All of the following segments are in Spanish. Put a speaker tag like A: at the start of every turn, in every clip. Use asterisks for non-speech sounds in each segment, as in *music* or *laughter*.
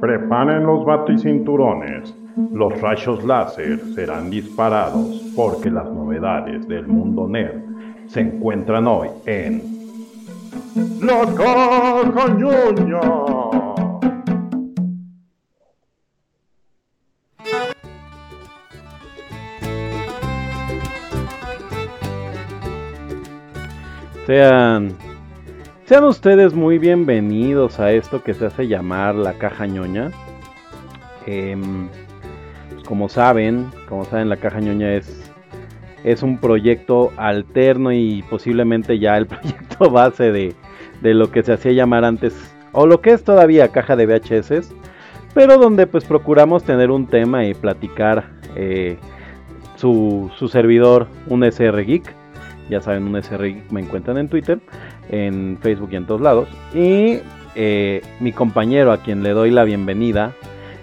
A: Preparen los baticinturones. Los rayos láser serán disparados porque las novedades del mundo nerd se encuentran hoy en La Caja
B: Sean, sean ustedes muy bienvenidos a esto que se hace llamar la caja ñoña. Em, como saben, como saben, la caja ñoña es, es un proyecto alterno y posiblemente ya el *laughs* proyecto base de, lo que se hacía llamar antes, o lo que es todavía caja de VHS, pero donde pues procuramos tener un tema y platicar eh, su, su servidor, un SR Geek ya saben, un SR me encuentran en Twitter, en Facebook y en todos lados. Y eh, mi compañero a quien le doy la bienvenida,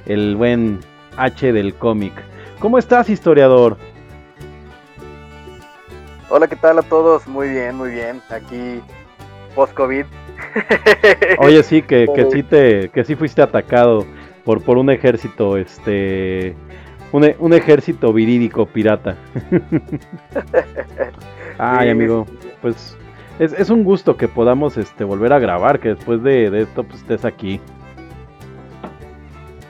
B: el buen H del cómic. ¿Cómo estás, historiador?
C: Hola, ¿qué tal a todos? Muy bien, muy bien. Aquí post-COVID. *laughs*
B: Oye, sí, que, que sí te, que sí fuiste atacado por, por un ejército, este, un, un ejército virídico pirata. *laughs* Ay, amigo, pues es, un gusto que podamos este volver a grabar, que después de, esto pues estés aquí.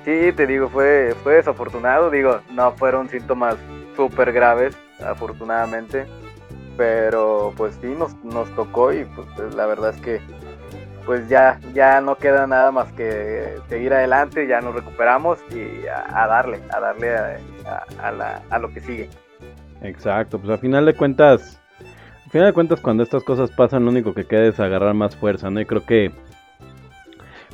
C: Sí, te digo, fue, fue desafortunado, digo, no fueron síntomas súper graves, afortunadamente, pero pues sí, nos, nos tocó y pues la verdad es que pues ya, ya no queda nada más que seguir adelante, ya nos recuperamos y a, darle, a darle a, a, lo que sigue.
B: Exacto, pues al final de cuentas, al final de cuentas, cuando estas cosas pasan, lo único que queda es agarrar más fuerza, ¿no? Y creo que.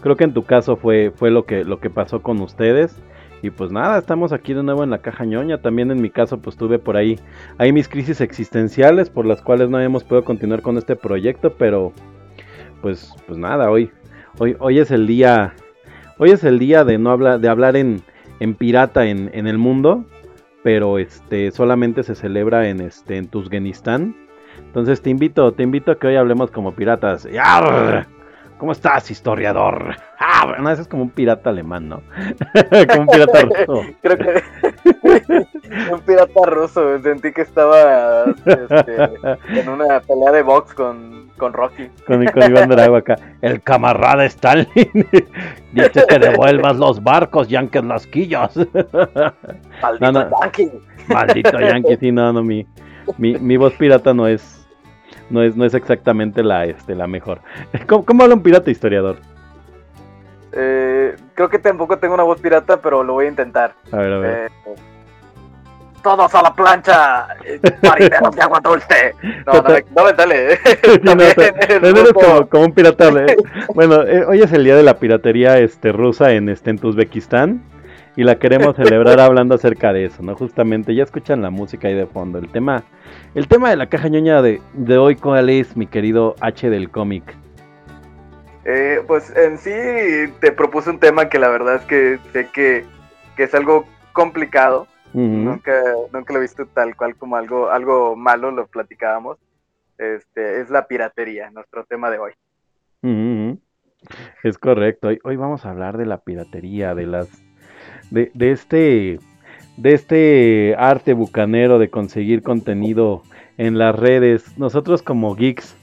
B: Creo que en tu caso fue, fue lo que, lo que pasó con ustedes. Y pues nada, estamos aquí de nuevo en la caja ñoña. También en mi caso, pues tuve por ahí, hay mis crisis existenciales por las cuales no habíamos podido continuar con este proyecto. Pero, pues, pues nada, hoy, hoy, hoy es el día, hoy es el día de no hablar, de hablar en, en pirata en, en el mundo. Pero este, solamente se celebra en este, en Tuzgenistán. Entonces te invito, te invito a que hoy hablemos como piratas. ¿Cómo estás, historiador? Ah, bueno, ese es como un pirata alemán, ¿no? *laughs* como un pirata ruso. *laughs*
C: Creo que *laughs* un pirata ruso. Sentí que estaba este, en una pelea de box con, con Rocky.
B: Con, con Iván Drago acá. El camarada Stalin dice que devuelvas los barcos, Yankees Lasquillos.
C: Maldito no, Yankee.
B: Maldito Yankee, sí, no, no, mi, mi, mi voz pirata no es no es, no es exactamente la, este, la mejor. *laughs* ¿Cómo, habla un pirata historiador?
C: Eh, creo que tampoco tengo una voz pirata, pero lo voy a intentar.
B: A ver, a ver.
C: Eh, todos a la plancha, marineros de agua dulce. No, no, no me sale. *laughs*
B: no, eres como, como, un pirata. ¿eh? *laughs* bueno, eh, hoy es el día de la piratería este, rusa en, este, en Uzbekistán y la queremos *laughs* celebrar hablando acerca de eso, ¿no? Justamente, ya escuchan la música ahí de fondo. El tema el tema de la caja ñoña de, hoy, ¿cuál es, mi querido H del cómic?
C: Eh, pues en sí te propuse un tema que la verdad es que sé que, es algo complicado. nunca, nunca lo he visto tal cual como algo, algo malo, lo platicábamos. Este, es la piratería, nuestro tema de hoy.
B: Es correcto. Hoy, hoy vamos a hablar de la piratería, de las. De, de este de este arte bucanero de conseguir contenido en las redes. Nosotros como geeks,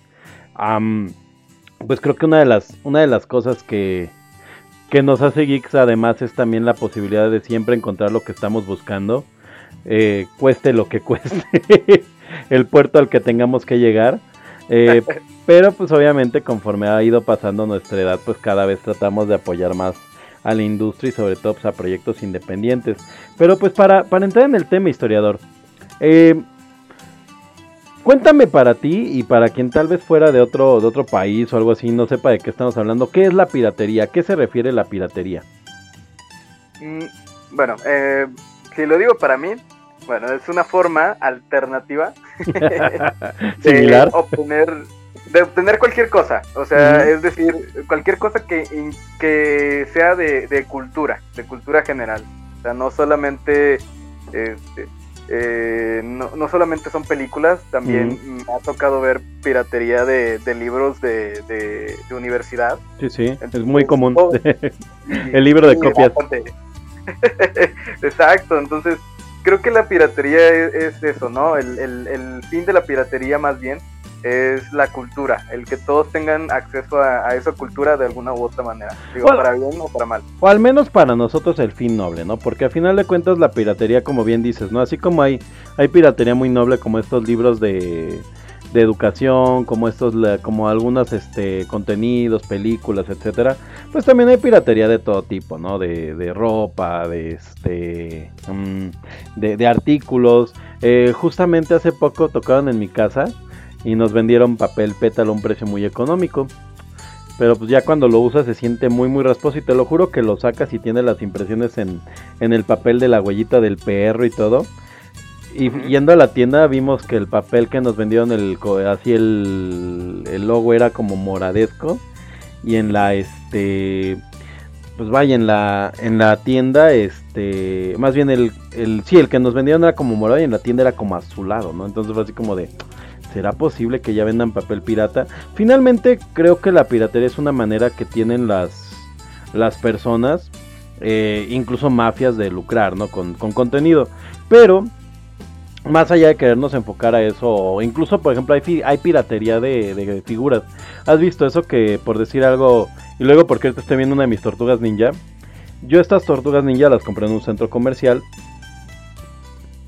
B: pues creo que una de las, una de las cosas que, que nos hace geeks además es también la posibilidad de siempre encontrar lo que estamos buscando, eh, cueste lo que *laughs* cueste el puerto al que tengamos que llegar. Eh, *laughs* pero pues obviamente conforme ha ido pasando nuestra edad, pues cada vez tratamos de apoyar más a la industria y sobre todo pues, a proyectos independientes. Pero pues para, para entrar en el tema historiador, eh, cuéntame para ti y para quien tal vez fuera de otro, de otro país o algo así, no sepa de qué estamos hablando, ¿qué es la piratería? ¿A qué se refiere la piratería?
C: Mm, bueno, eh, si lo digo para mí, bueno, es una forma alternativa *laughs* *laughs* de obtener de obtener cualquier cosa, o sea, es decir, cualquier cosa que, que sea de, cultura, de cultura general, o sea, no solamente este, eh, no, no, solamente son películas, también me ha tocado ver piratería de, libros de, de, universidad.
B: Sí, sí, es muy común. *laughs* el libro de copias. *laughs*
C: Exacto, entonces creo que la piratería es, eso, ¿no? El, el, el, fin de la piratería más bien es la cultura, el que todos tengan acceso a, esa cultura de alguna u otra manera, digo, para bien o para mal.
B: O al menos para nosotros el fin noble, ¿no? Porque al final de cuentas la piratería, como bien dices, ¿no? Así como hay, hay piratería muy noble como estos libros de, de educación, como estos, como algunos este, contenidos, películas, etcétera, pues también hay piratería de todo tipo, ¿no? De, de ropa, de este, mm, de, de, artículos. Eh, justamente hace poco tocaron en mi casa y nos vendieron papel pétalo a un precio muy económico. Pero pues ya cuando lo usas se siente muy muy rasposo y te lo juro que lo sacas y tiene las impresiones en, en el papel de la huellita del perro y todo. Y yendo a la tienda vimos que el papel que nos vendieron el así el, el logo era como moradesco y en la este pues vaya en la en la tienda este más bien el, el sí el que nos vendieron era como morado y en la tienda era como azulado no entonces fue así como de ¿Será posible que ya vendan papel pirata? Finalmente creo que la piratería es una manera que tienen las, las personas, eh, incluso mafias, de lucrar ¿no? con, contenido. Pero más allá de querernos enfocar a eso, incluso por ejemplo hay, piratería de, figuras. ¿Has visto eso que por decir algo, y luego porque te estoy viendo una de mis tortugas ninja? Yo estas tortugas ninja las compré en un centro comercial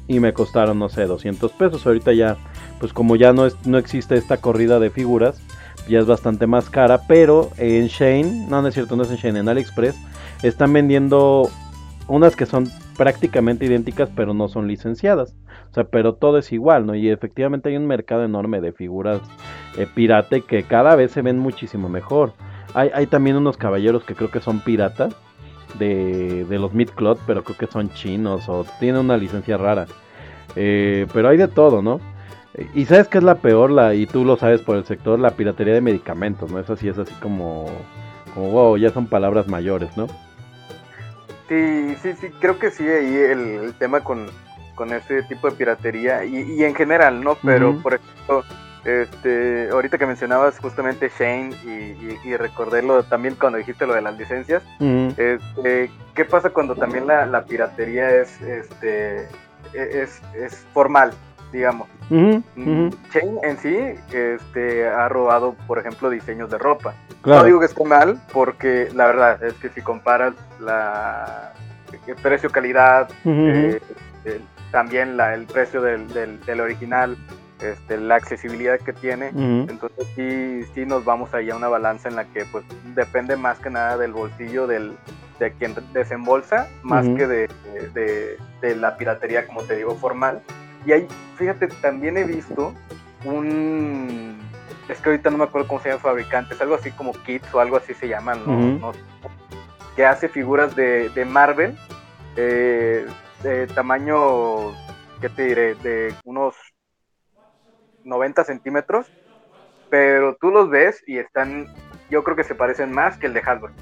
B: y me costaron, no sé, 200 pesos. Ahorita ya pues como ya no, es, no existe esta corrida de figuras, ya es bastante más cara, pero en Shane, no, no es cierto, no es en Shane, en AliExpress, están vendiendo unas que son prácticamente idénticas, pero no son licenciadas. O sea, pero todo es igual, ¿no? Y efectivamente hay un mercado enorme de figuras eh, pirata que cada vez se ven muchísimo mejor. Hay, hay, también unos caballeros que creo que son piratas de, de los Midcloth, pero creo que son chinos o tienen una licencia rara. Eh, pero hay de todo, ¿no? Y sabes qué es la peor, la, y tú lo sabes por el sector, la piratería de medicamentos, ¿no? Eso sí es así como, como wow, ya son palabras mayores, ¿no?
C: Sí, sí, sí, creo que sí, ahí el, tema con, con ese tipo de piratería, y, en general, ¿no? Pero, por ejemplo, este, ahorita que mencionabas justamente Shane y, y, recordé lo, también cuando dijiste lo de las licencias, este, ¿qué pasa cuando también la, la piratería es, este, e, es, es formal? Digamos. Uh en sí este, ha robado, por ejemplo, diseños de ropa. No digo que esté mal, porque la verdad es que si comparas la el precio-calidad, eh, también la, el precio del, del, original, este, la accesibilidad que tiene, entonces sí, sí nos vamos ahí a una balanza en la que pues depende más que nada del bolsillo del, de quien desembolsa, más que de, de, de, la piratería, como te digo, formal. Y ahí, fíjate, también he visto un. Es que ahorita no me acuerdo cómo se llama el fabricante, es algo así como Kits o algo así se llaman, ¿no? que hace figuras de, de Marvel eh, de tamaño, ¿qué te diré? De unos 90 centímetros, pero tú los ves y están, yo creo que se parecen más que el de Hasbro.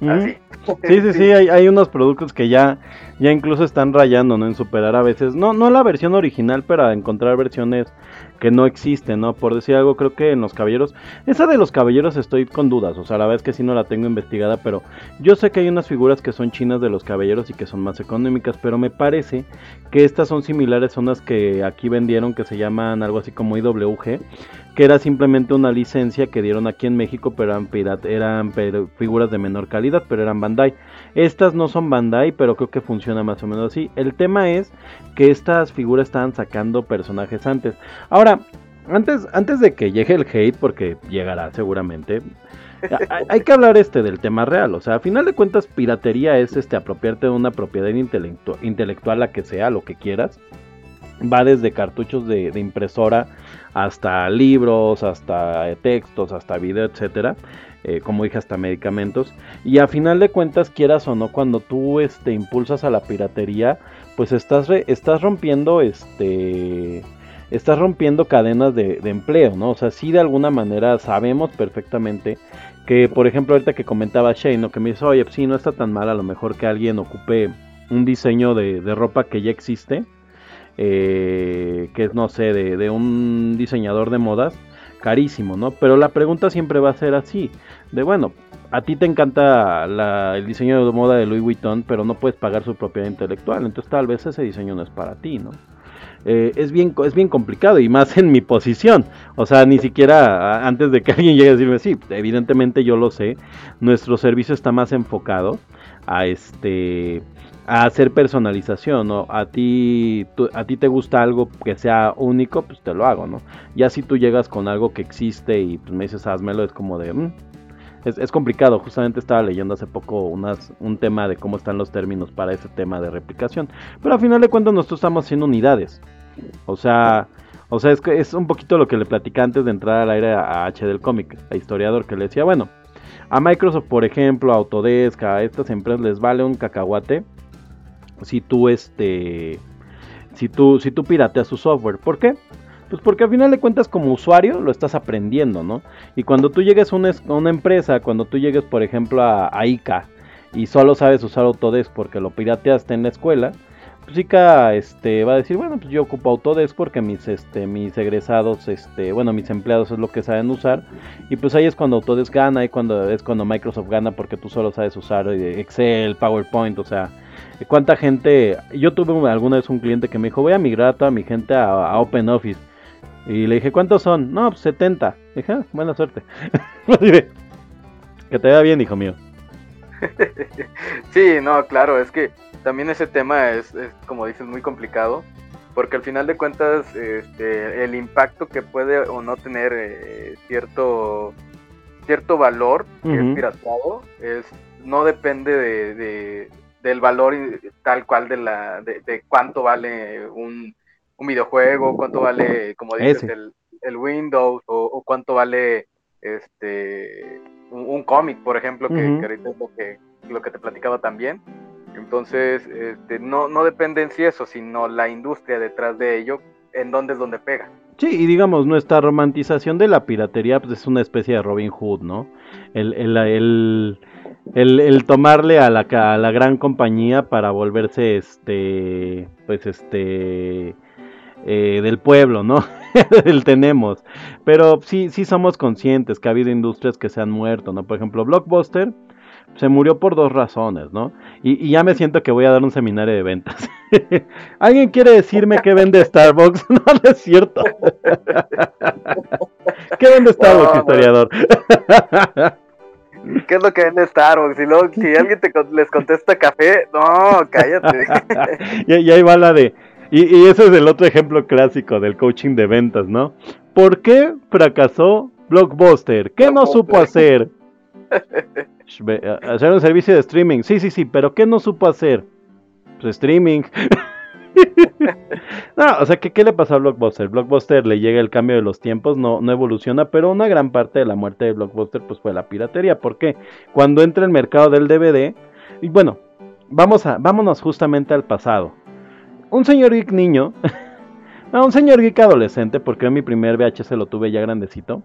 B: Sí, sí, sí, *laughs* hay, hay, unos productos que ya, ya incluso están rayando, ¿no? En superar a veces, no, no la versión original, pero encontrar versiones que no existen, ¿no? Por decir algo, creo que en los caballeros, esa de los caballeros estoy con dudas, o sea, la verdad es que sí no la tengo investigada, pero yo sé que hay unas figuras que son chinas de los caballeros y que son más económicas, pero me parece que estas son similares a unas que aquí vendieron que se llaman algo así como IWG, que era simplemente una licencia que dieron aquí en México, pero eran, eran figuras de menor calidad, pero eran Bandai. Estas no son Bandai, pero creo que funciona más o menos así. El tema es que estas figuras estaban sacando personajes antes. Ahora, antes, antes de que llegue el hate, porque llegará seguramente, hay, que hablar este del tema real. O sea, a final de cuentas, piratería es este apropiarte de una propiedad intelectual, la que sea, lo que quieras. Va desde cartuchos de, de impresora hasta libros, hasta textos, hasta video, etcétera. Eh, como dije, hasta medicamentos. Y a final de cuentas, quieras o no, cuando tú este, impulsas a la piratería, pues estás, estás rompiendo este estás rompiendo cadenas de, empleo, ¿no? O sea, sí de alguna manera sabemos perfectamente que, por ejemplo, ahorita que comentaba Shane, que me dice, oye, sí, no está tan mal a lo mejor que alguien ocupe un diseño de, de ropa que ya existe eh, que es, no sé, de, de un diseñador de modas, carísimo, ¿no? Pero la pregunta siempre va a ser así, de bueno, a ti te encanta el diseño de moda de Louis Vuitton, pero no puedes pagar su propiedad intelectual, entonces tal vez ese diseño no es para ti, ¿no? Eh, es, bien, es bien complicado y más en mi posición. O sea, ni siquiera antes de que *laughs* alguien llegue a decirme, sí, evidentemente yo lo sé, nuestro servicio está más enfocado a este a hacer personalización, ¿no? A ti, a ti te gusta algo que sea único, pues te lo hago, ¿no? Ya si tú llegas con algo que existe y pues me dices, házmelo, es como de, mm, es, complicado. Justamente estaba leyendo hace poco unas, un tema de cómo están los términos para ese tema de replicación. Pero al final de cuentas nosotros estamos haciendo unidades. O sea, o sea, es, es un poquito lo que le platicé antes de entrar al aire a, H del cómic, a historiador, que le decía, bueno, a Microsoft, por ejemplo, a Autodesk, a estas empresas les vale un cacahuate si tú este si tú si tú pirateas su software. ¿Por qué? Pues porque al final de cuentas como usuario lo estás aprendiendo, ¿no? Y cuando tú llegues a una, empresa, cuando tú llegues por ejemplo a, ICA y solo sabes usar Autodesk porque lo pirateaste en la escuela, pues ICA este, va a decir, bueno, pues yo ocupo Autodesk porque mis, este, mis egresados, este, bueno, mis empleados es lo que saben usar. Y pues ahí es cuando Autodesk gana y cuando es cuando Microsoft gana porque tú solo sabes usar eh, Excel, PowerPoint, o sea, cuánta gente, yo tuve alguna vez un cliente que me dijo, voy a migrar a toda mi gente a, a OpenOffice. Y le dije, ¿cuántos son? No, pues 70. dije, ah, buena suerte. *laughs* que te vaya bien, hijo mío. *laughs*
C: sí, no, claro, es que también ese tema es, como dices, muy complicado. Porque al final de cuentas, este, el impacto que puede o no tener eh, cierto, cierto valor que es pirateado es, no depende de, del valor tal cual de, la, de cuánto vale un, un videojuego, cuánto vale, como dices, el, Windows, o, cuánto vale este un, cómic, por ejemplo, que, ahorita es lo que, lo que te platicaba también. Entonces, este, no, no depende en sí eso, sino la industria detrás de ello, en dónde es donde pega.
B: Sí, y digamos, nuestra romantización de la piratería pues, es una especie de Robin Hood, ¿no? El, el, el, tomarle a la, a la gran compañía para volverse, este, pues, este, eh, del pueblo, ¿no? *laughs* del tenemos. Pero sí, sí somos conscientes que ha habido industrias que se han muerto, ¿no? Por ejemplo, Blockbuster se murió por dos razones, ¿no? Y, ya me siento que voy a dar un seminario de ventas. *laughs* ¿Alguien quiere decirme qué vende Starbucks? *laughs* no, no es cierto. ¿Qué vende Starbucks, historiador? *laughs*
C: ¿Qué es lo que vende Starbucks? Y luego, si alguien te, les contesta café, no, cállate. *laughs*
B: y, y ahí va la de, y, ese es el otro ejemplo clásico del coaching de ventas, ¿no? ¿Por qué fracasó Blockbuster? ¿Qué no supo hacer? Hacer un servicio de streaming. Sí, sí, sí, pero ¿qué no supo hacer? Pues streaming. *laughs* *laughs* no, o sea, ¿qué, ¿qué, le pasó a Blockbuster? Blockbuster le llega el cambio de los tiempos, no, no evoluciona, pero una gran parte de la muerte de Blockbuster pues fue la piratería. ¿Por qué? Cuando entra el mercado del DVD, y bueno, vamos a, vámonos justamente al pasado un señor geek niño, no, *laughs* un señor geek adolescente, porque mi primer VHS lo tuve ya grandecito,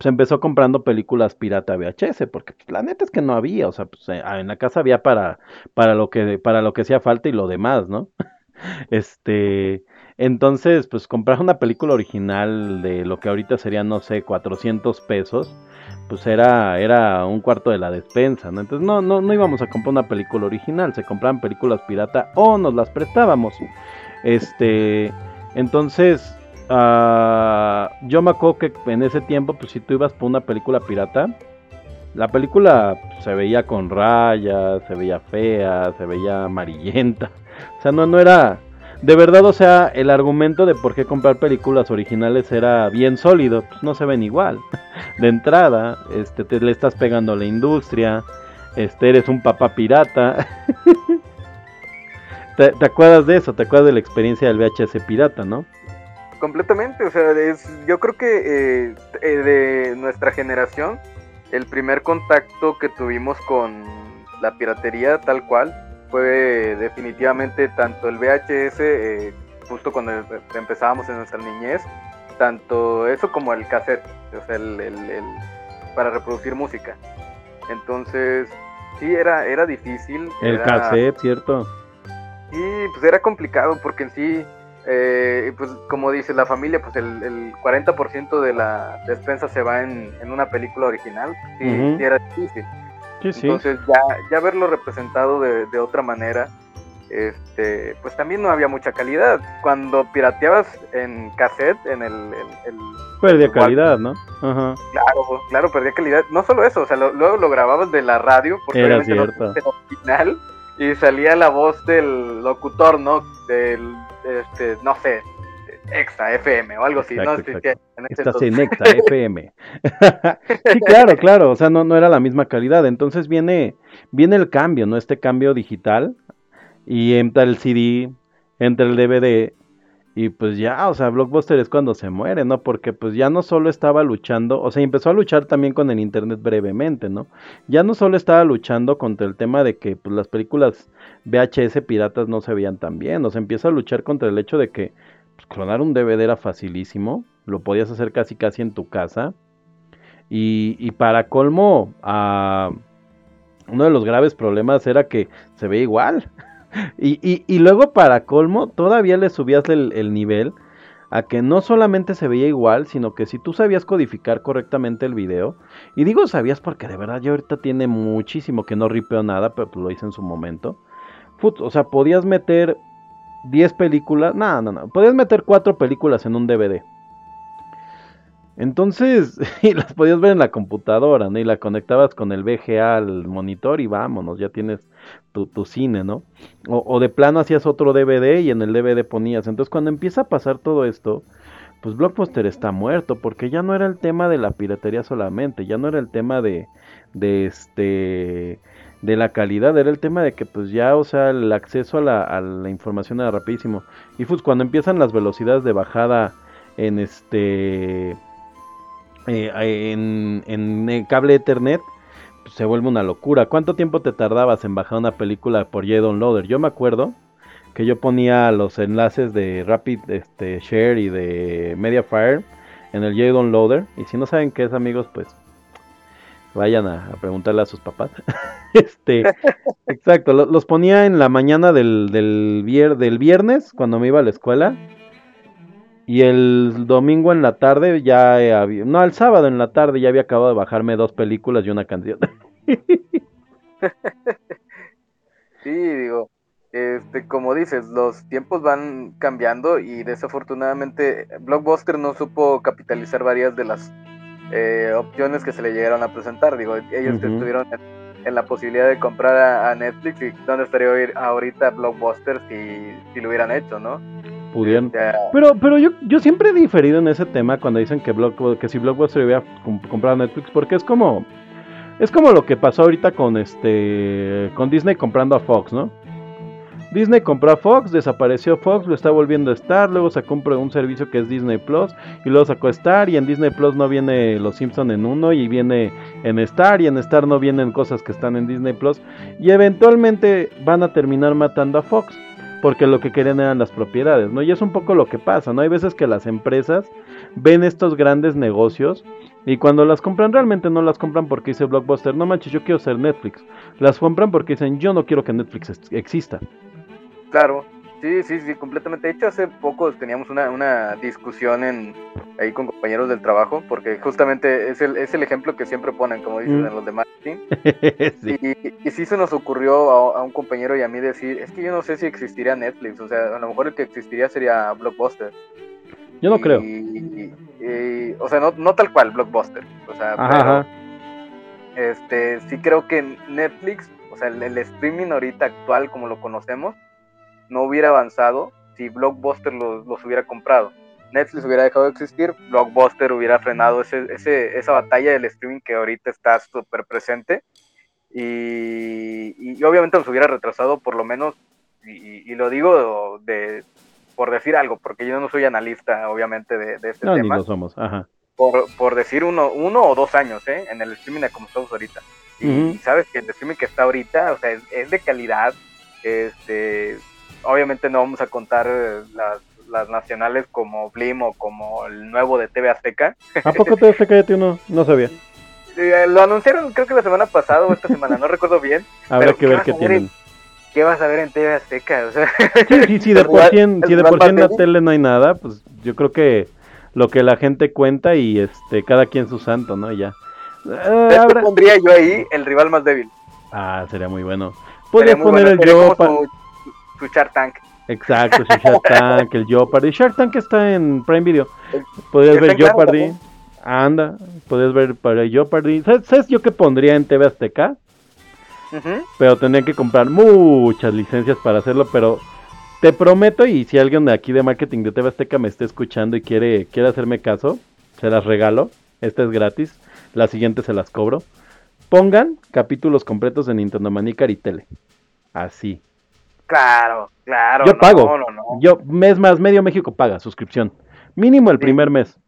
B: pues empezó comprando películas pirata VHS, porque pues, la neta es que no había, o sea, pues, eh, en la casa había para, para, lo que, para lo que hacía falta y lo demás, ¿no? *laughs* este, entonces, pues comprar una película original de lo que ahorita serían, no sé, 400 pesos, pues era, era un cuarto de la despensa, ¿no? Entonces no, no, no íbamos a comprar una película original, se compraban películas pirata o nos las prestábamos. Este, entonces, uh, yo me acuerdo que en ese tiempo, pues si tú ibas por una película pirata, la película se veía con rayas, se veía fea, se veía amarillenta. *laughs* O sea, no, no era, de verdad, o sea, el argumento de por qué comprar películas originales era bien sólido, pues no se ven igual. *laughs* De entrada, este, te le estás pegando a la industria, este, eres un papá pirata. *laughs* ¿Te, acuerdas de eso? ¿Te acuerdas de la experiencia del VHS pirata, no?
C: Completamente, o sea, yo creo que eh, eh, de nuestra generación, el primer contacto que tuvimos con la piratería tal cual fue definitivamente tanto el VHS, eh, justo cuando empezábamos en nuestra niñez, tanto eso como el cassette, o sea, el, el, para reproducir música. Entonces, sí, era, era difícil.
B: El cassette, ¿cierto?
C: Y pues era complicado porque en sí, eh, pues como dice la familia, pues el, el 40% de la despensa se va en, en una película original. Sí era difícil. Entonces ya, ya verlo representado de, de otra manera este, pues también no había mucha calidad. Cuando pirateabas en cassette, en el...
B: perdía calidad, ¿no?
C: Claro, claro, perdía calidad. No solo eso, o sea, luego lo, grababas de la radio, porque
B: Era cierto.
C: original, y salía la voz del locutor, ¿no? Del, este, no sé, Exa FM o algo así, ¿no?
B: Estás en Exa FM. *laughs* sí, claro, claro, o sea, no, no era la misma calidad. Entonces viene, viene el cambio, ¿no? Este cambio digital y entra el CD, entra el DVD y pues ya, o sea, Blockbuster es cuando se muere, ¿no? Porque pues ya no solo estaba luchando, o sea, empezó a luchar también con el Internet brevemente, ¿no? Ya no solo estaba luchando contra el tema de que pues las películas VHS piratas no se veían tan bien, o sea, empieza a luchar contra el hecho de que pues, clonar un DVD era facilísimo, lo podías hacer casi casi en tu casa. Y, y para colmo, uh, uno de los graves problemas era que se ve igual. *laughs* y, y, luego para colmo, todavía le subías el, nivel a que no solamente se veía igual, sino que si tú sabías codificar correctamente el video, y digo sabías porque de verdad yo ahorita tiene muchísimo que no ripeo nada, pero pues lo hice en su momento. o sea, podías meter 10 películas, no, no, no, podías meter 4 películas en un DVD. Entonces, *laughs* y las podías ver en la computadora, ¿no? Y la conectabas con el VGA al monitor y vámonos, ya tienes tu, cine, ¿no? O, o, de plano hacías otro DVD y en el DVD ponías. Entonces, cuando empieza a pasar todo esto, pues Blockbuster está muerto, porque ya no era el tema de la piratería solamente, ya no era el tema de, de este de la calidad, era el tema de que pues ya, o sea, el acceso a la, a la información era rapidísimo. Y pues cuando empiezan las velocidades de bajada en este eh, en, en cable Ethernet, pues, se vuelve una locura. ¿Cuánto tiempo te tardabas en bajar una película por J-Downloader? Yo me acuerdo que yo ponía los enlaces de Rapid este, Share y de Mediafire en el J-Downloader. Y si no saben qué es, amigos, pues vayan a, preguntarle a sus papás. *laughs* este, *laughs* exacto, los ponía en la mañana del, del, del viernes cuando me iba a la escuela y el domingo en la tarde ya había, no, el sábado en la tarde ya había acabado de bajarme dos películas y una canción. *laughs*
C: sí, digo, este, como dices, los tiempos van cambiando y desafortunadamente Blockbuster no supo capitalizar varias de las eh, opciones que se le llegaron a presentar. Digo, ellos estuvieron en, la posibilidad de comprar a, Netflix y dónde estaría ahorita Blockbuster si, si lo hubieran hecho, ¿no?
B: Pudieron. Pero, pero yo, yo siempre he diferido en ese tema cuando dicen que, Block, que si Blockbuster hubiera comprado Netflix, porque es como. Es como lo que pasó ahorita con este. con Disney comprando a Fox, ¿no? Disney compró a Fox, desapareció Fox, lo está volviendo a Star, luego sacó un, un servicio que es Disney Plus, y luego sacó Star, y en Disney Plus no viene Los Simpson en uno, y viene en Star, y en Star no vienen cosas que están en Disney Plus, y eventualmente van a terminar matando a Fox porque lo que querían eran las propiedades, ¿no? Y es un poco lo que pasa, ¿no? Hay veces que las empresas ven estos grandes negocios y cuando las compran realmente no las compran porque dice Blockbuster, no manches, yo quiero ser Netflix. Las compran porque dicen, yo no quiero que Netflix exista.
C: Claro, Sí, sí, sí, completamente. De hecho, hace poco teníamos una, una discusión en, ahí con compañeros del trabajo, porque justamente es el, es el ejemplo que siempre ponen, como dicen mm. en los de marketing. *laughs* y, y, sí se nos ocurrió a, un compañero y a mí decir, es que yo no sé si existiría Netflix, o sea, a lo mejor el que existiría sería Blockbuster.
B: Yo no creo.
C: o sea, no, no tal cual, Blockbuster. O sea, pero, este, sí creo que Netflix, o sea, el streaming ahorita actual como lo conocemos, no hubiera avanzado si Blockbuster los, hubiera comprado. Netflix hubiera dejado de existir, Blockbuster hubiera frenado ese, esa batalla del streaming que ahorita está súper presente y, obviamente los hubiera retrasado por lo menos, y, lo digo de, por decir algo, porque yo no soy analista obviamente de, este
B: no,
C: tema.
B: Ni lo somos, ajá.
C: Por, decir uno, uno o dos años ¿eh? en el streaming de como estamos ahorita. Y, sabes que el streaming que está ahorita, o sea, es, es de calidad, este, obviamente no vamos a contar eh, las, las nacionales como Blim o como el nuevo de TV Azteca.
B: ¿A poco TV Azteca ya tiene uno? No sabía.
C: Eh, lo anunciaron creo que la semana pasada o esta semana, no recuerdo bien. *laughs*
B: Habrá que ver qué tienen.
C: ¿qué vas a ver en TV Azteca? O sea,
B: Sí, sí, sí, de *laughs* por sí en, si de por sí en la tele no hay nada, pues yo creo que lo que la gente cuenta y este cada quien su santo, ¿no? Y Ya. Eh,
C: ¿Sabes qué
B: habrá-
C: pondría yo ahí? El rival más débil.
B: Ah, sería muy bueno.
C: Muy
B: poner
C: bueno,
B: el
C: su, su Shark Tank.
B: Exacto, su Shark *laughs* Tank, el Jeopardy. Shark Tank está en Prime Video. Podrías ver
C: Claro
B: Jeopardy.
C: también.
B: Anda, podrías ver para Jeopardy. ¿Sabes, ¿Sabes yo qué pondría en TV Azteca? Pero tendrían que comprar muchas licencias para hacerlo, pero te prometo, y si alguien de aquí de marketing de TV Azteca me está escuchando y quiere, quiere hacerme caso, se las regalo. Esta es gratis, la siguiente se las cobro. Pongan capítulos completos de Nintendo Manía y Caritele. Así.
C: Claro, claro.
B: Yo
C: no,
B: pago.
C: No, no,
B: Yo, mes más, medio México paga suscripción. Mínimo el
C: Sí.
B: primer mes.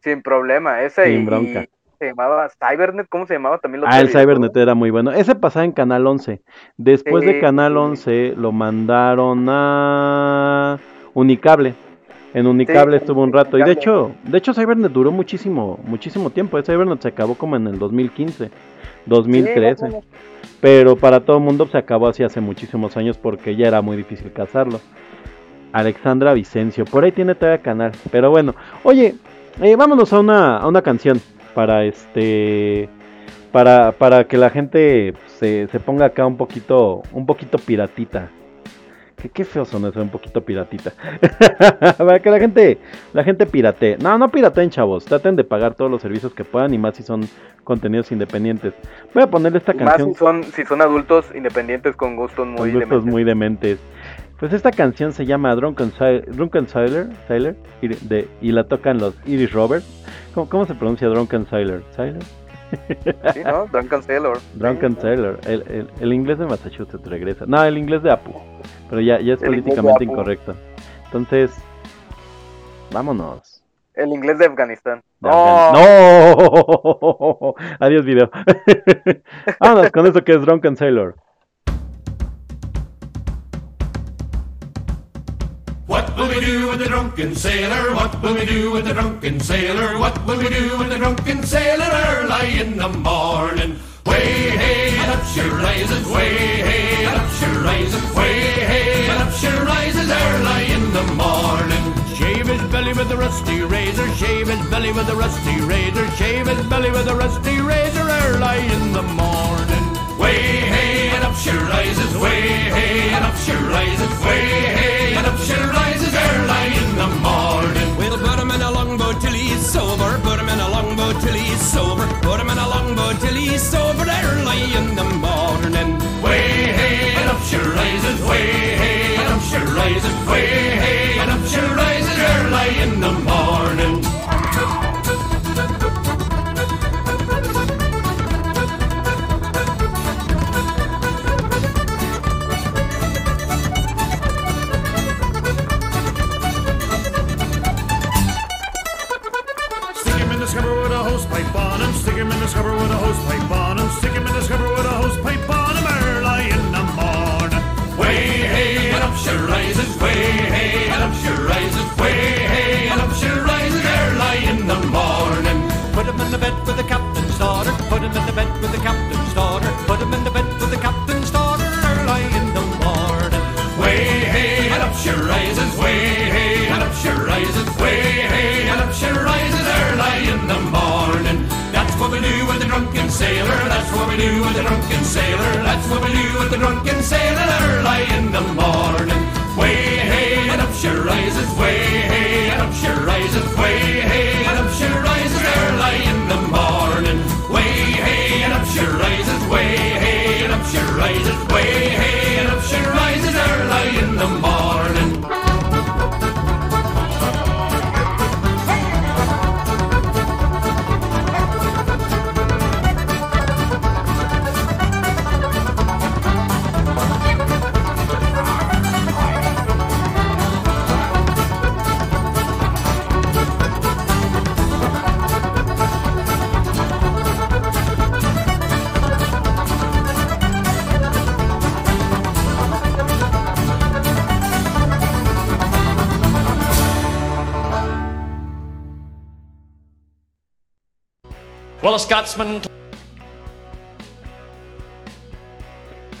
C: Sin problema. Ese
B: Sin
C: y,
B: bronca.
C: se llamaba Cybernet. ¿Cómo se llamaba también? lo
B: Ah, el? Cybernet era muy bueno. Ese pasaba en Canal 11. Después de Canal
C: sí.
B: 11 lo mandaron a Unicable. En Unicable estuvo un rato. Y de hecho, de hecho Cybernet duró muchísimo, muchísimo tiempo. Cybernet se acabó como en el 2015,
C: Sí,
B: 2013. Pero para todo el mundo se acabó así hace muchísimos años porque ya era muy difícil cazarlo. Alexandra Vicencio, por ahí tiene todavía canal. Pero bueno, oye, eh, vámonos a una, a una canción para este para, para que la gente se, se ponga acá un poquito un poquito piratita. Qué, qué feo son eso, un poquito piratita. *laughs* para que la gente la gente piratee. No, no pirateen, chavos. Traten de pagar todos los servicios que puedan y más si son contenidos independientes. Voy a ponerle esta
C: Y Más
B: canción
C: si son, si son adultos independientes con gustos muy
B: con gustos
C: dementes.
B: muy dementes. Pues esta canción se llama Drunken, Drunken Sailor, Sailor y, de- y la tocan los Irish Roberts. ¿Cómo, cómo se pronuncia Drunken Sailor? ¿Sailor?
C: Sí, ¿no? Drunken Sailor.
B: Drunken Sailor. El, el- el inglés de Massachusetts regresa. No, el inglés de Apu. Pero ya, ya es
C: El
B: políticamente incorrecto. Entonces, vámonos.
C: El inglés de Afganistán.
B: De
C: No,
B: Afgan- ¡No! *laughs* Adiós, video. *laughs* vámonos con eso que es Drunken Sailor.
D: What will we do with the drunken sailor? What will we do with the drunken sailor? What will we do with the drunken sailor early in the morning? Way hey and up she rises, way hey and up she rises, way hey and up she rises early in the morning. Shave his belly with a rusty razor, shave his belly with a rusty razor, shave his belly with a rusty razor early in the morning. Way hey and up she rises, way hey and up she rises, way hey the way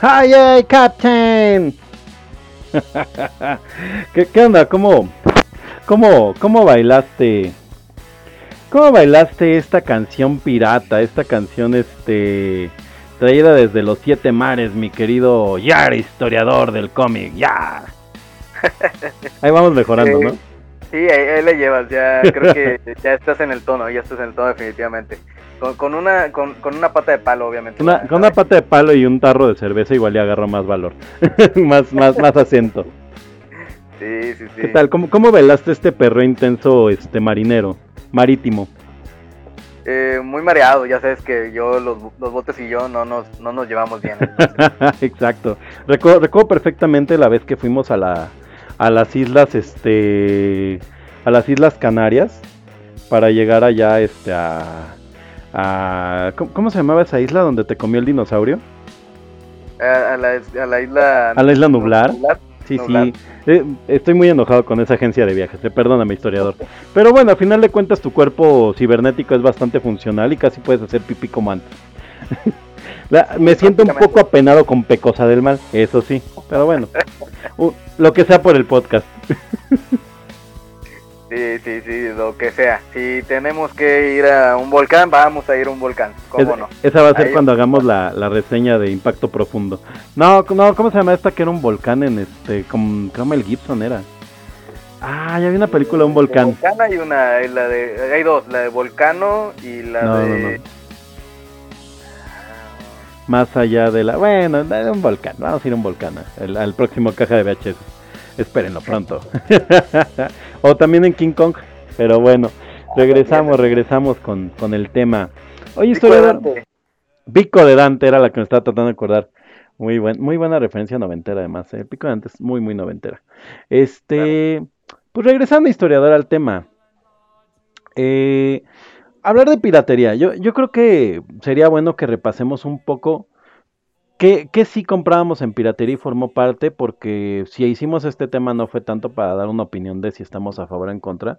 B: ¡Ay, ay, Captain! *laughs* ¿Qué, ¿Qué onda? ¿Cómo, cómo, ¿Cómo bailaste? ¿Cómo bailaste esta canción pirata? Esta canción, este. Traída desde los siete mares, mi querido Yar, historiador del cómic. ¡Ya! *laughs* Ahí vamos mejorando, ¿no?
C: Sí, ahí, ahí le llevas, ya creo que ya estás en el tono, ya estás en el tono definitivamente. Con, con una con, con una pata de palo, obviamente.
B: Una- con una pata de palo y un tarro de cerveza igual le agarro más valor. *laughs* más, más, más acento.
C: Sí, sí, sí.
B: ¿Qué tal? ¿Cómo, ¿Cómo bailaste este perro intenso, este marinero? Marítimo.
C: Eh, muy mareado, ya sabes que yo, los, los botes y yo no nos, no nos llevamos bien. *laughs*
B: Exacto. Recuerdo, recuerdo perfectamente la vez que fuimos a la a las islas este a las islas Canarias para llegar allá este a, a ¿cómo, cómo se llamaba esa isla donde te comió el dinosaurio?
C: a, a la, a la isla...
B: A la isla Nublar. Sí,
C: Nublar.
B: sí. Eh, estoy muy enojado con esa agencia de viajes. eh, Perdóname, historiador. Pero bueno, a final de cuentas tu cuerpo cibernético es bastante funcional y casi puedes hacer pipí como antes. *laughs* La- me siento un poco apenado con Pecosa del Mal, eso sí. Pero bueno, u- *laughs* lo que sea por el podcast. *laughs*
C: Sí, sí, sí, lo que sea. Si tenemos que ir a un volcán, vamos a ir a un volcán. ¿Cómo
B: Es-
C: no?
B: Esa va a ser
C: Ahí-
B: cuando hagamos la, la reseña de Impacto Profundo. No, no, ¿cómo se llama esta que era un volcán en este, con, el Gibson era? Ah, ya vi una película un volcán.
C: Volcán hay una, la de, hay dos, la de Volcano y la
B: No,
C: de...
B: no, no. Más allá de la... Bueno, un volcán. Vamos a ir a un volcán. Al, al próximo caja de VHS. Espérenlo pronto. *laughs* o también en King Kong. Pero bueno, regresamos, regresamos con, con el tema. Oye, historiador. Pico de Dante era la que me estaba tratando de acordar. Muy, buen, muy buena referencia noventera, además. ¿eh? El Pico de Dante es muy, muy noventera. Este. Pues regresando, historiador, al tema. Eh, hablar de piratería. Yo, yo creo que sería bueno que repasemos un poco qué, qué sí comprábamos en piratería y formó parte, porque si hicimos este tema no fue tanto para dar una opinión de si estamos a favor o en contra.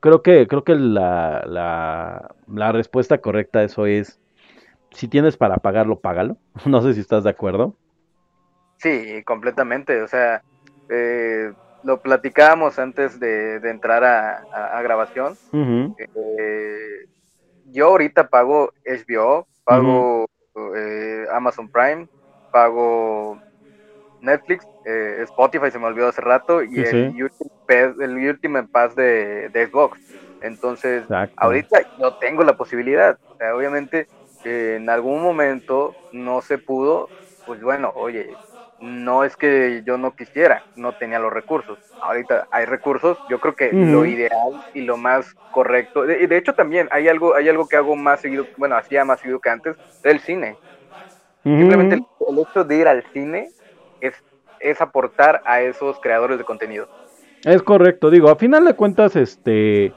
B: Creo que, creo que la, la, la respuesta correcta a eso es si tienes para pagarlo, págalo. *laughs* No sé si estás de acuerdo.
C: Sí, completamente. O sea, eh, lo platicábamos antes de, de entrar a, a- a grabación. Eh, yo ahorita pago HBO, pago eh, Amazon Prime, pago Netflix, eh, Spotify se me olvidó hace rato y
B: Sí,
C: el,
B: sí.
C: Ultimate Pass, el Ultimate Pass de, de Xbox. Entonces,
B: Exacto.
C: ahorita yo tengo la posibilidad. O sea, obviamente, eh, en algún momento no se pudo, pues bueno, oye, no es que yo no quisiera, no tenía los recursos. Ahorita hay recursos, yo creo que lo ideal y lo más correcto, de, y de hecho también hay algo, hay algo que hago más seguido, bueno, hacía más seguido que antes, el cine. Simplemente el, el hecho de ir al cine es, es aportar a esos creadores de contenido.
B: Es correcto, digo, a final de cuentas, este,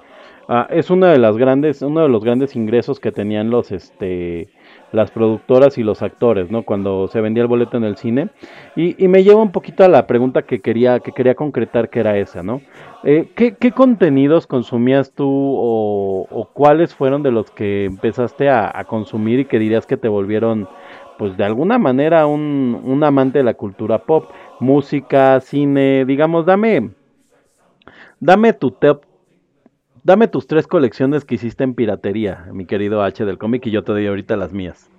B: ah, es una de las grandes, uno de los grandes ingresos que tenían los, este, las productoras y los actores, ¿no? Cuando se vendía el boleto en el cine. Y, y me lleva un poquito a la pregunta que quería, que quería concretar, que era esa, ¿no? Eh, ¿qué, qué contenidos consumías tú o, o cuáles fueron de los que empezaste a, a consumir y que dirías que te volvieron, pues de alguna manera, un, un amante de la cultura pop? Música, cine, digamos, dame, dame tu top, dame tus tres colecciones que hiciste en piratería, mi querido H del cómic, y yo te doy ahorita las mías.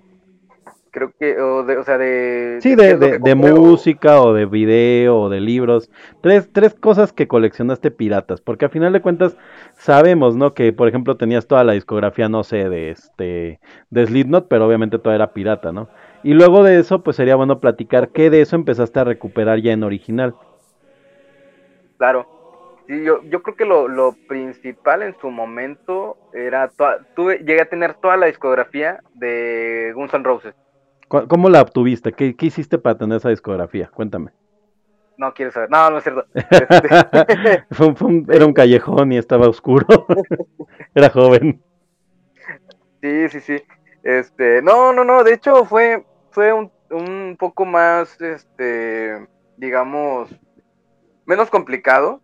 C: Creo que, o, de, o sea, de...
B: Sí, de, de, de música o de video o de libros. Tres, tres cosas que coleccionaste piratas. Porque a final de cuentas sabemos, ¿no? Que por ejemplo tenías toda la discografía, no sé, de este de Slipknot, pero obviamente toda era pirata, ¿no? Y luego de eso, pues sería bueno platicar qué de eso empezaste a recuperar ya en original.
C: Claro. Sí, yo, yo creo que lo, lo principal en su momento era, toda- tuve, llegué a tener toda la discografía de Guns N' Roses.
B: ¿Cu- ¿Cómo la obtuviste? ¿Qué, qué hiciste para tener esa discografía? Cuéntame.
C: No quieres saber, no, no es cierto. *laughs* Este, *laughs*
B: Fue un- fue un- era un callejón y estaba oscuro. *laughs* era joven.
C: sí, sí, sí. Este, no, no, no, de hecho fue, fue un, un poco más, este, digamos, menos complicado.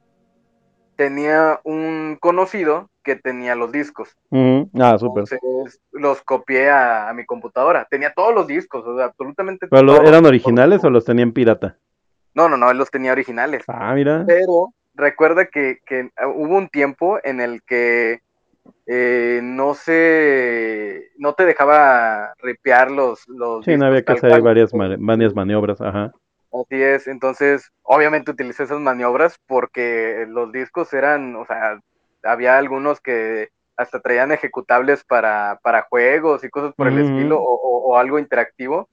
C: Tenía un conocido que tenía los discos.
B: Ujú. Ah, súper.
C: Entonces los copié a, a mi computadora. Tenía todos los discos, o sea, absolutamente
B: ¿Pero
C: todos,
B: eran
C: todos,
B: originales o los tenían pirata?
C: No, no, no, él los tenía originales.
B: Ah, mira.
C: Pero recuerda que, que hubo un tiempo en el que eh, no se no te dejaba ripear los, los
B: Sí, no había que hacer
C: cual.
B: varias, varias maniobras, ajá.
C: Así es, entonces obviamente utilicé esas maniobras porque los discos eran, o sea, había algunos que hasta traían ejecutables para, para juegos y cosas por el
B: Ujú.
C: estilo o, o- o algo interactivo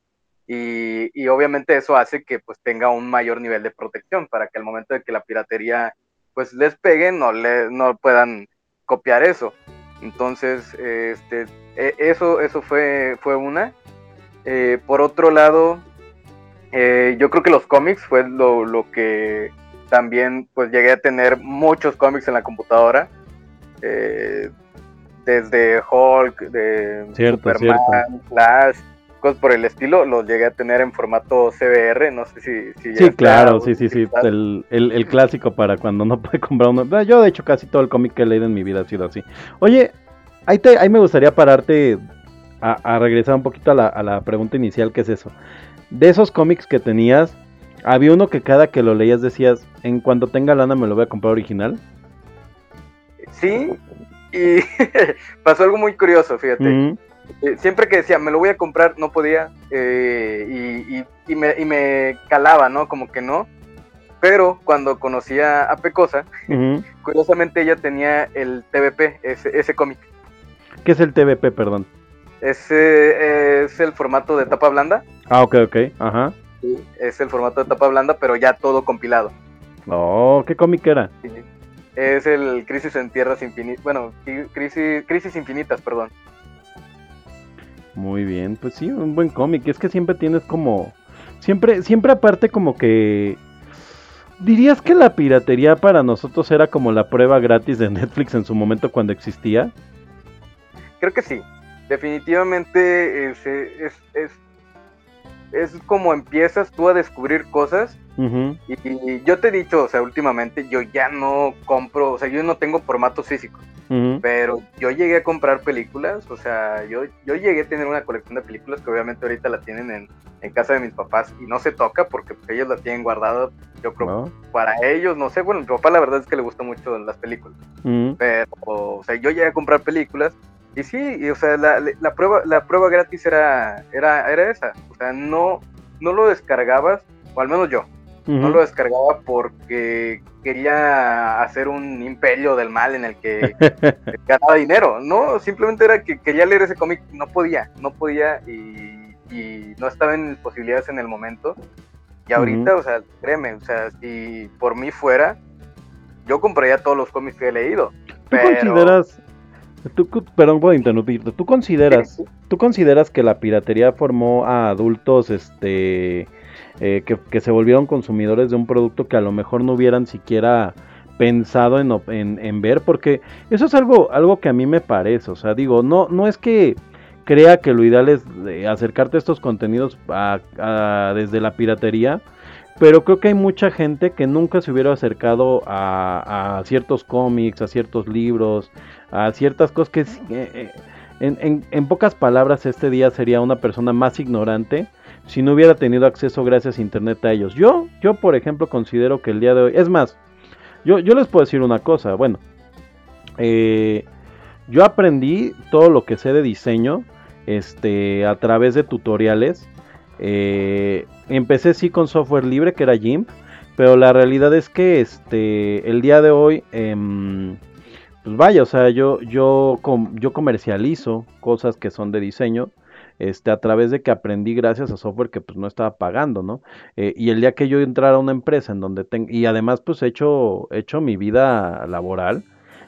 C: y, y obviamente eso hace que pues tenga un mayor nivel de protección para que al momento de que la piratería pues les pegue no, le, no puedan copiar eso. Entonces, este, e- eso, eso fue, fue una. Eh, por otro lado, eh, yo creo que los cómics fue lo, lo que también pues llegué a tener muchos cómics en la computadora. eh, desde Hulk, de
B: Cierto,
C: Superman, Flash, cosas por el estilo, los llegué a tener en formato CBR, no sé si... si
B: Sí, claro, sí, sí, sí. El, el, el clásico para cuando no *laughs* puede comprar uno. Yo, de hecho, casi todo el cómic que he leído en mi vida ha sido así. Oye, ahí, te, ahí me gustaría pararte a, a regresar un poquito a la, a la pregunta inicial, que es eso. De esos cómics que tenías, había uno que cada que lo leías decías, en cuanto tenga lana me lo voy a comprar original.
C: Sí, y *laughs* pasó algo muy curioso, fíjate. Siempre que decía, me lo voy a comprar, no podía, eh, y, y- y me, y me calaba, ¿no? Como que no. Pero cuando conocí a, Pecosa, curiosamente ella tenía el TVP, ese, ese cómic.
B: ¿Qué es el TVP, perdón?
C: Ese eh, es el formato de tapa blanda.
B: Ah, ok, ok. Ajá.
C: Es el formato de tapa blanda, pero ya todo compilado.
B: Oh, ¿qué cómic era?
C: Es el Crisis en Tierras Infinitas. Bueno, Cri- crisis, crisis Infinitas, perdón.
B: Muy bien, pues sí, un buen cómic. Es que siempre tienes como. Siempre, siempre aparte como que. ¿Dirías que la piratería para nosotros era como la prueba gratis de Netflix en su momento cuando existía?
C: Creo que sí. Definitivamente es, es, es, es como empiezas tú a descubrir cosas. Y, y yo te he dicho, o sea, últimamente yo ya no compro, o sea, yo no tengo formatos físicos. Pero yo llegué a comprar películas, o sea, yo, yo llegué a tener una colección de películas que obviamente ahorita la tienen en, en casa de mis papás y no se toca porque pues, ellos la tienen guardada, yo creo,
B: ¿No?
C: para ellos, no sé, bueno, mi papá la verdad es que le gusta mucho las películas, pero, o sea, yo llegué a comprar películas y sí, y, o sea, la, la prueba, la prueba gratis era, era, era esa, o sea, no, no lo descargabas, o al menos yo, no lo descargaba porque quería hacer un imperio del mal en el que *laughs* ganaba dinero. No, simplemente era que quería leer ese cómic, no podía, no podía y, y no estaba en posibilidades en el momento. Y ahorita, o sea, créeme, o sea, si por mí fuera, yo compraría todos los cómics que he leído.
B: ¿Tú
C: Pero...
B: consideras... Tú, perdón por interrumpirte. ¿Tú consideras, ¿Tú consideras que la piratería formó a adultos este eh, que, que se volvieron consumidores de un producto que a lo mejor no hubieran siquiera pensado en, en- en ver? Porque eso es algo, algo que a mí me parece. O sea, digo, no, no es que crea que lo ideal es eh, acercarte a estos contenidos a- a- desde la piratería. Pero creo que hay mucha gente que nunca se hubiera acercado a, ciertos cómics, a ciertos libros, a ciertas cosas que eh, eh, en, pocas palabras este día sería una persona más ignorante si no hubiera tenido acceso gracias a internet a ellos. Yo, yo por ejemplo considero que el día de hoy, es más, yo, yo les puedo decir una cosa, bueno, eh, yo aprendí todo lo que sé de diseño este, a través de tutoriales. Eh, empecé sí con software libre que era GIMP, pero la realidad es que este, el día de hoy, em, pues vaya, o sea, yo, yo, yo comercializo cosas que son de diseño. Este, a través de que aprendí gracias a software que pues no estaba pagando, ¿no? Eh, y el día que yo entrara a una empresa en donde tengo, y además pues he hecho, he hecho mi vida laboral,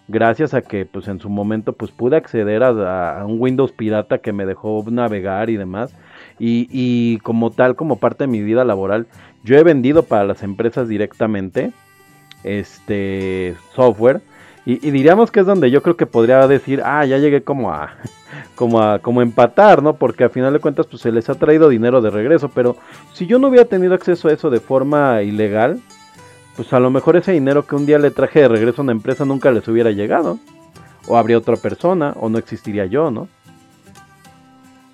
B: gracias a que pues en su momento pues pude acceder a un Windows pirata que me dejó navegar y demás. Y, como tal, como parte de mi vida laboral, yo he vendido para las empresas directamente este software. Y, diríamos que es donde yo creo que podría decir, ah, ya llegué como a, *laughs* como a, como empatar, ¿no? Porque a final de cuentas, pues se les ha traído dinero de regreso. Pero si yo no hubiera tenido acceso a eso de forma ilegal, pues a lo mejor ese dinero que un día le traje de regreso a una empresa nunca les hubiera llegado. o habría otra persona, o no existiría yo, ¿no?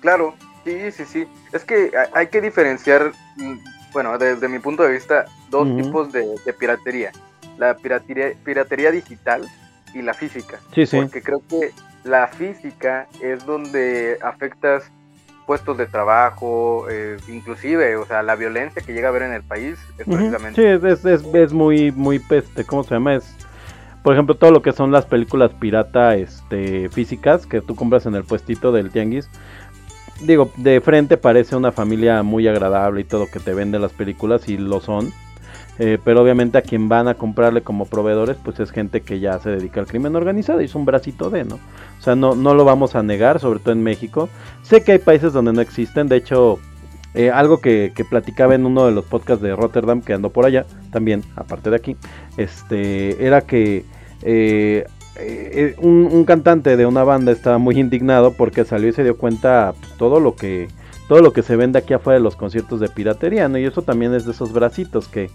C: Claro, sí, sí, sí. Es que hay- que diferenciar, mm, bueno, desde mi punto de vista, dos tipos de, de piratería. La piratería, piratería digital y la física.
B: Sí, sí.
C: Porque creo que la física es donde afectas puestos de trabajo, eh, inclusive, o sea, la violencia que llega a haber en el país es precisamente
B: Sí, es, es, es- es muy, muy, este, ¿cómo se llama? Es, por ejemplo, todo lo que son las películas pirata, este, físicas que tú compras en el puestito del tianguis. Digo, de frente parece una familia muy agradable y todo que te vende las películas y lo son. Eh, pero obviamente a quien van a comprarle como proveedores, pues es gente que ya se dedica al crimen organizado y es un bracito de, ¿no? O sea, no, no lo vamos a negar, sobre todo en México. Sé que hay países donde no existen, de hecho, eh, algo que, platicaba en uno de los podcasts de Rotterdam, que ando por allá, también, aparte de aquí, este, era que eh, eh, un, un cantante de una banda estaba muy indignado porque salió y se dio cuenta pues, todo lo que todo lo que se vende aquí afuera de los conciertos de piratería. Y eso también es de esos bracitos que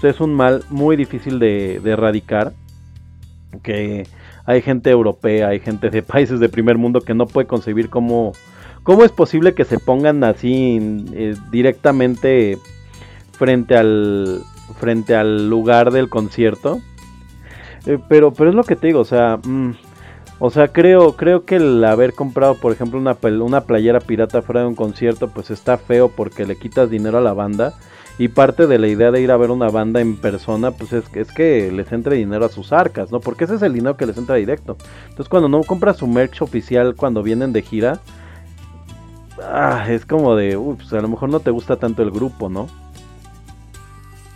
B: pues, es un mal muy difícil de, de erradicar, que hay gente europea, hay gente de *laughs* países de primer mundo que no puede concebir cómo, cómo es posible que se pongan así eh, directamente frente al frente al lugar del concierto. Eh, pero pero es lo que te digo, o sea, mm, o sea, creo creo que el haber comprado, por ejemplo, una una playera pirata fuera de un concierto, pues está feo porque le quitas dinero a la banda. Y parte de la idea de ir a ver una banda en persona, pues es, es que les entre dinero a sus arcas, ¿no? Porque ese es el dinero que les entra directo. Entonces cuando no compras su merch oficial cuando vienen de gira, ah, es como de, uy, pues a lo mejor no te gusta tanto el grupo, ¿no?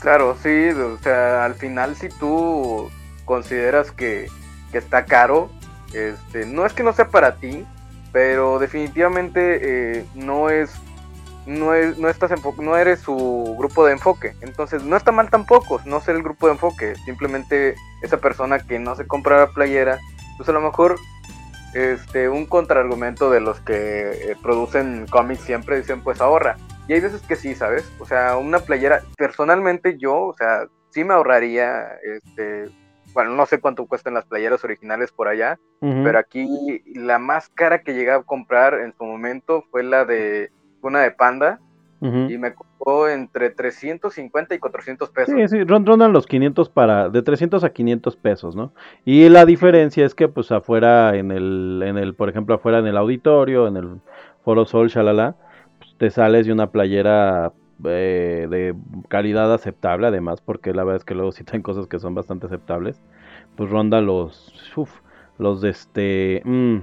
C: Claro, sí, o sea, al final si tú consideras que, que está caro, este, no es que no sea para ti, pero definitivamente eh, no es, no es, no estás no eres su grupo de enfoque, entonces no está mal tampoco no ser el grupo de enfoque, simplemente esa persona que no se compra la playera, pues a lo mejor este un contraargumento de los que eh, producen cómics siempre dicen pues ahorra y hay veces que sí, ¿sabes? O sea, una playera, personalmente yo, o sea, sí me ahorraría, este, bueno, no sé cuánto cuestan las playeras originales por allá, pero aquí la más cara que llegué a comprar en su momento fue la de una de Panda y me costó entre 350 y 400 pesos.
B: Sí, sí, ron- rondan los 500 para, de 300 a 500 pesos, ¿no? Y la diferencia es que pues afuera en el, en el, por ejemplo, afuera en el auditorio, en el Foro Sol, shalala, pues, te sales de una playera eh, de calidad aceptable, además, porque la verdad es que luego *laughs* sí traen cosas que son bastante aceptables, pues ronda los, los de este, mm,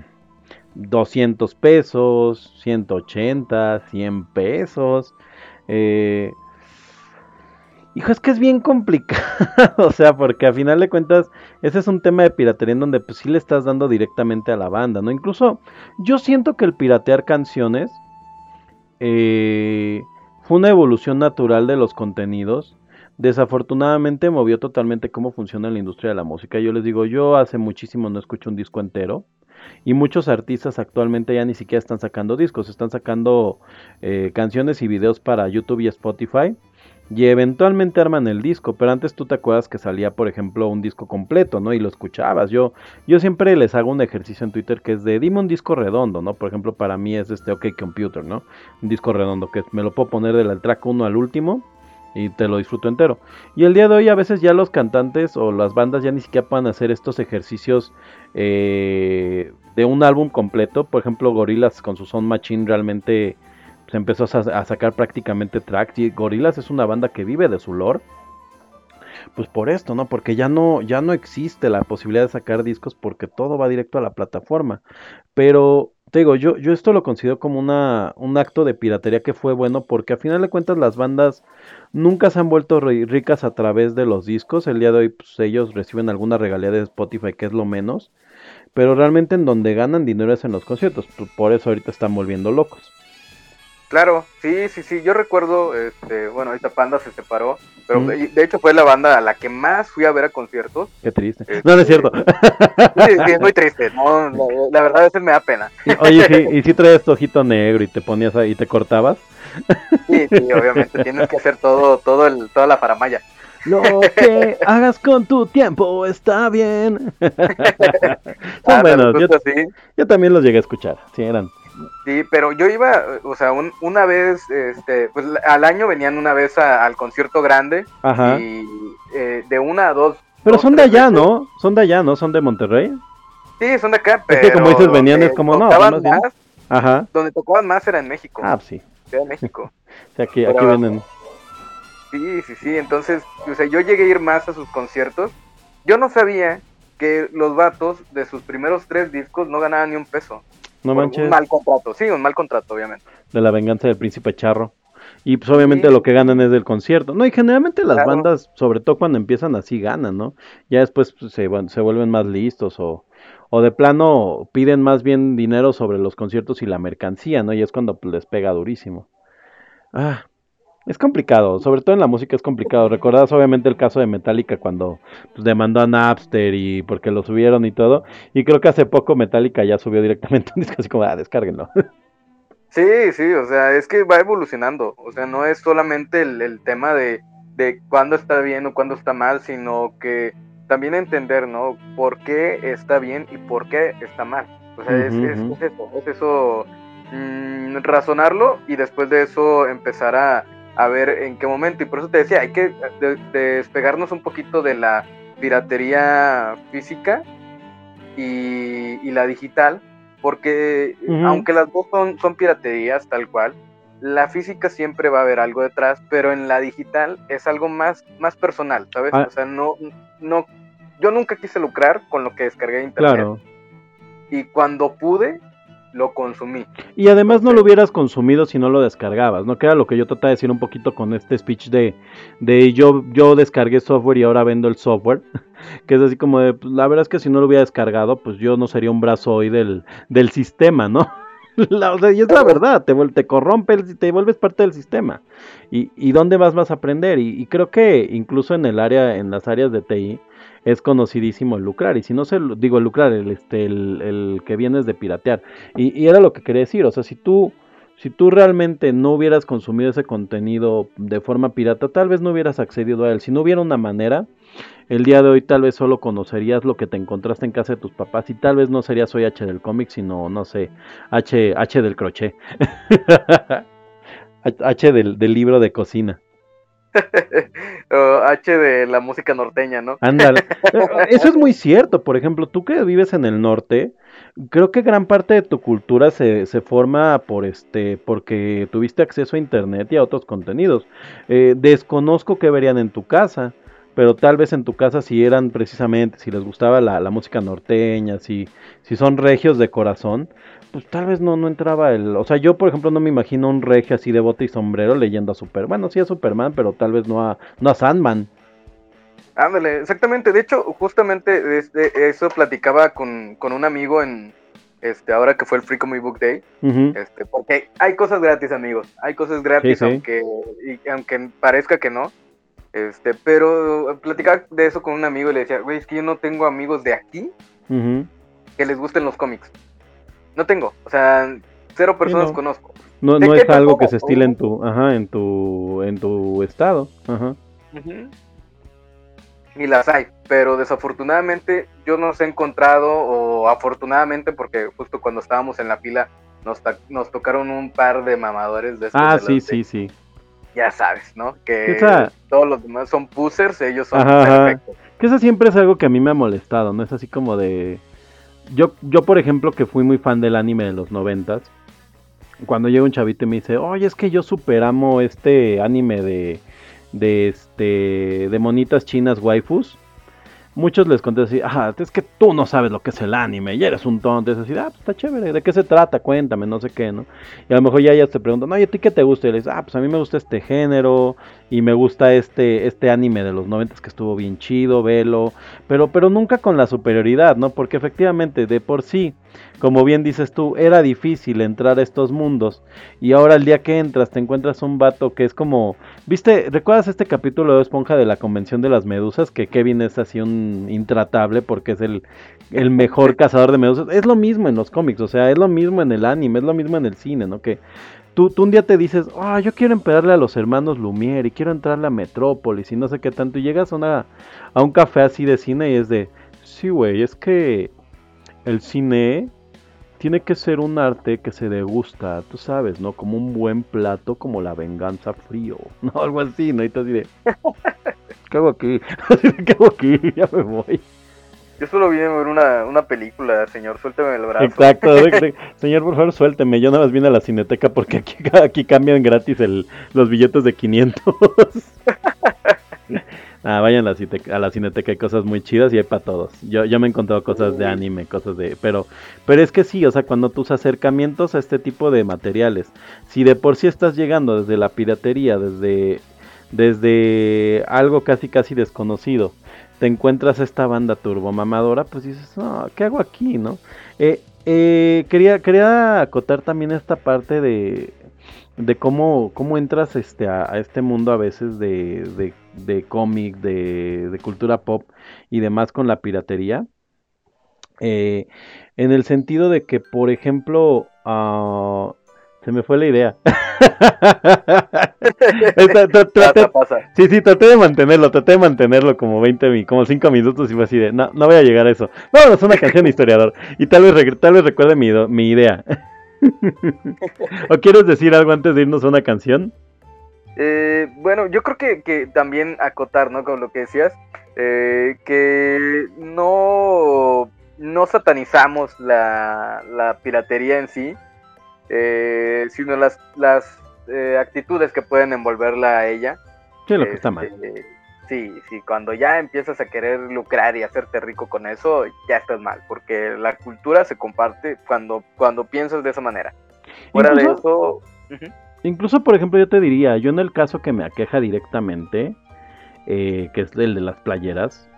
B: 200 pesos, 180, 100 pesos, eh, Hijo, es que es bien complicado, *laughs* o sea, porque a final de cuentas, ese es un tema de piratería en donde pues sí le estás dando directamente a la banda, ¿no? Incluso yo siento que el piratear canciones eh, fue una evolución natural de los contenidos. Desafortunadamente movió totalmente cómo funciona la industria de la música. Yo les digo, yo hace muchísimo no escucho un disco entero. Y muchos artistas actualmente ya ni siquiera están sacando discos, están sacando eh, canciones y videos para YouTube y Spotify y eventualmente arman el disco, pero antes tú te acuerdas que salía, por ejemplo, un disco completo, ¿no? Y lo escuchabas. Yo yo siempre les hago un ejercicio en Twitter que es de dime un disco redondo, ¿no? Por ejemplo, para mí es este OK Computer, ¿no? Un disco redondo que me lo puedo poner del track 1 al último y te lo disfruto entero. Y el día de hoy a veces ya los cantantes o las bandas ya ni siquiera pueden hacer estos ejercicios eh, de un álbum completo. Por ejemplo, Gorillaz con su Sound Machine realmente se empezó a, sa- a sacar prácticamente tracks y Gorillaz es una banda que vive de su lore. Pues por esto, ¿no? Porque ya no, ya no existe la posibilidad de sacar discos porque todo va directo a la plataforma. Pero te digo, yo, yo esto lo considero como una, un acto de piratería que fue bueno porque a final de cuentas las bandas nunca se han vuelto ri- ricas a través de los discos. El día de hoy pues, ellos reciben alguna regalía de Spotify que es lo menos. Pero realmente en donde ganan dinero es en los conciertos. Por eso ahorita están volviendo locos.
C: Claro, sí, sí, sí, yo recuerdo, este, bueno, ahorita Panda se separó, pero
B: Mm.
C: de hecho fue la banda a la que más fui a ver a conciertos.
B: Qué triste.
C: Este-
B: No, no es cierto.
C: Sí, sí, es muy triste, no, la, la verdad a veces me da pena.
B: Oye, sí, *laughs* y si traías tu ojito negro y te ponías ahí y te cortabas.
C: Sí, sí, obviamente tienes que hacer todo, todo el, toda la faramaya.
B: Lo que hagas con tu tiempo está bien. *laughs* Son
C: Ándale,
B: buenos. Yo, yo también los llegué a escuchar. Sí, eran.
C: Sí, pero yo iba, o sea, un- una vez, este, pues al año venían una vez a- al concierto grande
B: Ajá.
C: y eh, de una a dos.
B: Pero
C: dos,
B: son de allá,
C: veces.
B: ¿no? Son de allá, ¿no? Son de Monterrey.
C: Sí, son de acá,
B: Es
C: pero.
B: que como dices, venían, es
C: donde
B: como, no,
C: tocaban
B: más bien.
C: más,
B: Ajá.
C: donde tocaban más era en México.
B: Ah, sí.
C: Ciudad de México. *laughs*
B: O sea, aquí, aquí vienen.
C: Sí, sí, sí. Entonces, o sea, yo llegué a ir más a sus conciertos. Yo no sabía que los vatos de sus primeros tres discos no ganaban ni un peso.
B: No manches.
C: Un mal contrato, sí, un mal contrato, obviamente.
B: De la venganza del príncipe charro. Y pues obviamente
C: Sí.
B: lo que ganan es del concierto. No, y generalmente las
C: Claro.
B: bandas, sobre todo cuando empiezan así, ganan, ¿no? Ya después pues, se, se vuelven más listos o, o de plano piden más bien dinero sobre los conciertos y la mercancía, ¿no? Y es cuando pues, les pega durísimo. Ah, es complicado, sobre todo en la música es complicado. Recordás obviamente el caso de Metallica cuando pues, demandó a Napster y porque lo subieron y todo. Y creo que hace poco Metallica ya subió directamente *laughs* un disco así como, ah, descárguenlo.
C: Sí, sí, o sea, es que va evolucionando. O sea, no es solamente el, el tema de, de cuándo está bien o cuándo está mal, sino que también entender, ¿no? Por qué está bien y por qué está mal. O sea, es, es- es eso, es eso, mm, razonarlo y después de eso empezar a, a ver en qué momento. Y por eso te decía, hay que de- despegarnos un poquito de la piratería física y, y la digital, porque
B: Ujú.
C: aunque las dos son, son piraterías tal cual, la física siempre va a haber algo detrás, pero en la digital es algo más, más personal, ¿sabes?
B: Ah.
C: O sea, no, no, yo nunca quise lucrar con lo que descargué de internet
B: Claro.
C: y cuando pude, lo consumí.
B: Y además no lo hubieras consumido si no lo descargabas, ¿no? Que era lo que yo trataba de decir un poquito con este speech de, de yo, yo descargué software y ahora vendo el software. *laughs* Que es así como de, pues, la verdad es que si no lo hubiera descargado, pues yo no sería un brazo hoy del, del sistema, ¿no? *laughs* La- o sea, y es la verdad, te, te corrompe, te vuelves parte del sistema. ¿Y, y dónde más vas a aprender? Y, y creo que incluso en el área, en las áreas de TI, es conocidísimo el lucrar. Y si no se, digo el lucrar, el, este, el, que vienes de piratear. Y, era lo que quería decir, o sea, si tú, si tú realmente no hubieras consumido ese contenido de forma pirata, tal vez no hubieras accedido a él. Si no hubiera una manera, el día de hoy tal vez solo conocerías lo que te encontraste en casa de tus papás y tal vez no serías hoy H del cómic, sino, no sé, H, H del crochet. *laughs* H del libro de cocina.
C: O H de la música norteña, ¿no?
B: Ándale. *laughs* Eso es muy cierto. Por ejemplo, tú que vives en el norte, creo que gran parte de tu cultura se, se forma por este, porque tuviste acceso a internet y a otros contenidos. Eh, desconozco qué verían en tu casa, pero tal vez en tu casa si eran precisamente, si les gustaba la, la música norteña, si, si son regios de corazón, pues tal vez no, no entraba el... O sea, yo por ejemplo no me imagino un regio así de bote y sombrero leyendo a Super... Bueno, sí a Superman, pero tal vez no a, no a Sandman.
C: Ándale, exactamente. De hecho, justamente este, eso platicaba con, con un amigo en este ahora que fue el Free Comic Book Day. Este, porque hay cosas gratis, amigos. Hay cosas gratis,
B: Sí, sí.
C: aunque y- aunque parezca que no. Este, pero platicaba de eso con un amigo y le decía, güey, es que yo no tengo amigos de aquí que les gusten los cómics. No tengo, o sea, cero personas
B: no.
C: conozco.
B: No,
C: ¿De
B: no
C: qué
B: es algo que se estila en tu, ajá, en tu, en tu estado. Ajá.
C: Y las hay, pero desafortunadamente yo no los he encontrado, o afortunadamente, porque justo cuando estábamos en la fila nos, tocaron un par de mamadores de estos.
B: Ah,
C: de
B: sí,
C: de-
B: sí, sí.
C: Ya sabes, ¿no? Que todos los demás son pusers, ellos son
B: Ajá, ajá.
C: perfectos.
B: Que eso siempre es algo que a mí me ha molestado, ¿no? Es así como de... Yo, yo por ejemplo, que fui muy fan del anime de los noventas, cuando llega un chavito y me dice, oye, es que yo superamo este anime de, de, este, de monitas chinas waifus, muchos les contesto así, ah, es que tú no sabes lo que es el anime y eres un tonto. Es así, ah, pues está chévere, ¿de qué se trata? Cuéntame, no sé qué, ¿no? Y a lo mejor ya ellas te preguntan, oye, ¿a ti qué te gusta? Y le dices, ah, pues a mí me gusta este género y me gusta este, este anime de los noventas que estuvo bien chido, velo, pero, pero nunca con la superioridad, ¿no? Porque efectivamente, de por sí, como bien dices tú, era difícil entrar a estos mundos y ahora el día que entras te encuentras un vato que es como, ¿viste? ¿Recuerdas este capítulo de Esponja de la Convención de las Medusas? Que Kevin es así un intratable porque es el, el mejor *laughs* cazador de medusas. Es lo mismo en los cómics, o sea, es lo mismo en el anime, es lo mismo en el cine, ¿no? Que tú, tú un día te dices, ah, yo quiero empedarle a los hermanos Lumière y quiero entrarle a Metrópolis y no sé qué tanto. Y llegas a, una, a un café así de cine y es de, sí, güey, es que el cine tiene que ser un arte que se degusta, tú sabes, ¿no? Como un buen plato, como la venganza frío, *laughs* ¿no? Algo así, ¿no? Y te así de, ¿qué hago aquí? *laughs* ¿Qué hago aquí? *laughs* Ya me voy.
C: Yo solo vine a ver una, una película, señor, suélteme el brazo.
B: Exacto, *laughs* señor, por favor, suélteme. Yo nada más vine a la cineteca porque aquí, aquí cambian gratis el, los billetes de 500. *laughs* Ah, vayan a la, cite- a la cineteca, hay cosas muy chidas y hay para todos. Yo, yo me he encontrado cosas de anime, cosas de... Pero, pero es que sí, o sea, cuando tus acercamientos a este tipo de materiales, si de por sí estás llegando desde la piratería, desde, desde algo casi casi desconocido, te encuentras esta banda turbomamadora, pues dices, no, ¿qué hago aquí, no? Eh, eh, quería, quería acotar también esta parte de, de cómo, cómo entras este, a, este mundo a veces de, de, cómic, de, de cultura pop y demás con la piratería. Eh, en el sentido de que, por ejemplo, ah, se me fue la idea. *laughs* Esta- traté-. Sí, sí, traté de mantenerlo, traté de mantenerlo como 20, mi- como 5 minutos y fue así de, no, no voy a llegar a eso. No, es una canción de historiador. Y tal vez, tal vez recuerde mi, mi idea. *laughs* ¿O quieres decir algo antes de irnos a una canción?
C: Eh, bueno, yo creo que, que también acotar, ¿no? Con lo que decías, eh, que no, no satanizamos la, la piratería en sí, eh, sino las, las eh, actitudes que pueden envolverla a ella.
B: Sí, lo que está mal.
C: Este, Sí, sí, cuando ya empiezas a querer lucrar y hacerte rico con eso, ya estás mal, porque la cultura se comparte cuando, cuando piensas de esa manera. Fuera de
B: Incluso-
C: eso, ujú.
B: Incluso, por ejemplo, yo te diría, yo en el caso que me aqueja directamente, eh, que es el de las playeras,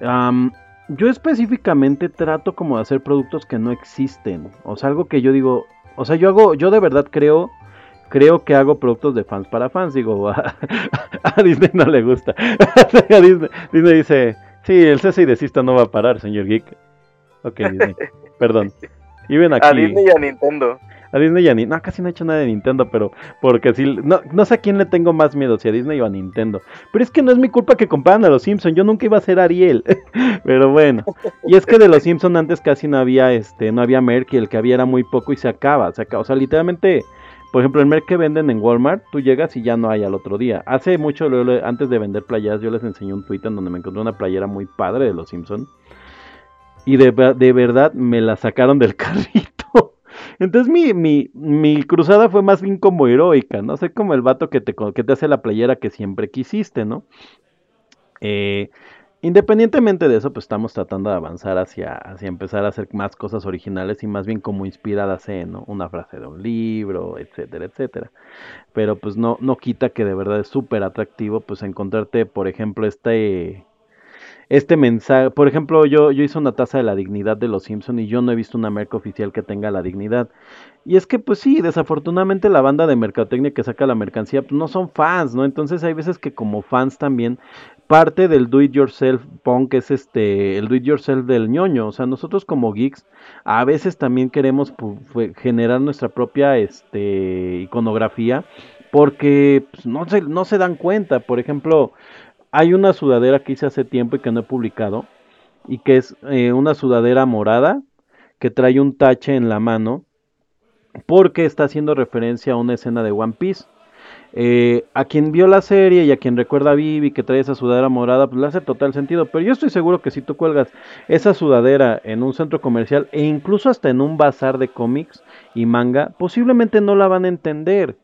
B: yo específicamente trato como de hacer productos que no existen. O sea, algo que yo digo, o sea, yo hago, yo de verdad creo, creo que hago productos de fans para fans. Digo, *laughs* a, a Disney no le gusta. *laughs* A Disney, Disney dice, sí, el cese y desista no va a parar, señor Geek. Ok, Disney, *laughs* perdón. Y ven aquí.
C: a Disney y a Nintendo.
B: A Disney y a Nintendo. No, casi no he hecho nada de Nintendo, pero porque sí. No, no sé a quién le tengo más miedo, si a Disney o a Nintendo. Pero es que no es mi culpa que comparan a los Simpsons. Yo nunca iba a ser Ariel. *laughs* pero bueno. Y es que de los Simpsons antes casi no había este, no había merch y el que había era muy poco y se acaba. Se acaba. O sea, literalmente. Por ejemplo, el merch que venden en Walmart, tú llegas y ya no hay al otro día. Hace mucho, antes de vender playeras, yo les enseñé un tweet en donde me encontré una playera muy padre de los Simpsons. Y de, de verdad me la sacaron del *laughs* carrito. Entonces mi, mi, mi cruzada fue más bien como heroica, ¿no? Sé como el vato que te, que te hace la playera que siempre quisiste, ¿no? Eh, independientemente de eso, pues estamos tratando de avanzar hacia, hacia empezar a hacer más cosas originales y más bien como inspiradas en, ¿no? Una frase de un libro, etcétera, etcétera. Pero pues no, no quita que de verdad es súper atractivo, pues encontrarte, por ejemplo, este este mensaje, por ejemplo, yo, yo hice una taza de la dignidad de los Simpson y yo no he visto una marca oficial que tenga la dignidad. Y es que, pues sí, desafortunadamente la banda de mercadotecnia que saca la mercancía pues, no son fans, ¿no? Entonces hay veces que como fans también parte del do it yourself punk es este el do it yourself del ñoño, o sea, nosotros como geeks a veces también queremos pu- fue- generar nuestra propia este iconografía porque pues, no se no se dan cuenta, por ejemplo, hay una sudadera que hice hace tiempo y que no he publicado. Y que es eh, una sudadera morada que trae un tache en la mano. Porque está haciendo referencia a una escena de One Piece. Eh, a quien vio la serie y a quien recuerda a Vivi que trae esa sudadera morada, pues le hace total sentido. Pero yo estoy seguro que si tú cuelgas esa sudadera en un centro comercial e incluso hasta en un bazar de cómics y manga, posiblemente no la van a entender.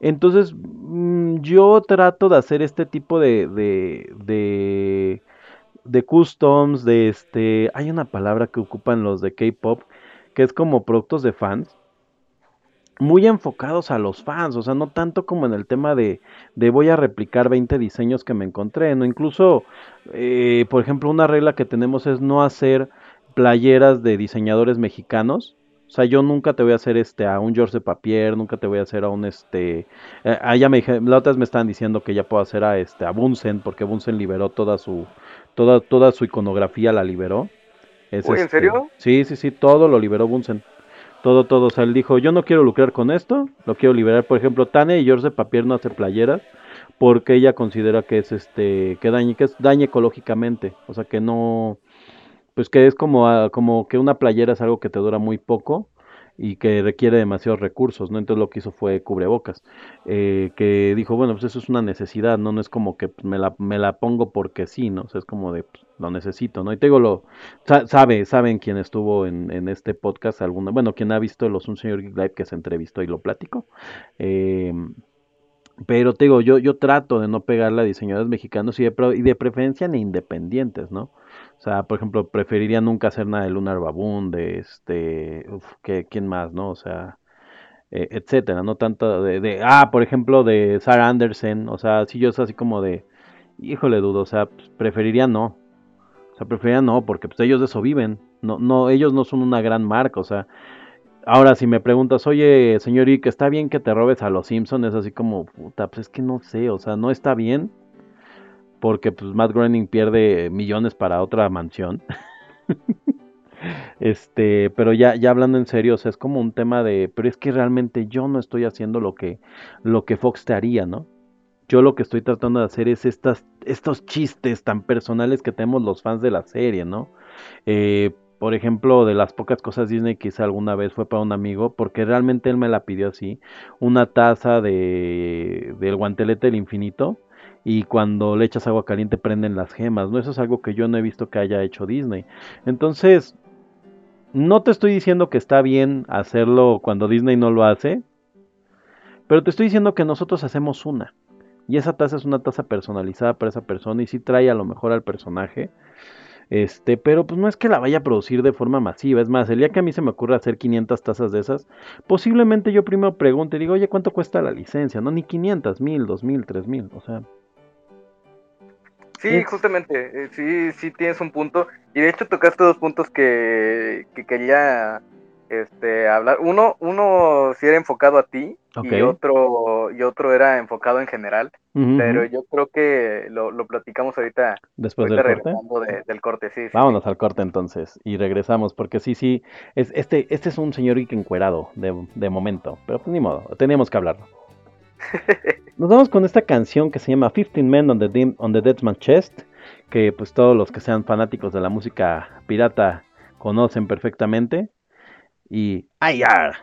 B: Entonces, mm, yo trato de hacer este tipo de, de, de, de customs, de este, hay una palabra que ocupan los de K-pop, que es como productos de fans, muy enfocados a los fans, o sea, no tanto como en el tema de, de voy a replicar 20 diseños que me encontré, no, incluso, eh, por ejemplo, una regla que tenemos es no hacer playeras de diseñadores mexicanos, o sea, yo nunca te voy a hacer este a un George Papier, nunca te voy a hacer a un este. Eh, ah, ya me dije, las otras me estaban diciendo que ya puedo hacer a este a Bunsen, porque Bunsen liberó toda su toda toda su iconografía la liberó. Es,
C: Uy, ¿en
B: este,
C: serio?
B: Sí, sí, sí, todo lo liberó Bunsen. Todo, todo. O sea, él dijo, yo no quiero lucrar con esto, lo quiero liberar. Por ejemplo, Tane y George de Papier no hace playeras porque ella considera que es este, que daña, que es daña ecológicamente. O sea, que no, pues que es como, ah, como que una playera es algo que te dura muy poco y que requiere demasiados recursos, ¿no? Entonces lo que hizo fue cubrebocas, eh, que dijo, bueno, pues eso es una necesidad, ¿no? No es como que me la, me la pongo porque sí, ¿no? O sea, es como de, pues, lo necesito, ¿no? Y te digo, lo, sa- sabe, saben quién estuvo en, en este podcast, alguna, bueno, quien ha visto los Un Señor Geek Live que se entrevistó y lo platico, eh, pero te digo, yo, yo trato de no pegarle a diseñadores mexicanos y de, y de preferencia ni independientes, ¿no? O sea, por ejemplo, preferiría nunca hacer nada de Lunar Baboon, de este, uf, ¿qué- ¿quién más, no? O sea, eh, etcétera, no tanto de, de, ah, por ejemplo, de Sarah Anderson, o sea, si yo es así como de, híjole, dudo, o sea, pues, preferiría no, o sea, preferiría no, porque pues ellos de eso viven, no, no, ellos no son una gran marca, o sea, ahora si me preguntas, oye, señor Ick, ¿está bien que te robes a los Simpsons? Es así como, puta, pues es que no sé, o sea, no está bien, porque pues Matt Groening pierde millones para otra mansión. *laughs* Este, pero ya, ya hablando en serio, o sea, es como un tema de, pero es que realmente yo no estoy haciendo lo que, lo que Fox te haría, ¿no? Yo lo que estoy tratando de hacer es estas, estos chistes tan personales que tenemos los fans de la serie, ¿no? Eh, por ejemplo, de las pocas cosas Disney que hice alguna vez fue para un amigo, porque realmente él me la pidió así, una taza de, del guantelete del infinito, y cuando le echas agua caliente prenden las gemas, ¿no? Eso es algo que yo no he visto que haya hecho Disney. Entonces, no te estoy diciendo que está bien hacerlo cuando Disney no lo hace, pero te estoy diciendo que nosotros hacemos una. Y esa taza es una taza personalizada para esa persona y sí trae a lo mejor al personaje. Este, pero pues no es que la vaya a producir de forma masiva. Es más, el día que a mí se me ocurra hacer 500 tazas de esas, posiblemente yo primero pregunte y digo, oye, ¿cuánto cuesta la licencia? No, ni 500, 1000, 2000, 3000. O sea,
C: Sí, justamente, eh, sí, sí tienes un punto. Y de hecho tocaste dos puntos que, que quería este, hablar. Uno, uno sí era enfocado a ti y otro y otro era enfocado en general. Pero yo creo que lo, lo platicamos ahorita,
B: después
C: ahorita
B: del corte.
C: de- del corte. Sí, sí,
B: Vámonos al corte entonces y regresamos, porque sí, sí, es, este, este es un señor encuerado de, de momento, pero pues ni modo, teníamos que hablarlo. *laughs* Nos vamos con esta canción que se llama 15 Men on the, Dim- on the Dead Man's Chest, que pues todos los que sean fanáticos de la música pirata conocen perfectamente. Y ¡ay,
D: pirates.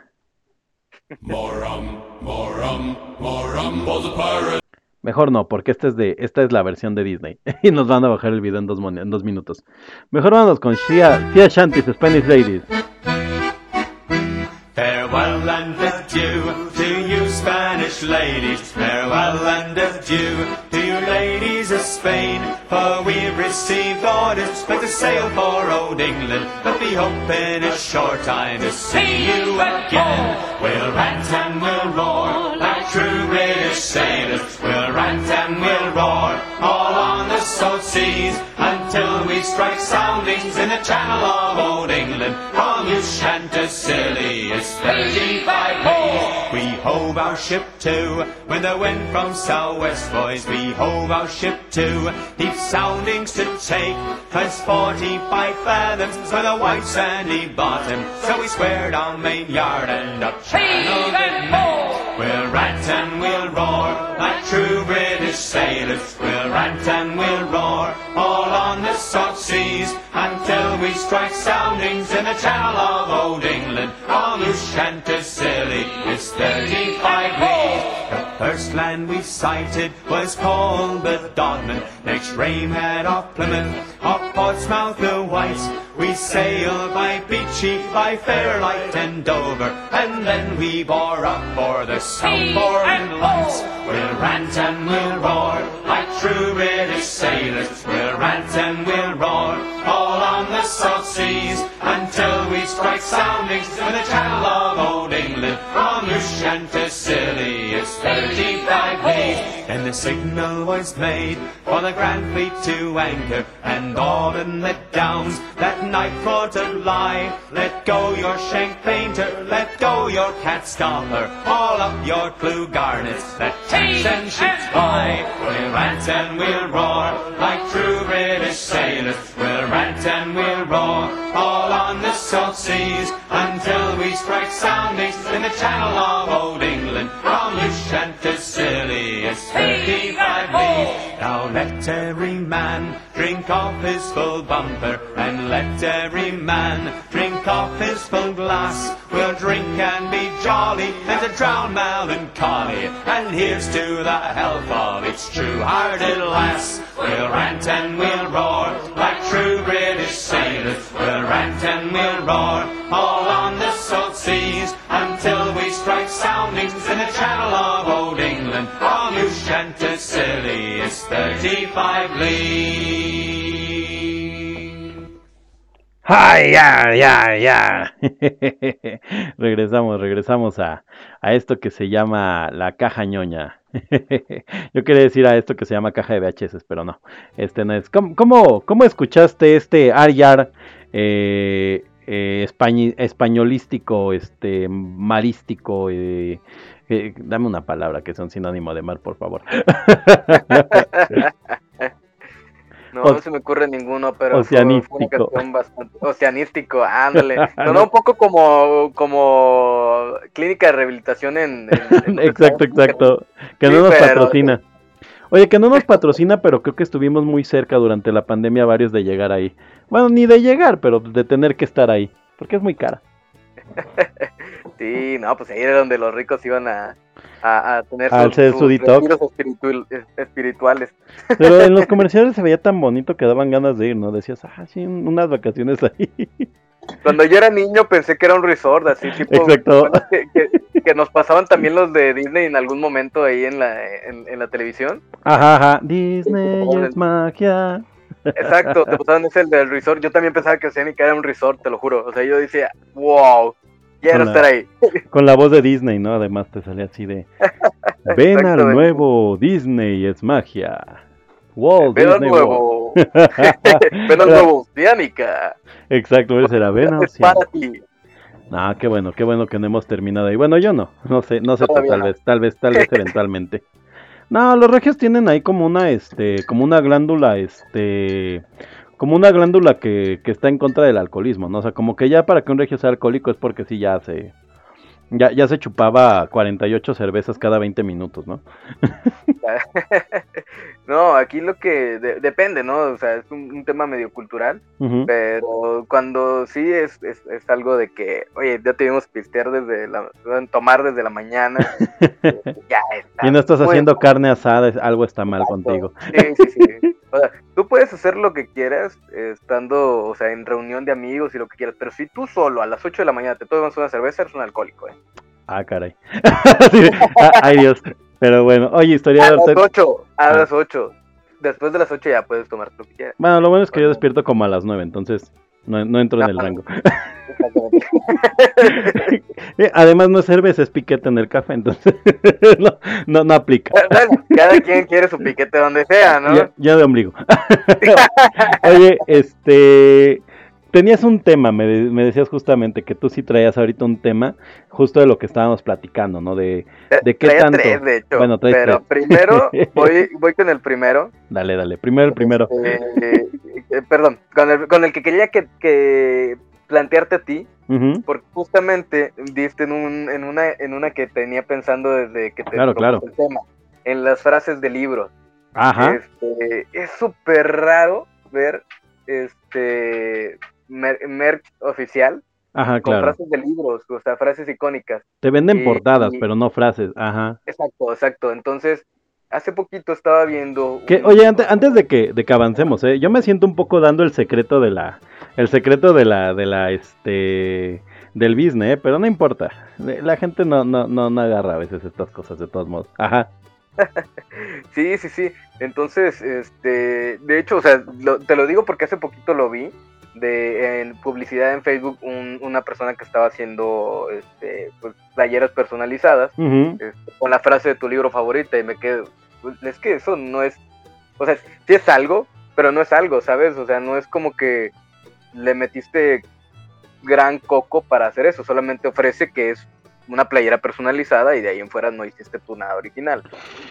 B: Mejor no, porque esta es, de, esta es la versión de Disney. *laughs* y nos van a bajar el video en dos, en dos minutos. Mejor vámonos con Sia, Sia Shanty's Spanish Ladies.
E: Farewell and to you ladies. Farewell and adieu to you ladies of Spain. For we've received orders but to sail for old England. But we hope in a short time to see you again. We'll rant and we'll roar like true British sailors. We'll rant and we'll roar all on the salt seas until we strike soundings in the channel of old England. From Chanticleer is 35 days. Hove our ship to when the wind from southwest boys. We hove our ship to deep soundings to take. Cause 45 fathoms with a white sandy bottom. So we squared our main yard and up channel it made. We'll rant and we'll roar like true British sailors. We'll rant and we'll roar all on the salt seas until we strike soundings in the channel of old England. All is 35 leagues. The unified first land we sighted was called the Dodman. Next Rame had off Plymouth, off Portsmouth the Whites. We sailed by Beachy, by Fairlight and Dover, and then we bore up for the Southbourne Lights. We'll rant and we'll roar like true British sailors. We'll rant and we'll roar all on the salt seas until we strike soundings in the channel of old England. From Chanticleer is 35 days. And the signal was made for the Grand Fleet to anchor, and all in the downs that night for lie. Let go your shank painter, let go your cat stopper, all up your clue garnets that tension ships fly. We'll rant and we'll roar like true British sailors. We'll rant and we'll roar all on the salt seas until we strike soundings in the channel of old England. From Lucian to Scilly is 35 leagues. Now let every man drink off his full bumper and let every man drink off his full glass. We'll drink and be jolly and to drown melancholy. And here's to the health of its true-hearted lass. We'll rant and we'll roar like true British sailors. We'll rant and we'll roar all on the salt seas until we strike soundings in the channel of old England. From Lucian to Scilly is 35 leagues.
B: ¡Ay, ya, ya, ya! *laughs* regresamos, regresamos a, a esto que se llama la caja ñoña. *laughs* Yo quería decir a esto que se llama caja de VHS, pero no. Este no es. ¿Cómo, cómo, cómo escuchaste este Aryar eh, eh, españolístico, este marístico? eh, eh, dame una palabra que sea un sinónimo de mar, por favor. *laughs*
C: No, no se me ocurre ninguno, pero fue- fue
B: Oceanístico.
C: una bastante oceanístico, ándale. *laughs* Sonó un poco como como clínica de rehabilitación en, en- en- *laughs*
B: exacto, exacto. Que no nos
C: pero-
B: patrocina. Oye, que no nos patrocina, pero creo que estuvimos muy cerca durante la pandemia varios de llegar ahí. Bueno, ni de llegar, pero de tener que estar ahí. Porque es muy cara. *laughs*
C: Sí, no, pues ahí era donde los ricos iban a, a, a tener
B: A
C: sus,
B: hacer su
C: espirituales. *laughs*
B: Pero en los *laughs* comerciales se veía tan bonito que daban ganas de ir, ¿no? Decías, ah, sí, un- unas vacaciones ahí.
C: Cuando yo era niño pensé que era un resort, así tipo
B: Exacto.
C: que, que- que nos pasaban también los de Disney en algún momento ahí en la, en, en la televisión.
B: Ajá, ajá. Disney es magia.
C: Exacto, te pasaban ese el del resort. Yo también pensaba que Oceánica era un resort, te lo juro. O sea, yo decía, wow, quiero estar ahí. *laughs*
B: Con la voz de Disney, ¿no? Además te salía así de... *laughs* Ven al nuevo Disney es magia. Walt
C: Ven al nuevo, *laughs* ven al nuevo Oceánica.
B: Exacto, ese era ven a
C: Es
B: Oceánica. Ah, qué bueno, qué bueno que no hemos terminado ahí. Bueno, yo no, no sé, no sé, tal vez, tal vez, tal vez eventualmente. No, los regios tienen ahí como una, este, como una glándula, este, como una glándula que, que está en contra del alcoholismo, ¿no? O sea, como que ya para que un regio sea alcohólico es porque sí ya se, ya, ya se chupaba 48 cervezas cada 20 minutos, ¿no? *laughs* *laughs*
C: No, aquí lo que de- depende, ¿no? O sea, es un, un tema medio cultural, pero cuando sí es, es, es algo de que, oye, ya tuvimos pistear desde la, tomar desde la mañana, *laughs* eh, ya está.
B: Y no estás haciendo carne asada, algo está mal
C: Exacto.
B: contigo.
C: Sí, sí, sí. O sea, tú puedes hacer lo que quieras estando, o sea, en reunión de amigos y lo que quieras, pero si tú solo a las 8 de la mañana te tomas una cerveza, eres un alcohólico, ¿eh?
B: Ah, caray. *laughs* Sí, ah, ay, Dios. Pero bueno, oye,
C: A
B: historiador,
C: las
B: te-
C: 8, a
B: Ah.
C: las 8. Después de las 8 ya puedes tomar lo que quieras.
B: Bueno, lo bueno es que yo despierto como a las 9, entonces no, no entro en el rango. *laughs* *laughs* Además no es cerveza, es piquete en el café, entonces *laughs* no, no, no aplica.
C: Bueno, cada quien quiere su piquete donde sea, ¿no?
B: Ya, ya de ombligo. Oye, este... Tenías un tema, me, de- me decías justamente que tú sí traías ahorita un tema justo de lo que estábamos platicando, ¿no? De, ¿de qué tanto?
C: tres, de hecho.
B: Bueno, traes
C: pero
B: tres.
C: primero, *laughs* voy, voy con el primero.
B: Dale, dale, primero el primero.
C: Este, *laughs* eh, perdón, con el, con el que quería que, que plantearte a ti, porque justamente diste en, un, en, una, en una que tenía pensando desde que te
B: Claro, claro.
C: el tema, en las frases de libros.
B: Ajá,
C: Este, es súper raro ver este mer- merch oficial
B: ajá,
C: con
B: claro.
C: frases de libros, o sea, frases icónicas.
B: Te venden
C: y-
B: portadas,
C: y-
B: pero no frases, ajá.
C: Exacto, exacto. Entonces, hace poquito estaba viendo.
B: Que,
C: un-
B: oye, antes, antes de que, de que avancemos, ¿eh? yo me siento un poco dando el secreto de la, el secreto de la, de la, este, del business, ¿eh? pero no importa. La gente no, no, no, no agarra a veces estas cosas de todos modos. Ajá. *laughs*
C: Sí, sí, sí. Entonces, este, de hecho, o sea, lo- te lo digo porque hace poquito lo vi de en publicidad en Facebook un- una persona que estaba haciendo, este, pues, playeras personalizadas este, con la frase de tu libro favorita y me quedo, pues, es que eso no es, o sea, sí es algo, pero no es algo, ¿sabes? O sea, no es como que le metiste gran coco para hacer eso, solamente ofrece que es una playera personalizada y de ahí en fuera no hiciste tu nada original.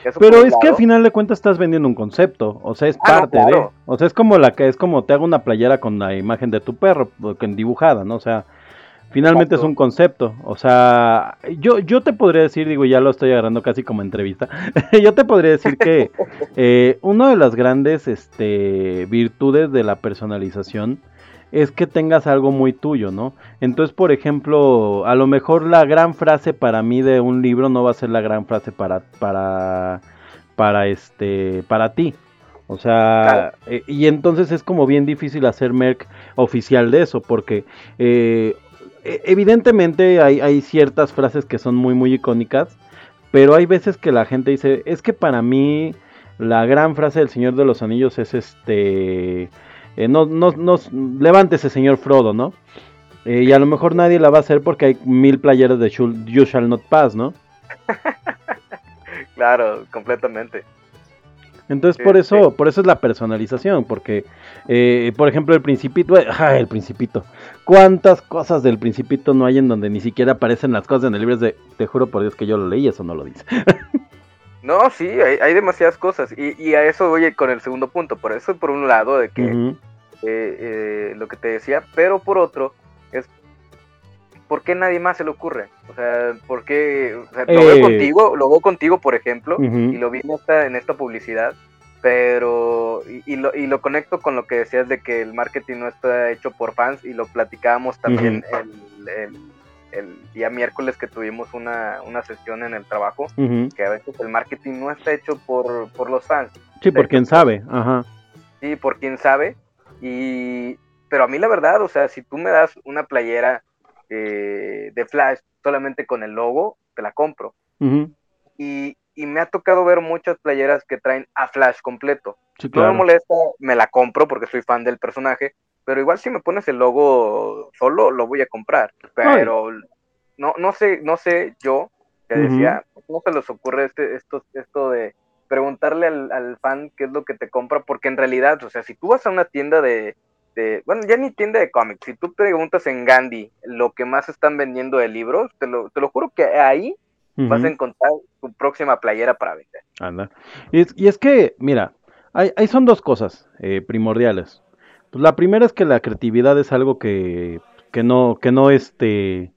C: Eso
B: Pero es que al final de cuentas estás vendiendo un concepto, o sea, es
C: Ah, no,
B: parte de,
C: claro.
B: o sea, es como la que es como te hago una playera con la imagen de tu perro, dibujada, ¿no? O sea, finalmente es un concepto, o sea, yo yo te podría decir, digo, ya lo estoy agarrando casi como entrevista, *laughs* yo te podría decir que *laughs* eh, una de las grandes este, virtudes de la personalización es que tengas algo muy tuyo, ¿no? Entonces, por ejemplo, a lo mejor la gran frase para mí de un libro no va a ser la gran frase para para para este para ti. O sea,
C: Claro.
B: eh, y entonces es como bien difícil hacer merc oficial de eso, porque eh, e- evidentemente hay, hay ciertas frases que son muy muy icónicas, pero hay veces que la gente dice, es que para mí la gran frase del Señor de los Anillos es este, eh, no, no, no, levántese señor Frodo, ¿no? Eh, y a lo mejor nadie la va a hacer porque hay mil playeras de Shul- You Shall Not Pass, ¿no? *laughs*
C: Claro, completamente.
B: Entonces
C: Sí,
B: por eso,
C: sí.
B: por eso es la personalización, porque, eh, por ejemplo, el Principito, eh, ah, el Principito, ¿cuántas cosas del Principito no hay en donde ni siquiera aparecen las cosas en el libro? De, te juro por Dios que yo lo leí, eso no lo dice. *laughs*
C: No, sí, hay, hay demasiadas cosas. Y, y a eso voy con el segundo punto. Por eso, por un lado, de que eh, eh, lo que te decía, pero por otro, es ¿por qué nadie más se le ocurre? O sea, ¿por qué? o sea, lo
B: Eh.
C: veo contigo, lo veo contigo, por ejemplo, y lo vi en esta, en esta publicidad, pero, y, y lo, y lo conecto con lo que decías de que el marketing no está hecho por fans, y lo platicábamos también el, el- el día miércoles que tuvimos una, una sesión en el trabajo, que a veces el marketing no está hecho por, por los fans,
B: Sí, por quién sabe, ajá.
C: Sí, por quién sabe. Y, pero a mí la verdad, o sea, si tú me das una playera eh, de Flash solamente con el logo, te la compro. Y, y me ha tocado ver muchas playeras que traen a Flash completo.
B: Sí,
C: No me molesta, me la compro porque soy fan del personaje, pero igual si me pones el logo solo, lo voy a comprar. Pero no, no sé, no sé yo, que
B: Ujú.
C: decía, ¿cómo se les ocurre este, esto, esto de preguntarle al, al fan qué es lo que te compra? Porque en realidad, o sea, si tú vas a una tienda de, de- bueno, ya ni tienda de cómics, si tú preguntas en Gandhi lo que más están vendiendo de libros, te lo, te lo juro que ahí vas a encontrar tu próxima playera para vender.
B: Anda. Y es, y es que, mira, hay, hay son dos cosas eh, primordiales. Pues la primera es que la creatividad es algo que, que no, que no este,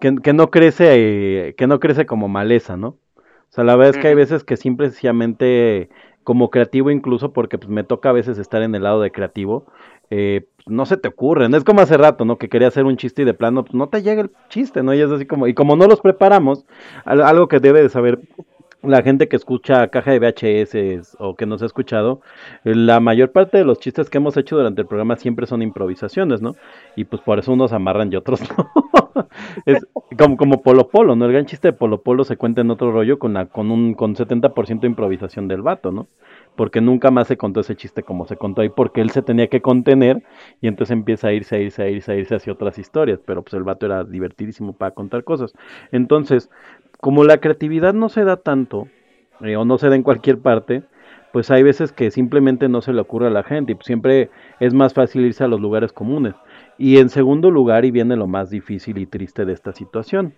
B: que, que no crece, eh, que no crece como maleza, ¿no? O sea, la verdad es que hay veces que simple y sencillamente como creativo incluso, porque pues me toca a veces estar en el lado de creativo, eh, pues, no se te ocurren. Es como hace rato, ¿no? Que quería hacer un chiste y de plano, pues no te llega el chiste, ¿no? Y es así como, y como no los preparamos, al- algo que debe de saber la gente que escucha caja de VHS o que nos ha escuchado, la mayor parte de los chistes que hemos hecho durante el programa siempre son improvisaciones, ¿no? Y pues por eso unos amarran y otros no. *laughs* es como, como Polo Polo, ¿no? El gran chiste de Polo Polo se cuenta en otro rollo con, la, con un con 70% de improvisación del vato, ¿no? Porque nunca más se contó ese chiste como se contó ahí, porque él se tenía que contener y entonces empieza a irse, a irse, a irse, a irse hacia otras historias, pero pues el vato era divertidísimo para contar cosas. Entonces, como la creatividad no se da tanto, eh, o no se da en cualquier parte, pues hay veces que simplemente no se le ocurre a la gente y pues siempre es más fácil irse a los lugares comunes. Y en segundo lugar, y viene lo más difícil y triste de esta situación,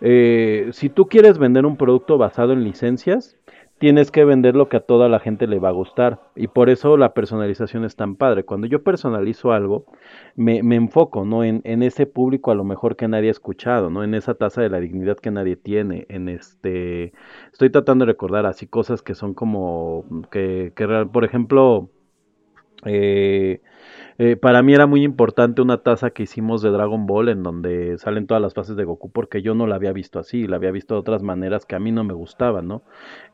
B: eh, si tú quieres vender un producto basado en licencias, tienes que vender lo que a toda la gente le va a gustar. Y por eso la personalización es tan padre. Cuando yo personalizo algo, me, me enfoco, ¿no? En, en ese público a lo mejor que nadie ha escuchado, ¿no? En esa tasa de la dignidad que nadie tiene, en este... Estoy tratando de recordar así cosas que son como... que, que por ejemplo... eh, eh, para mí era muy importante una taza que hicimos de Dragon Ball en donde salen todas las fases de Goku porque yo no la había visto así, la había visto de otras maneras que a mí no me gustaban, ¿no?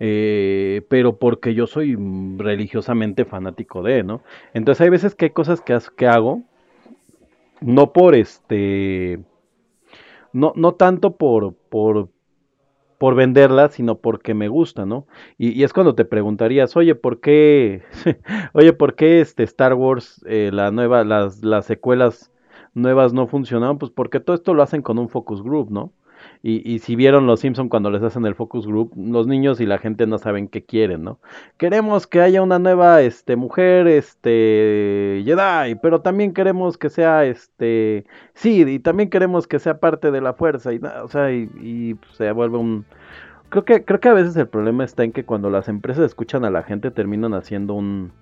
B: Eh, pero porque yo soy religiosamente fanático de, ¿no? Entonces hay veces que hay cosas que, que hago, no por este, no, no tanto por, por, por venderlas, sino porque me gusta, ¿no? Y, y es cuando te preguntarías, oye, ¿por qué, *laughs* oye, ¿por qué este Star Wars, eh, la nueva, las, las secuelas nuevas no funcionaron? Pues porque todo esto lo hacen con un focus group, ¿no? Y, y si vieron los Simpson cuando les hacen el focus group, los niños y la gente no saben qué quieren, ¿no? Queremos que haya una nueva este mujer este Jedi, pero también queremos que sea este sí, y también queremos que sea parte de la fuerza y o sea, y, se vuelve un creo que creo que a veces el problema está en que cuando las empresas escuchan a la gente terminan haciendo un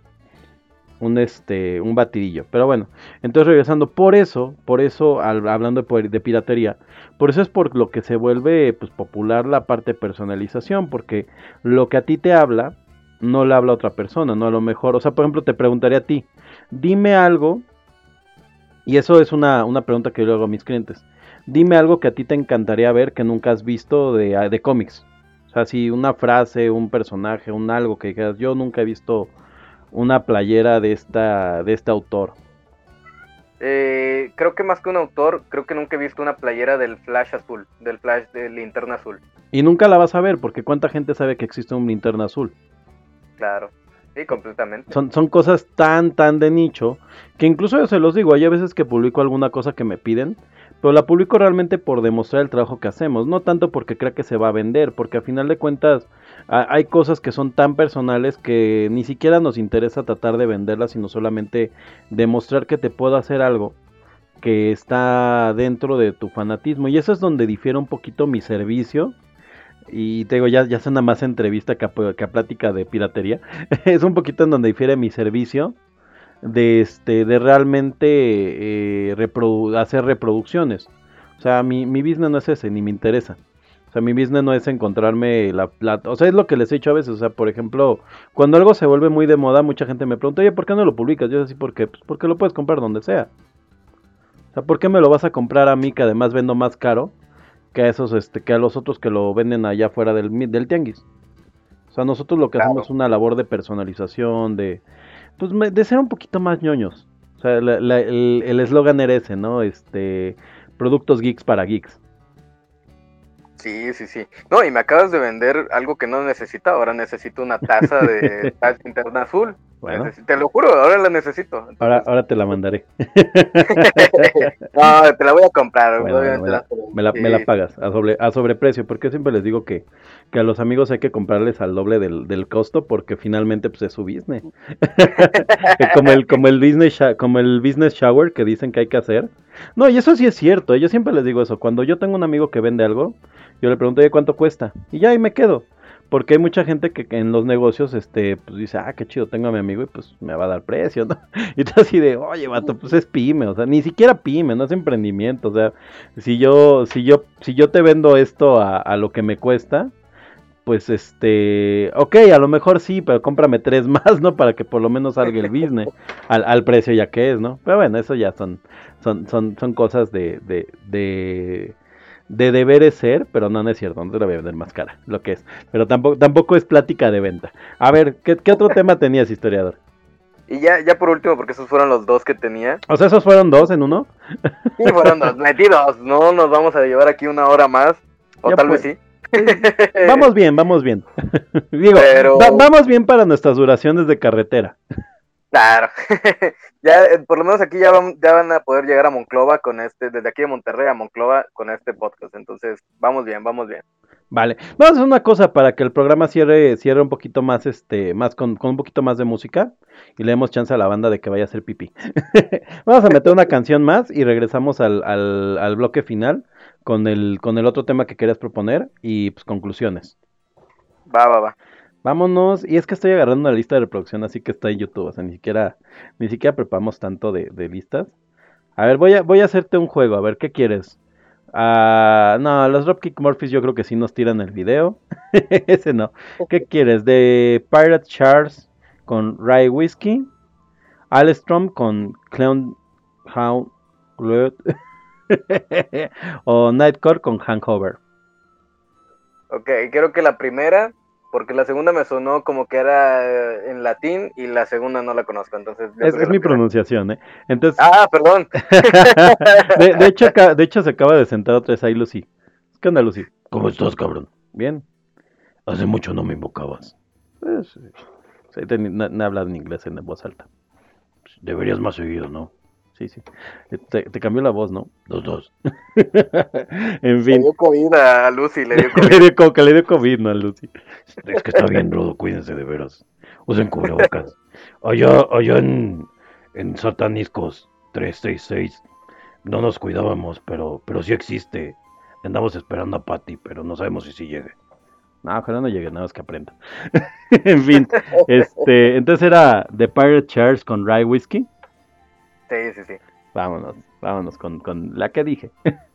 B: un este un batidillo. Pero bueno entonces regresando por eso por eso al- hablando de, de piratería por eso es por lo que se vuelve pues popular la parte de personalización porque lo que a ti te habla no le habla a otra persona no a lo mejor o sea por ejemplo te preguntaría a ti dime algo y eso es una, una pregunta que yo hago a mis clientes dime algo que a ti te encantaría ver que nunca has visto de, de cómics. O sea si una frase un personaje un algo que dijeras yo nunca he visto una playera de esta de este autor.
C: Eh, creo que más que un autor, creo que nunca he visto una playera del Flash azul, del Flash de linterna azul.
B: Y nunca la vas a ver porque cuánta gente sabe que existe un linterna azul.
C: Claro, sí, completamente.
B: Son, son cosas tan, tan de nicho que incluso yo se los digo, hay veces que publico alguna cosa que me piden, pero la publico realmente por demostrar el trabajo que hacemos, no tanto porque crea que se va a vender, porque a final de cuentas hay cosas que son tan personales que ni siquiera nos interesa tratar de venderlas, sino solamente demostrar que te puedo hacer algo que está dentro de tu fanatismo. Y eso es donde difiere un poquito mi servicio. Y te digo, ya, ya suena más entrevista que que a plática de piratería. *laughs* es un poquito en donde difiere mi servicio de este de realmente eh, reprodu- hacer reproducciones. O sea, mi, mi business no es ese, ni me interesa. O sea, mi business no es encontrarme la plata. O sea, es lo que les he dicho a veces. O sea, por ejemplo, cuando algo se vuelve muy de moda, mucha gente me pregunta, oye, ¿por qué no lo publicas? Yo así, ¿por qué? Pues porque lo puedes comprar donde sea. O sea, ¿por qué me lo vas a comprar a mí que además vendo más caro que a esos, este, que a los otros que lo venden allá fuera del, del tianguis? O sea, nosotros lo que
C: Claro.
B: hacemos es una labor de personalización, de, pues, de ser un poquito más ñoños. O sea, la- la- el eslogan era ese, ¿no? Este, productos geeks para geeks.
C: Sí, sí, sí. No, y me acabas de vender algo que no necesito. Ahora necesito una taza de *laughs* Flash linterna azul.
B: Bueno.
C: Te lo juro, ahora la necesito. Entonces,
B: Ahora, ahora te la mandaré. *laughs*
C: no, te la voy a comprar.
B: Bueno, me, la, me la- me la
C: sí.
B: pagas a, sobre, a sobreprecio, porque siempre les digo que, que a los amigos hay que comprarles al doble del, del costo porque finalmente pues, es su business. *laughs* como, el, como, el business como el business shower que dicen que hay que hacer. No, y eso sí es cierto, yo siempre les digo eso. Cuando yo tengo un amigo que vende algo, yo le pregunto, ¿cuánto cuesta? Y ya ahí me quedo. Porque hay mucha gente que que en los negocios, este, pues dice, ah, qué chido, tengo a mi amigo y pues me va a dar precio, ¿no? *laughs* Y tú así de, oye, vato, pues es pyme, o sea, ni siquiera pyme, no es emprendimiento, o sea, si yo, si yo, si yo te vendo esto a, a lo que me cuesta, pues este, ok, a lo mejor sí, pero cómprame tres *laughs* más, ¿no? Para que por lo menos salga el business *laughs* al, al precio ya que es, ¿no? Pero bueno, eso ya son, son, son, son cosas de, de, de, de deberes ser, pero no, no es cierto, no te la voy a vender más cara, lo que es. Pero tampoco, tampoco es plática de venta. A ver, ¿qué, qué otro tema tenías, historiador?
C: Y ya, ya por último, porque esos fueron los dos que tenía.
B: O sea, esos fueron dos en uno.
C: Y fueron dos *laughs* metidos. No nos vamos a llevar aquí una hora más. O
B: Ya
C: tal
B: pues.
C: vez sí.
B: Vamos bien, vamos bien. *laughs* Digo,
C: Pero-
B: va- vamos bien para nuestras duraciones de carretera.
C: Claro. *laughs* ya, eh, por lo menos aquí ya van, ya van a poder llegar a Monclova con este, desde aquí de Monterrey a Monclova con este podcast. Entonces, vamos bien, vamos bien.
B: Vale, vamos a hacer una cosa para que el programa cierre, cierre un poquito más, este, más con, con un poquito más de música y le demos chance a la banda de que vaya a hacer pipí. *laughs* vamos a meter una canción más y regresamos al, al, al bloque final con el, con el otro tema que querías proponer y pues conclusiones.
C: Va, va, va.
B: Vámonos, y es que estoy agarrando una lista de reproducción, así que está en YouTube, o sea, ni siquiera, ni siquiera preparamos tanto de, de listas. A ver, voy a, voy a hacerte un juego, a ver, ¿qué quieres? Ah, no, los Dropkick Murphys yo creo que sí nos tiran el video. *laughs* Ese no. ¿Qué quieres? ¿De Pirate Charles con Rye Whiskey? Alstrom con Clown Hound *laughs* o Nightcore con Hangover.
C: Ok, creo que la primera, porque la segunda me sonó como que era eh, en latín y la segunda no la conozco. Entonces,
B: Es, mi pronunciación, ¿eh? Entonces,
C: Ah, perdón. *laughs*
B: de, de hecho, de hecho, se acaba de sentar otra vez ahí Lucy. ¿Qué onda, Lucy? ¿Cómo estás, cabrón? Bien. Hace mucho no me invocabas. Pues, sí, no hablas en inglés en voz alta. Deberías más seguido, ¿no? Sí, sí. Te, te cambió la voz, ¿no? Los dos. *laughs* en
C: Le
B: fin.
C: dio COVID a Lucy, le dio COVID. *laughs*
B: le dio, como que le dio COVID, ¿no? A Lucy. Es que está bien rudo, cuídense de veras. Usen cubrebocas. Allá, allá en, en Sataniscos 366 no nos cuidábamos, pero, pero sí existe. Andamos esperando a Patty, pero no sabemos si sí llegue. No, ojalá no llegue, nada más que aprenda. *laughs* en fin, este, entonces era The Pirate Chairs con Rye Whiskey.
C: Sí, sí, sí.
B: Vámonos, vámonos con, con la que dije. *laughs*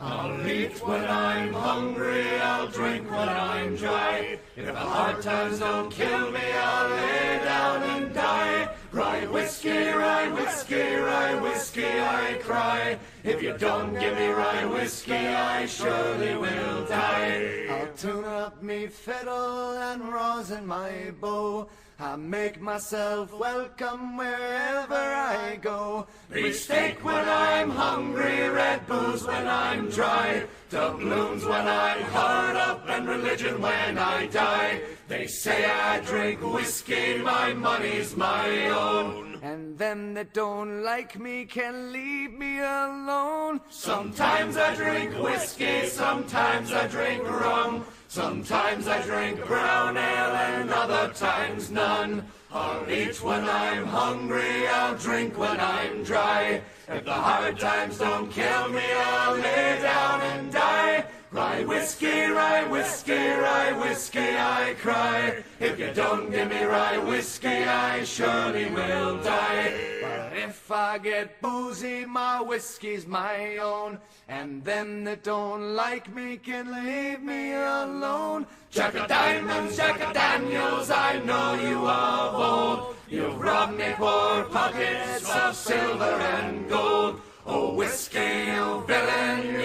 D: I'll eat when I'm hungry, I'll drink when I'm dry. If the hard times don't kill me, I'll lay down and die. Rye whiskey, rye whiskey, rye whiskey, I cry. If you don't give me rye whiskey, I surely will die.
F: I'll tune up me fiddle and rosin my bow. I make myself welcome wherever I go.
D: Beefsteak when I'm hungry, red Bulls when I'm dry, doubloons when I'm hard up, and religion when I die. They say I drink whiskey, my money's my own.
F: And them that don't like me can leave me alone.
D: Sometimes I drink whiskey, sometimes I drink rum. Sometimes I drink brown ale and other times none. I'll eat when I'm hungry, I'll drink when I'm dry. If the hard times don't kill me, I'll lay down and die. Rye whiskey, rye whiskey, rye whiskey, I cry. If you don't give me rye whiskey, I surely will die.
F: But if I get boozy, my whiskey's my own. And them that don't like me can leave me alone.
D: Jack of diamonds, Jack of Daniels, I know you of old. You've robbed me poor pockets of silver and gold. Oh, whiskey, you villain, you've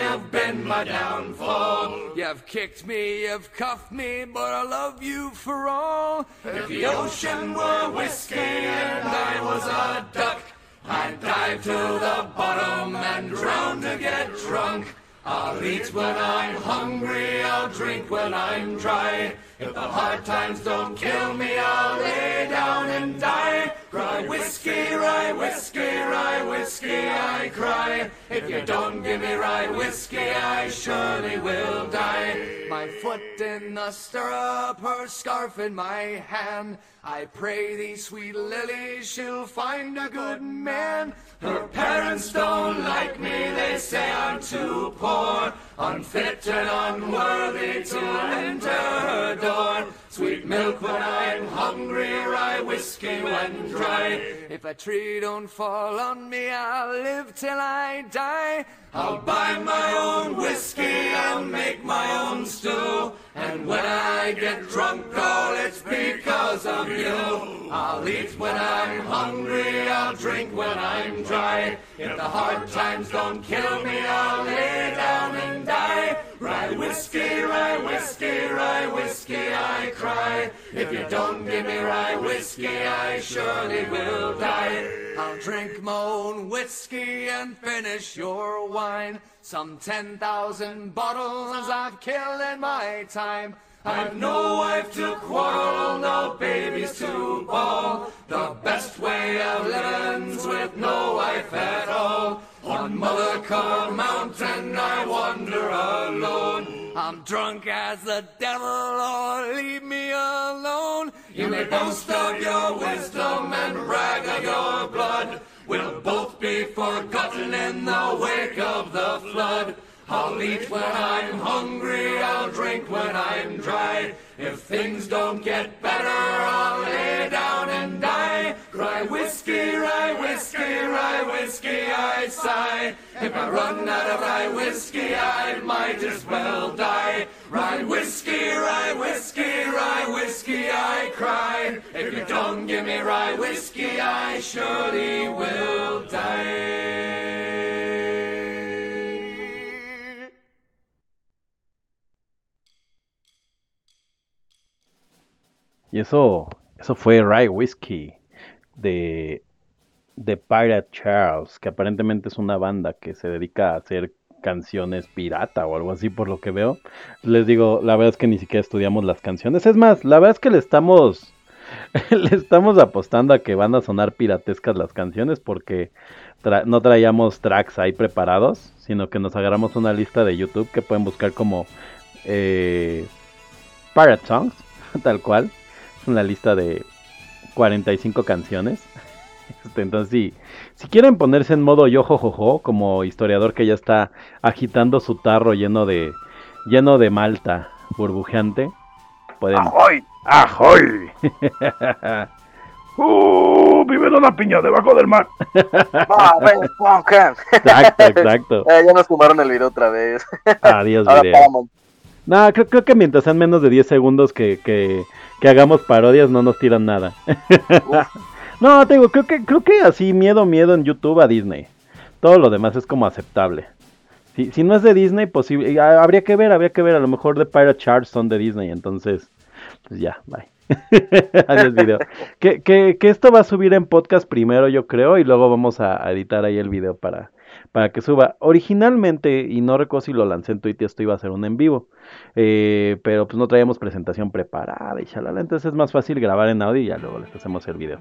D: been my downfall.
F: You've kicked me, you've cuffed me, but I love you for all.
D: If the ocean were whiskey and I was a duck, I'd dive to the bottom and drown to get drunk. I'll eat when I'm hungry, I'll drink when I'm dry. If the hard times don't kill me, I'll lay down and die. Cry whiskey, rye whiskey, rye whiskey, I cry. If you don't give me rye whiskey, I surely will die.
F: My foot in the stirrup, her scarf in my hand. I pray thee, sweet Lily, she'll find a good man.
D: Her parents don't like me, they say I'm too poor, unfit and unworthy to enter her door. Sweet milk when I'm hungry, rye whiskey when dry.
F: If a tree don't fall on me, I'll live till I die.
D: I'll buy my own whiskey, I'll make my own stew. And when I get drunk, all it's because of you. I'll eat when I'm hungry, I'll drink when I'm dry. If the hard times don't kill me, I'll lay down and die. Rye whiskey, rye whiskey, rye whiskey, I cry. If you don't give me rye whiskey, I surely will die.
F: I'll drink my own whiskey and finish your wine. Some 10,000 bottles I've killed in my time.
D: I've no wife to quarrel, no babies to bawl. The best way of living's with no wife at all. On Mullacar Mountain I wander alone.
F: I'm drunk as the devil, or leave me alone.
D: You may boast of your wisdom and brag of your blood. We'll both be forgotten in the wake of the flood. I'll eat when I'm hungry, I'll drink when I'm dry. If things don't get better, I'll lay down and die. Cry whiskey, rye whiskey, rye whiskey, I sigh. If I run out of rye whiskey, I might as well die. Rye whiskey, rye whiskey, rye whiskey, I cry. If you don't give me rye whiskey, I surely will die.
B: Y eso, eso fue Rye Whiskey de, de Pirate Charles, que aparentemente es una banda que se dedica a hacer canciones pirata o algo así por lo que veo. Les digo, la verdad es que ni siquiera estudiamos las canciones. Es más, la verdad es que le estamos *laughs* le estamos apostando a que van a sonar piratescas las canciones porque no traíamos tracks ahí preparados, sino que nos agarramos una lista de YouTube que pueden buscar como eh, Pirate Songs, *laughs* tal cual. Una lista de 45 canciones. *laughs* Este, entonces, si, si quieren ponerse en modo yo jojojo, como historiador que ya está agitando su tarro lleno de lleno de malta burbujeante, pueden.
A: ¡Ahoy! ¡Ahoy! *laughs* ¡Uh! ¡Vive una piña debajo del mar! *laughs*
C: Ah.
B: Exacto, exacto.
C: Eh, ya nos tumbaron el video otra vez.
B: Adiós,
C: Ahora
B: video. No, creo, creo que mientras sean menos de 10 segundos que, que, que hagamos parodias, no nos tiran nada. *laughs* no, te digo, creo que, creo que así, miedo, miedo en YouTube a Disney. Todo lo demás es como aceptable. Si, si no es de Disney, posible, ah, habría que ver, habría que ver. A lo mejor de Pirate Charts son de Disney, entonces, pues ya, bye. *laughs* Adiós, video. Que, que, que esto va a subir en podcast primero, yo creo, y luego vamos a editar ahí el video para, para que suba. Originalmente, y no recuerdo si lo lancé en Twitter, esto iba a ser un en vivo. Eh, pero pues no traíamos presentación preparada y shalala, entonces es más fácil grabar en audio y ya luego les hacemos el video.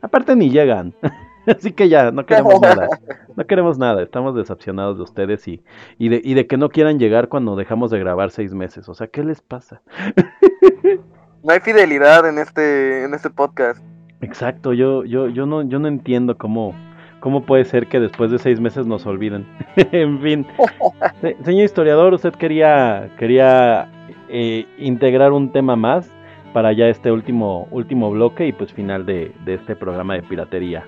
B: Aparte ni llegan, *laughs* así que ya, no queremos *laughs* nada, no queremos nada, estamos decepcionados de ustedes y, y, de, y de que no quieran llegar cuando dejamos de grabar seis meses, o sea, ¿qué les pasa? *laughs*
C: No hay fidelidad en este, en este podcast.
B: Exacto, yo, yo, yo no, yo no entiendo cómo, cómo puede ser que después de seis meses nos olviden. *laughs* en fin, Se- señor historiador, usted quería, quería eh, integrar un tema más para ya este último, último bloque y pues final de, de este programa de piratería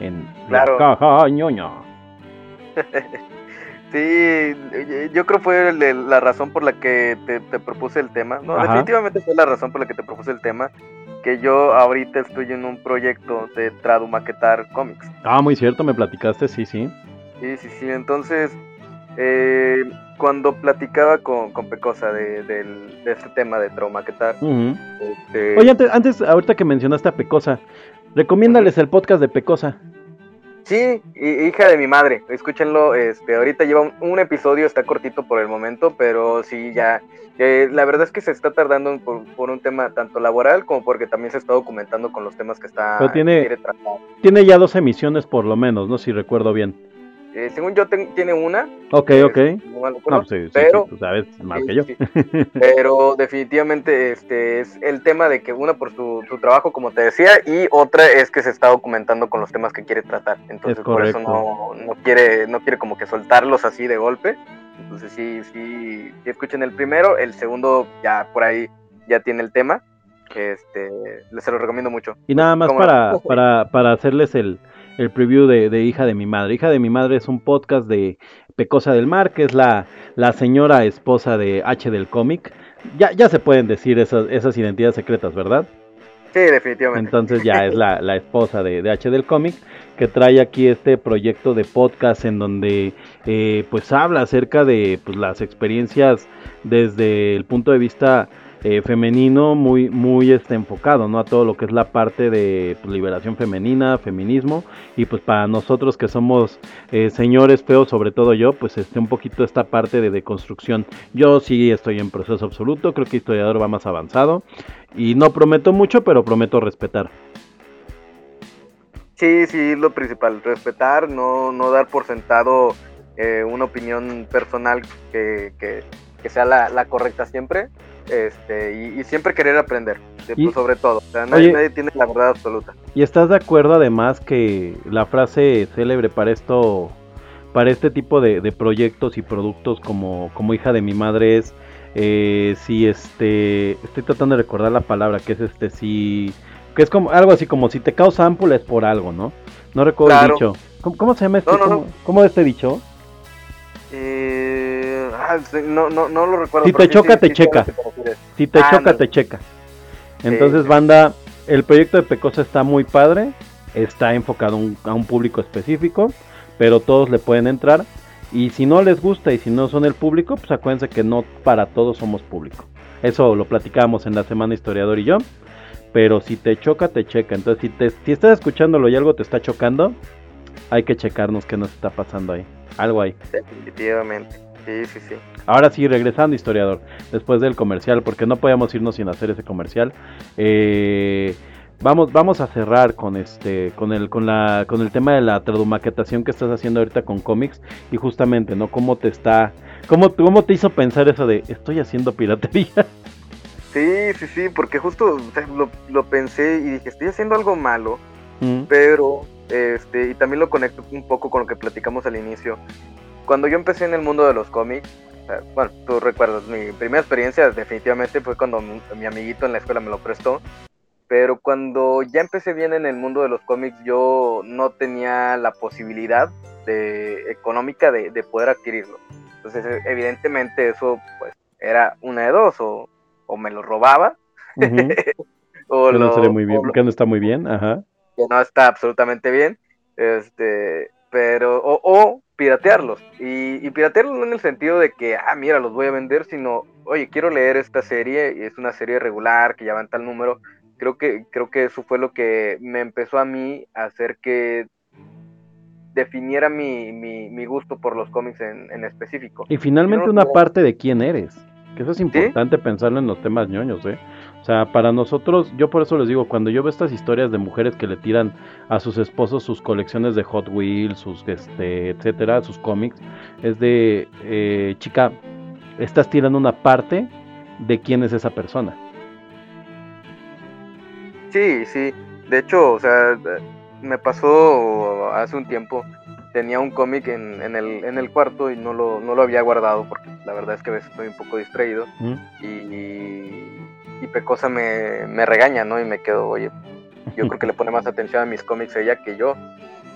B: en
C: Claro.
B: la caja ñoña. *laughs*
C: Sí, yo creo fue la razón por la que te, te propuse el tema. No,
B: Ajá.
C: definitivamente fue la razón por la que te propuse el tema. Que yo ahorita estoy en un proyecto de tradumaquetar cómics.
B: Ah, muy cierto, me platicaste, sí, sí.
C: Sí, sí, sí. Entonces, eh, cuando platicaba con, con Pecosa de, del- de este tema de traumaquetar,
B: Ujú.
C: este,
B: Oye, antes, antes, ahorita que mencionaste a Pecosa, recomiéndales el podcast de Pecosa.
C: Sí, hi- hija de mi madre, escúchenlo, este, ahorita lleva un, un episodio, está cortito por el momento, pero sí, ya, eh, la verdad es que se está tardando por, por un tema tanto laboral como porque también se está documentando con los temas que está
B: Pero tiene-
C: que quiere tratar.
B: Tiene ya dos emisiones por lo menos, ¿no? Si recuerdo bien.
C: Eh, según yo, ten- tiene una,
B: Ok,
C: eh,
B: ok.
C: no
B: pues sí, sí,
C: pero-
B: sí, tú sabes más que yo.
C: pero definitivamente este es el tema de que una por su, su trabajo, como te decía, y otra es que se está documentando con los temas que quiere tratar. Entonces por eso no, no quiere, no quiere como que soltarlos así de golpe. Entonces sí, sí, sí escuchen el primero, el segundo ya por ahí ya tiene el tema. Este, les se lo recomiendo mucho.
B: Y nada más
C: ¿Cómo
B: para, para, para hacerles el, el preview de, de Hija de mi Madre. Hija de mi Madre es un podcast de Pecosa del Mar, que es la, la señora esposa de H del cómic. Ya, ya se pueden decir esas, esas identidades secretas, ¿verdad?
C: Sí, definitivamente.
B: Entonces ya es *laughs* la, la esposa de, de H del cómic que trae aquí este proyecto de podcast en donde eh, pues habla acerca de pues, las experiencias desde el punto de vista eh, femenino muy muy este enfocado no a todo lo que es la parte de pues, liberación femenina feminismo. Y pues para nosotros que somos eh, señores feos sobre todo yo pues este un poquito esta parte de deconstrucción. Yo sí estoy en proceso absoluto creo que historiador va más avanzado. Y no prometo mucho pero prometo respetar.
C: Sí, sí, lo principal, respetar, no, no dar por sentado eh, una opinión personal que, que, sea la correcta siempre, este, y, y siempre querer aprender,
B: Y-
C: pues, sobre todo. O sea, nadie,
B: Oye.
C: nadie tiene la verdad absoluta.
B: ¿Y estás de acuerdo además que la frase célebre para esto, para este tipo de, de proyectos y productos como, como hija de mi madre es, eh, si este, estoy tratando de recordar la palabra, que es este, si, que es como algo así como si te causa ámpula es por algo, ¿no? No recuerdo el dicho. ¿Cómo, cómo se llama este?
C: No, no, no.
B: ¿Cómo, es este dicho?
C: Eh, ah, no, no, no lo recuerdo.
B: Si te choca,
C: sí,
B: te
C: sí
B: checa.
C: te.
B: Si te
C: Ah,
B: choca, te checa. Entonces,
C: sí.
B: banda, el proyecto de Pecosa está muy padre, está enfocado a un, a un público específico, pero todos le pueden entrar. Y si no les gusta y si no son el público, pues acuérdense que no para todos somos público. Eso lo platicábamos en la semana historiador y yo. Pero si te choca, te checa. Entonces, si, te, si estás escuchándolo y algo te está chocando, hay que checarnos qué nos está pasando ahí. Algo ahí.
C: Definitivamente. Sí, sí, sí.
B: Ahora sí, regresando, historiador, después del comercial, porque no podíamos irnos sin hacer ese comercial. Eh, vamos, vamos a cerrar con este, con el, con la, con el tema de la tradumaquetación que estás haciendo ahorita con cómics y justamente, ¿no? ¿Cómo te está, cómo, cómo te hizo pensar eso de estoy haciendo piratería? *laughs*
C: Sí, sí, sí, porque justo o sea, lo, lo pensé y dije, estoy haciendo algo malo,
B: Mm,
C: pero, este, y también lo conecto un poco con lo que platicamos al inicio. Cuando yo empecé en el mundo de los cómics, o bueno, tú recuerdas, mi primera experiencia definitivamente fue cuando mi, mi amiguito en la escuela me lo prestó, pero cuando ya empecé bien en el mundo de los cómics, yo no tenía la posibilidad de, económica de, de poder adquirirlo. Entonces, e- evidentemente eso, pues, era una de dos, o, o me lo robaba,
B: ujú. *laughs*
C: o
B: Que no
C: lo-
B: sería muy bien,
C: o lo-
B: que no está muy bien, ajá.
C: que no está absolutamente bien, este, pero, o, o piratearlos, y, y piratearlos no en el sentido de que, ah, mira, los voy a vender, sino, oye, quiero leer esta serie, y es una serie regular, que ya va en tal número, creo que, creo que eso fue lo que me empezó a mí a hacer que definiera mi, mi, mi gusto por los cómics en, en específico.
B: Y finalmente
C: no
B: una parte de quién eres. Que eso es importante pensarlo en los temas ñoños, ¿eh? O sea, para nosotros, yo por eso les digo, cuando yo veo estas historias de mujeres que le tiran a sus esposos sus colecciones de Hot Wheels, sus, este, etcétera, sus cómics, es de, eh, chica, estás tirando una parte de quién es esa persona.
C: Sí, sí. De hecho, o sea, me pasó hace un tiempo. Tenía un cómic en, en, el, en el cuarto y no lo, no lo había guardado porque la verdad es que a veces estoy un poco distraído.
B: ¿Mm?
C: Y, y Pecosa me, me regaña, ¿no? Y me quedo, oye, yo creo que le pone más *laughs* atención a mis cómics ella que yo.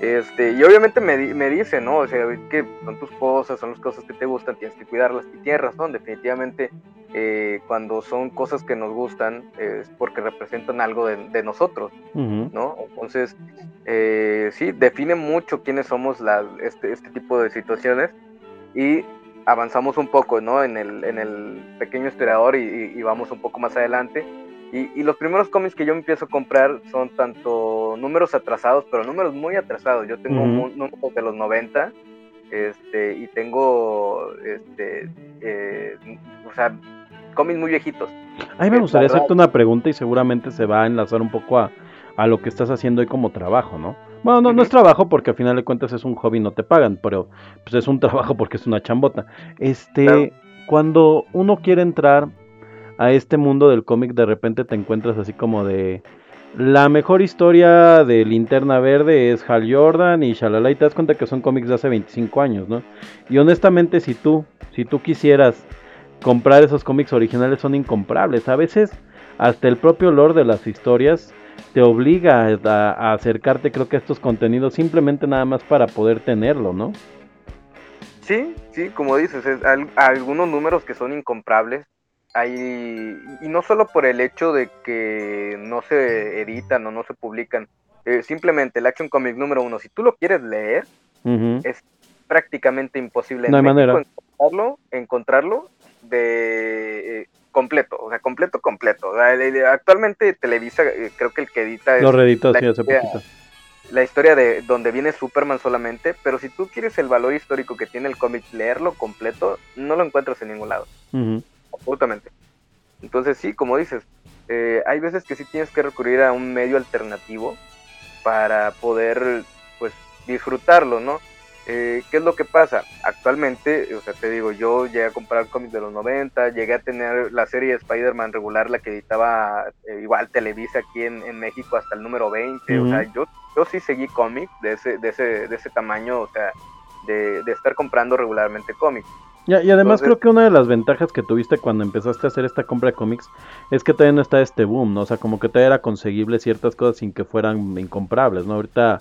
C: Este, y obviamente me, me dice, ¿no? O sea, que son tus cosas, son las cosas que te gustan, tienes que cuidarlas. Y tienes razón, definitivamente, eh, cuando son cosas que nos gustan, eh, es porque representan algo de, de nosotros,
B: Ujú.
C: ¿no? Entonces, eh, sí, define mucho quiénes somos la, este, este tipo de situaciones y avanzamos un poco, ¿no? En el, en el pequeño historiador y, y- y vamos un poco más adelante. Y, y los primeros cómics que yo empiezo a comprar son tanto números atrasados, pero números muy atrasados. Yo tengo números de los 90 este, y tengo, este, eh, o sea, cómics muy viejitos.
B: A mí me
C: Eh,
B: gustaría hacerte una pregunta y seguramente se va a enlazar un poco a, a lo que estás haciendo hoy como trabajo, ¿no? Bueno, no, no es trabajo porque al final de cuentas es un hobby, no te pagan, pero pues es un *laughs* trabajo porque es una chambota. Este,
C: Claro.
B: cuando uno quiere entrar a este mundo del cómic, de repente te encuentras así como de la mejor historia de Linterna Verde es Hal Jordan y shalala y te das cuenta que son cómics de hace 25 años, ¿no? Y honestamente si tú, si tú quisieras comprar esos cómics originales son incomprables. A veces hasta el propio lore de las historias te obliga a, a acercarte creo que a estos contenidos simplemente nada más para poder tenerlo, ¿no?
C: Sí, sí, como dices, es al- algunos números que son incomprables. Hay, y no solo por el hecho de que no se editan o no se publican, eh, simplemente el Action Comic número uno, si tú lo quieres leer, es prácticamente imposible
B: No hay manera.
C: encontrarlo, encontrarlo de eh, completo, o sea, completo, completo. O sea, actualmente Televisa, eh, creo que el que edita es
B: Lo reeditó
C: la
B: así hace poquito.
C: la historia de donde viene Superman solamente, pero si tú quieres el valor histórico que tiene el cómic, leerlo completo, no lo encuentras en ningún lado,
B: Ujú.
C: absolutamente. Entonces sí, como dices, eh, hay veces que sí tienes que recurrir a un medio alternativo para poder, pues, disfrutarlo, ¿no? Eh, ¿Qué es lo que pasa? Actualmente, o sea, te digo, yo llegué a comprar cómics de los 90, llegué a tener la serie de Spider-Man regular, la que editaba eh, igual Televisa aquí en, en México hasta el número 20, o sea, yo, yo sí seguí cómics de ese, de, ese, de ese tamaño, o sea, de, de estar comprando regularmente cómics.
B: Y, y además
C: Entonces-
B: creo que una de las ventajas que tuviste cuando empezaste a hacer esta compra de cómics es que todavía no está este boom, ¿no? O sea, como que todavía era conseguible ciertas cosas sin que fueran incomprables, ¿no? Ahorita,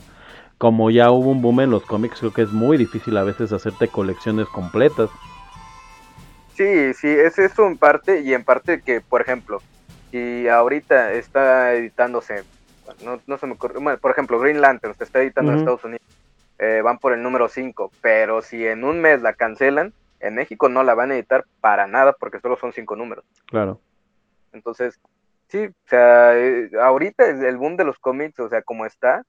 B: como ya hubo un boom en los cómics, creo que es muy difícil a veces hacerte colecciones completas.
C: Sí, sí, es eso en parte y en parte que, por ejemplo, si ahorita está editándose, no, no se me ocurre, bueno, por ejemplo, Green Lantern se está editando en. Estados Unidos, eh, van por el número 5, pero si en un mes la cancelan, en México no la van a editar para nada porque solo son cinco números.
B: Claro.
C: Entonces, sí, o sea, eh, ahorita es el boom de los cómics, o sea, como está,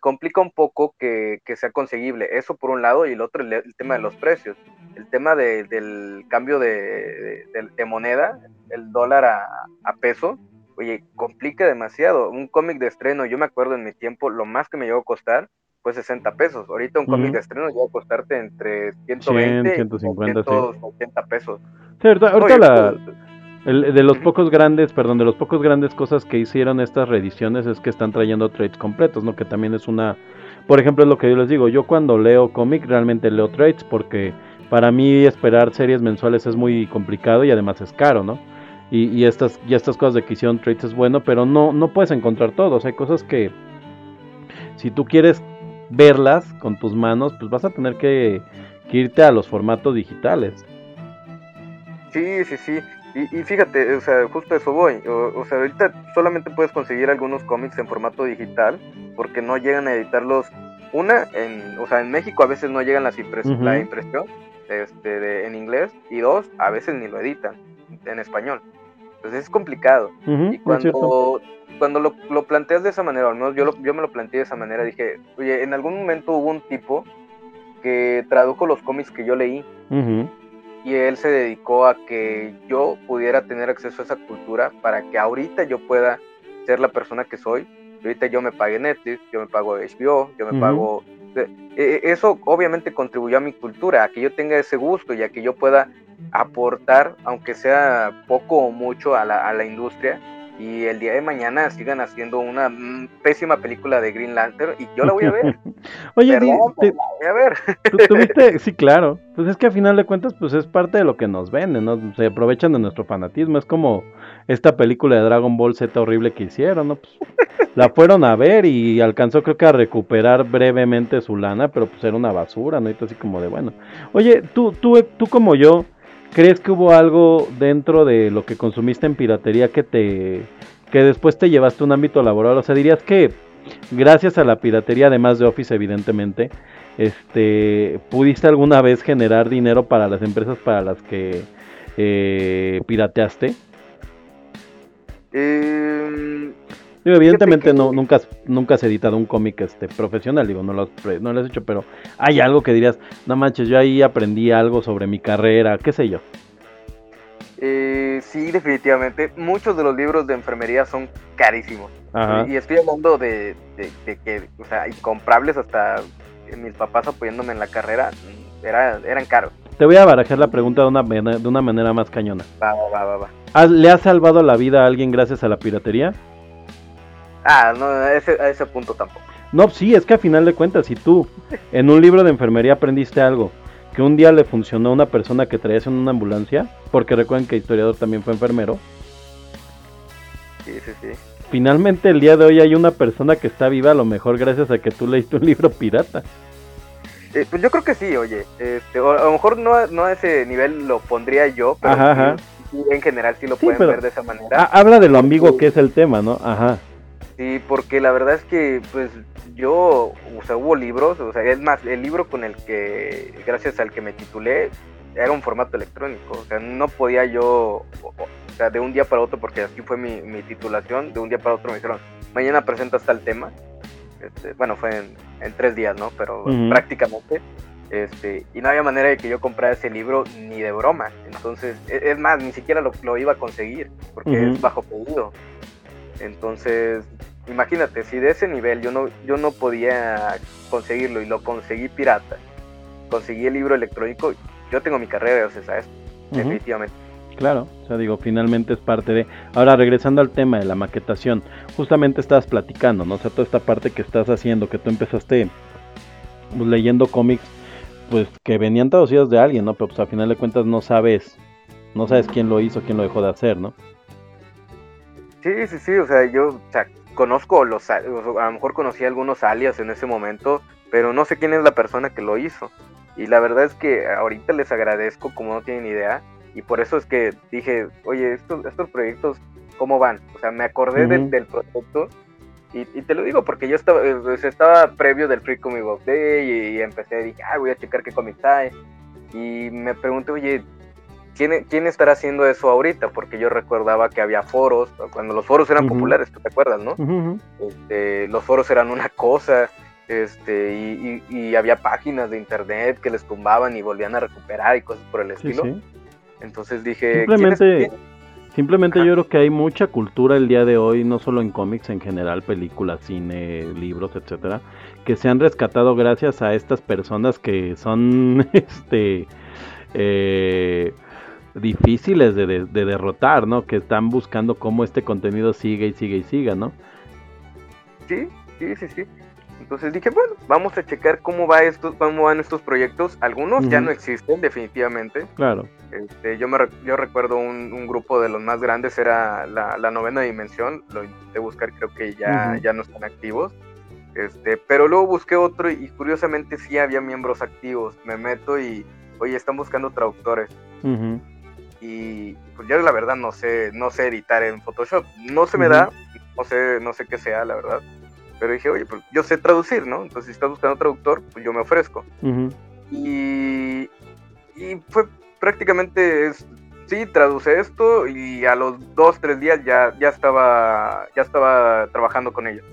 C: complica un poco que, que sea conseguible. Eso por un lado, y el otro, el, el tema de los precios. El tema de- del cambio de, de- de moneda, el dólar a, a peso, oye, complica demasiado. Un cómic de estreno, yo me acuerdo en mi tiempo, lo más que me llegó a costar fue 60 pesos. Ahorita un cómic de estreno llega a costarte entre 120
B: 100,
C: y
B: 150, sí.
C: 280 pesos.
B: Sí, ahorita, ahorita
C: Oye,
B: la,
C: pues,
B: el- de los pocos grandes, perdón, de los pocos grandes cosas que hicieron estas reediciones es que están trayendo trades completos, ¿no? Que también es una, por ejemplo, es lo que yo les digo, yo cuando leo cómic realmente leo trades porque para mí esperar series mensuales es muy complicado y además es caro, ¿no? Y, y estas, y estas cosas de que hicieron trades es bueno, pero no, no puedes encontrar todo, o sea, hay cosas que si tú quieres verlas con tus manos, pues vas a tener que, que irte a los formatos digitales.
C: Sí, sí, sí. Y, y fíjate, o sea, justo eso voy. O, o sea, ahorita solamente puedes conseguir algunos cómics en formato digital porque no llegan a editarlos. Una, en, o sea, en México a veces no llegan las impres- la impresión este, de- en inglés y dos, a veces ni lo editan en español. Entonces es complicado. Y cuando, cuando lo, lo planteas de esa manera, o al menos yo, lo- yo me lo planteé de esa manera, dije, oye, en algún momento hubo un tipo que tradujo los cómics que yo leí
B: Ujú.
C: Y él se dedicó a que yo pudiera tener acceso a esa cultura para que ahorita yo pueda ser la persona que soy. Ahorita yo me pague Netflix, yo me pago HBO, yo me pago... eh, eh, Eso obviamente contribuyó a mi cultura, a que yo tenga ese gusto y a que yo pueda aportar, aunque sea poco o mucho, a la, a la industria. Y el día de mañana sigan haciendo una mm, pésima película de Green Lantern y yo la voy a ver. *laughs*
B: Oye,
C: Perdón,
B: te-
C: la voy a ver. *laughs*
B: tú- tuviste, sí, claro. Pues es que a final de cuentas, pues es parte de lo que nos venden, ¿no? Se aprovechan de nuestro fanatismo. Es como esta película de Dragon Ball Z horrible que hicieron, ¿no? Pues la fueron a ver y alcanzó creo que a recuperar brevemente su lana, pero pues era una basura, ¿no? Y tú así como de, bueno. Oye, tú, tú, tú como yo, ¿crees que hubo algo dentro de lo que consumiste en piratería que te que después te llevaste a un ámbito laboral? O sea, dirías que gracias a la piratería, además de Office, evidentemente, este, ¿pudiste alguna vez generar dinero para las empresas para las que eh, pirateaste?
C: Eh,
B: Digo, evidentemente no, nunca, has, nunca has editado un cómic este, profesional, digo, no lo, has, no lo has hecho, pero hay algo que dirías, no manches, yo ahí aprendí algo sobre mi carrera, qué sé yo.
C: Eh, sí, definitivamente. Muchos de los libros de enfermería son carísimos.
B: Ajá.
C: Y estoy hablando de, de- de que, o sea, incomprables hasta mis papás apoyándome en la carrera, mm, era, eran caros.
B: Te voy a barajar la pregunta de una, de una manera más cañona.
C: Va, va, va, va, va.
B: ¿Has- ¿Le has salvado la vida a alguien gracias a la piratería?
C: Ah, no, a ese, a ese punto tampoco.
B: No, sí, es que a final de cuentas, si tú en un libro de enfermería aprendiste algo que un día le funcionó a una persona que traías en una ambulancia, porque recuerden que historiador también fue enfermero,
C: Sí, sí, sí.
B: finalmente el día de hoy hay una persona que está viva a lo mejor gracias a que tú leíste un *laughs* libro pirata.
C: Eh, pues yo creo que sí, oye. Este, o a lo mejor no, a- no a ese nivel lo pondría yo, pero
B: Ajá, ajá.
C: en general sí lo
B: Sí,
C: pueden ver de esa manera.
B: Habla de lo ambiguo que es el tema, ¿no? Ajá.
C: Sí, porque la verdad es que, pues, yo, o sea, hubo libros, o sea, es más, el libro con el que, gracias al que me titulé, era un formato electrónico, o sea, no podía yo, o, sea, de un día para otro, porque así fue mi, mi titulación, de un día para otro me dijeron, mañana presentas tal tema, este, bueno, fue en, en tres días, ¿no? Pero
B: Ujú.
C: prácticamente, este, y no había manera de que yo comprara ese libro ni de broma, entonces, e- es más, ni siquiera lo, lo iba a conseguir, porque es bajo pedido. Entonces, imagínate, si de ese nivel yo no, yo no podía conseguirlo y lo conseguí pirata, conseguí el libro electrónico, yo tengo mi carrera gracias a eso,
B: Ujú.
C: definitivamente.
B: Claro, o sea, digo, finalmente es parte de... Ahora, regresando al tema de la maquetación, justamente estabas platicando, ¿no? O sea, toda esta parte que estás haciendo, que tú empezaste pues, leyendo cómics, pues que venían traducidos de alguien, ¿no? Pero pues a final de cuentas no sabes, no sabes quién lo hizo, quién lo dejó de hacer, ¿no?
C: Sí, sí, sí, o sea, yo o sea, conozco los, a lo mejor conocí algunos alias en ese momento, pero no sé quién es la persona que lo hizo. Y la verdad es que ahorita les agradezco como no tienen idea, y por eso es que dije, oye, estos, estos proyectos, ¿cómo van? O sea, me acordé del,
B: Ujú.
C: del proyecto, y, y te lo digo porque yo estaba, eh, pues, estaba previo del Free Comic Book Day, y, y empecé, dije, ah, voy a checar qué cómics hay, y me pregunté, oye, ¿quién, ¿quién estará haciendo eso ahorita? Porque yo recordaba que había foros, cuando los foros eran populares, ¿tú te acuerdas, no? Este, los foros eran una cosa, este, y, y- y había páginas de internet que les tumbaban y volvían a recuperar y cosas por el estilo.
B: sí.
C: Entonces dije, ¿quién,
B: Simplemente- Simplemente yo creo que hay mucha cultura el día de hoy, no solo en cómics, en general, películas, cine, libros, etcétera, que se han rescatado gracias a estas personas que son, *laughs* este, eh, difíciles de, de- de derrotar, ¿no? Que están buscando cómo este contenido sigue y sigue y siga, ¿no?
C: Sí, sí, sí, sí. Entonces dije, bueno, vamos a checar cómo va estos, cómo van estos proyectos. Algunos ya no existen, definitivamente.
B: Claro.
C: Este, yo me yo recuerdo un, un grupo de los más grandes era la, la novena dimensión. Lo intenté buscar, creo que ya, ya no están activos. Este, pero luego busqué otro y curiosamente sí había miembros activos. Me meto y, oye, están buscando traductores.
B: Ujú.
C: Y pues yo la verdad no sé, no sé editar en Photoshop. No se me da, no sé, no sé qué sea, la verdad. Pero dije, oye, pues yo sé traducir, ¿no? Entonces si estás buscando traductor, pues yo me ofrezco. Y, y fue prácticamente, es, sí, traduce esto y a los dos, tres días ya, ya, estaba, ya estaba trabajando con ellos.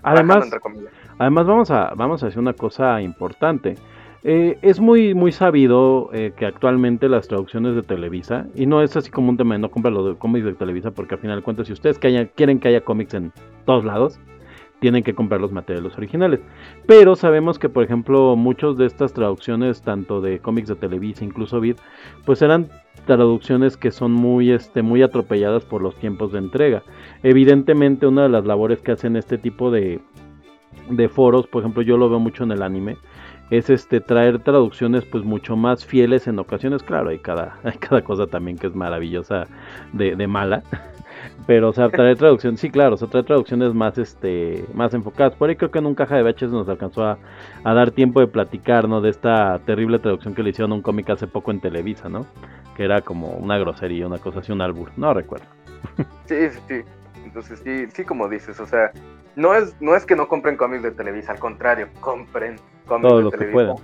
C: Trabajando,
B: Además. Además vamos a, vamos a decir una cosa importante. Eh, es muy, muy sabido eh, que actualmente las traducciones de Televisa, y no es así como un tema de no comprar los cómics de Televisa, porque al final de cuentas, si ustedes que quieren que haya cómics en todos lados, tienen que comprar los materiales originales. Pero sabemos que, por ejemplo, muchos de estas traducciones, tanto de cómics de Televisa, incluso Vid, pues eran traducciones que son muy, este, muy atropelladas por los tiempos de entrega. Evidentemente, una de las labores que hacen este tipo de, de foros, por ejemplo, yo lo veo mucho en el anime, es este traer traducciones pues mucho más fieles en ocasiones, claro, hay cada, *laughs* hay cada cosa también que es maravillosa de, de mala. *laughs* Pero, o sea, traer traducciones, sí, claro, o sea, traer traducciones más, este, más enfocadas. Por ahí creo que en un caja de VHS nos alcanzó a, a dar tiempo de platicar, ¿no? De esta terrible traducción que le hicieron un cómic hace poco en Televisa, ¿no? Que era como una grosería, una cosa así, un albur, no recuerdo.
C: Sí, sí, sí. Entonces sí, sí, como dices, o sea, no es, no es que no compren cómics de Televisa, al contrario, compren cómics de
B: que
C: Televisa
B: puedan.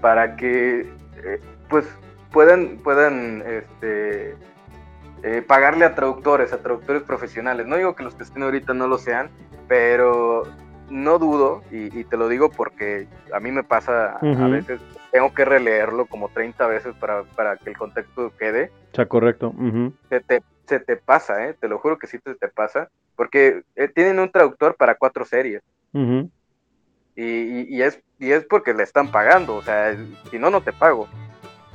C: para que eh, pues puedan, puedan este, eh, pagarle a traductores, a traductores profesionales. No digo que los que estén ahorita no lo sean, pero no dudo, y, y te lo digo porque a mí me pasa a veces, tengo que releerlo como 30 veces para, para que el contexto quede
B: sea, correcto.
C: se te, se te pasa, ¿eh? te lo juro que sí te, te pasa, porque eh, tienen un traductor para cuatro series y, y- y es, y es porque le están pagando, o sea, si no, no te pago.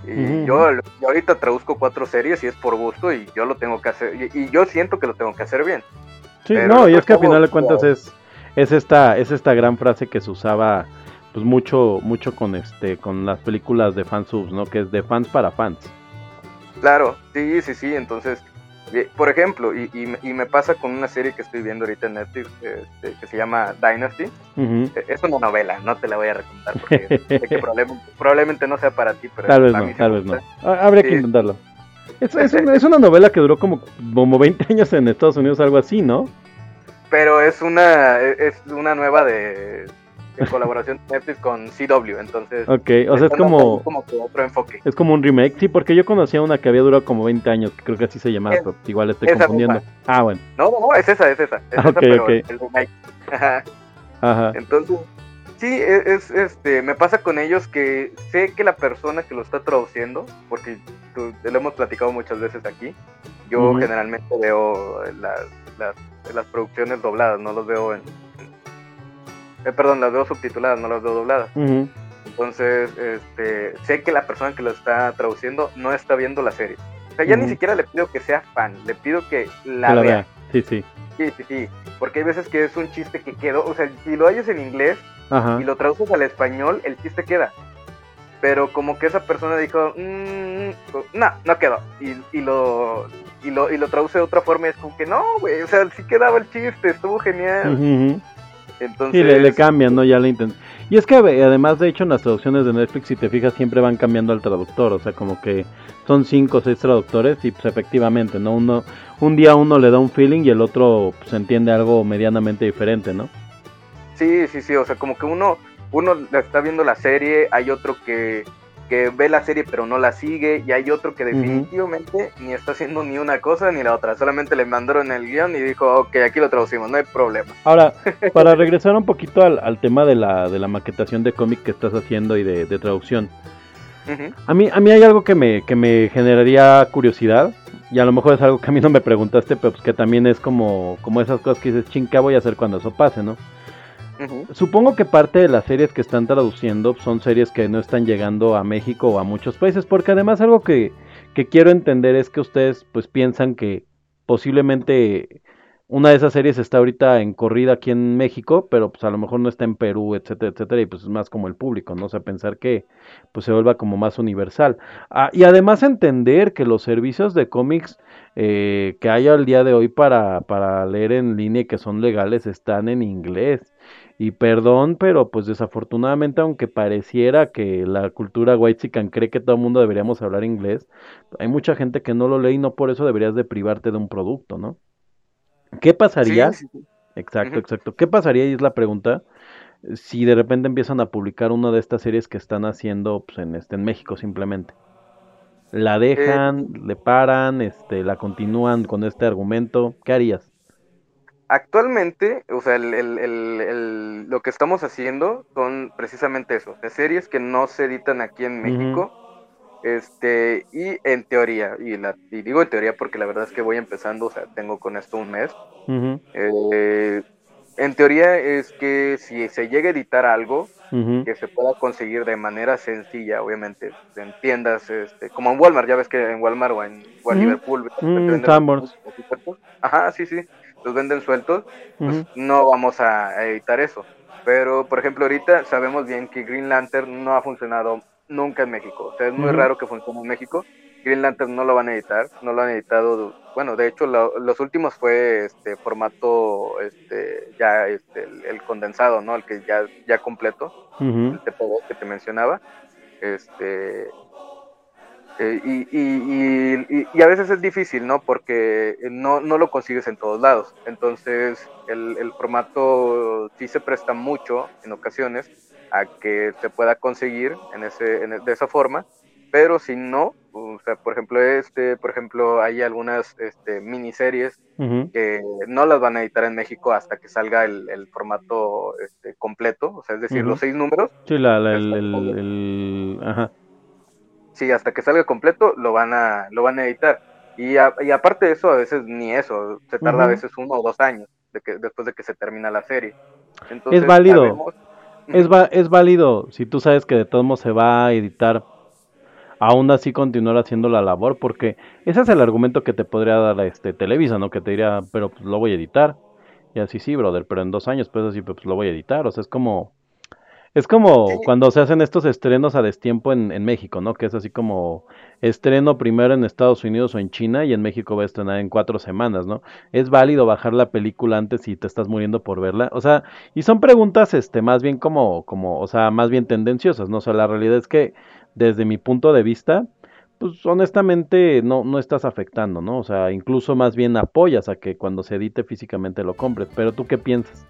C: Y yo, yo ahorita traduzco cuatro series y es por gusto y yo lo tengo que hacer, y, y yo siento que lo tengo que hacer bien.
B: Sí,
C: Pero
B: no, y es que al final de cuentas es, es esta, es esta gran frase que se usaba pues mucho, mucho con este, con las películas de fansubs, ¿no? Que es de fans para fans.
C: Claro, sí, sí, sí, entonces, por ejemplo, y, y me- y me pasa con una serie que estoy viendo ahorita en Netflix este, que se llama Dynasty. Eh, Es una novela, no te la voy a recomendar porque *laughs* sé que probablemente, probablemente no sea para ti, pero
B: Tal vez no, tal vez no. Habría que intentarlo. Es, es una, es una novela que duró como, como 20 años en Estados Unidos, algo así, ¿no?
C: Pero es una es una nueva de, de colaboración de Netflix con CW, entonces
B: Ok, o sea, es como,
C: como otro enfoque.
B: es como un remake. Sí, porque yo conocía una que había durado como 20 años, que creo que así se llamaba,
C: Es-
B: pero igual estoy
C: esa
B: confundiendo.
C: misma.
B: Ah, bueno,
C: No, no, no, es esa, es esa, es
B: Ah,
C: esa,
B: ok,
C: pero el remake. *laughs* Ajá.
B: ajá.
C: Entonces, sí, es, es, este, me pasa con ellos que sé que la persona que lo está traduciendo, porque tú- lo hemos platicado muchas veces aquí, yo generalmente veo las, las, las producciones dobladas, no los veo en... eh, perdón, las veo subtituladas, no las veo dobladas. Entonces, este, sé que la persona que lo está traduciendo no está viendo la serie. O sea, ya ni siquiera le pido que sea fan, le pido que la,
B: Que la
C: vea.
B: vea. Sí, sí.
C: Sí, sí, sí. Porque hay veces que es un chiste que quedó, o sea, si lo hayas en inglés
B: Ajá.
C: y lo traduces al español, el chiste queda. Pero como que esa persona dijo, "Mm, no, no quedó. Y, y lo y lo y lo traduce de otra forma y es como que no, güey, o sea, sí quedaba el chiste, estuvo genial.
B: Ujú.
C: Entonces,
B: Sí, le, le cambian, ¿no? Ya le intent- Y es que además, de hecho, en las traducciones de Netflix, si te fijas, siempre van cambiando al traductor. O sea, como que son cinco o seis traductores y pues efectivamente, ¿no? Uno, un día uno le da un feeling y el otro pues, entiende algo medianamente diferente, ¿no?
C: Sí, sí, sí, o sea, como que uno, uno está viendo la serie, hay otro que, que ve la serie pero no la sigue, y hay otro que definitivamente ni está haciendo ni una cosa ni la otra, solamente le mandaron el guion y dijo, ok, aquí lo traducimos, no hay problema.
B: Ahora, *laughs* para regresar un poquito al, al tema de la, de la maquetación de cómic que estás haciendo y de, de traducción. A mí, a mí hay algo que me, que me generaría curiosidad. y a lo mejor es algo que a mí no me preguntaste, pero pues que también es como, como esas cosas que dices, ching, ¿qué voy a hacer cuando eso pase, no? Supongo que parte de las series que están traduciendo son series que no están llegando a México o a muchos países, porque además algo que, que quiero entender es que ustedes pues piensan que posiblemente una de esas series está ahorita en corrida aquí en México, pero pues a lo mejor no está en Perú, etcétera, etcétera, y pues es más como el público, ¿no? O sea, pensar que pues se vuelva como más universal. Ah, y además entender que los servicios de cómics eh, que hay al día de hoy para, para leer en línea y que son legales están en inglés. Y perdón, pero pues desafortunadamente, aunque pareciera que la cultura whitezican cree que todo el mundo deberíamos hablar inglés, hay mucha gente que no lo lee y no por eso deberías de privarte de un producto, ¿no? ¿Qué pasaría?
C: Sí, sí, sí.
B: Exacto, exacto. ¿Qué pasaría? Y es la pregunta. Si de repente empiezan a publicar una de estas series que están haciendo pues, en, este, en México simplemente. La dejan, le paran, este, la continúan con este argumento. ¿Qué harías?
C: Actualmente, o sea, el, el- el- lo que estamos haciendo son precisamente eso, de series que no se editan aquí en. México. Este, y en teoría, y, la, y digo en teoría porque la verdad es que voy empezando, o sea, tengo con esto un mes. Eh, en teoría es que si se llega a editar algo, que se pueda conseguir de manera sencilla, obviamente, en tiendas, este, como en Walmart, ya ves que en Walmart o en, o en
B: Ujú.
C: Liverpool,
B: Mm.
C: Ajá, sí, sí, los venden sueltos, pues no vamos a, editar eso. Pero, por ejemplo, ahorita sabemos bien que Green Lantern no ha funcionado nunca en México. O sea, es muy raro que funcione en México. Green Lantern no lo van a editar, no lo han editado. Bueno, de hecho, lo- los últimos fue este formato, este, ya este, el, el condensado, ¿no? El que ya, ya completo el TPO que te mencionaba. Este, eh, y, y- y- a veces es difícil, ¿no? Porque no, no lo consigues en todos lados. Entonces, el, el formato sí se presta mucho en ocasiones a que se pueda conseguir en ese, en- de esa forma. Pero si no, o sea, por ejemplo, este, por ejemplo, hay algunas este, miniseries
B: Ujú.
C: que no las van a editar en México hasta que salga el, el formato este, completo, o sea, es decir,
B: Ujú.
C: los seis números,
B: Sí, la, la- el, el- el- Ajá.
C: Sí, hasta que salga completo lo van a, lo van a editar. Y, a- y aparte de eso, a veces ni eso, se tarda a veces uno o dos años de que, después de que se termina la serie. Entonces,
B: Es válido.
C: sabemos-
B: Es, va- es válido si tú sabes que de todos modos se va a editar, aún así continuar haciendo la labor, porque ese es el argumento que te podría dar este Televisa, ¿no? Que te diría, pero pues lo voy a editar. Y así sí, brother, pero en dos años, pues así, pues lo voy a editar. O sea, es como, es como
C: Sí.
B: cuando se hacen estos estrenos a destiempo en, en México, ¿no? Que es así como estreno primero en Estados Unidos o en China y en México va a estrenar en cuatro semanas, ¿no? Es válido bajar la película antes si te estás muriendo por verla. O sea, y son preguntas, este, más bien como, como, o sea, más bien tendenciosas, ¿no? O sea, la realidad es que desde mi punto de vista, pues honestamente no, no estás afectando, ¿no? O sea, incluso más bien apoyas a que cuando se edite físicamente lo compres. Pero tú qué piensas?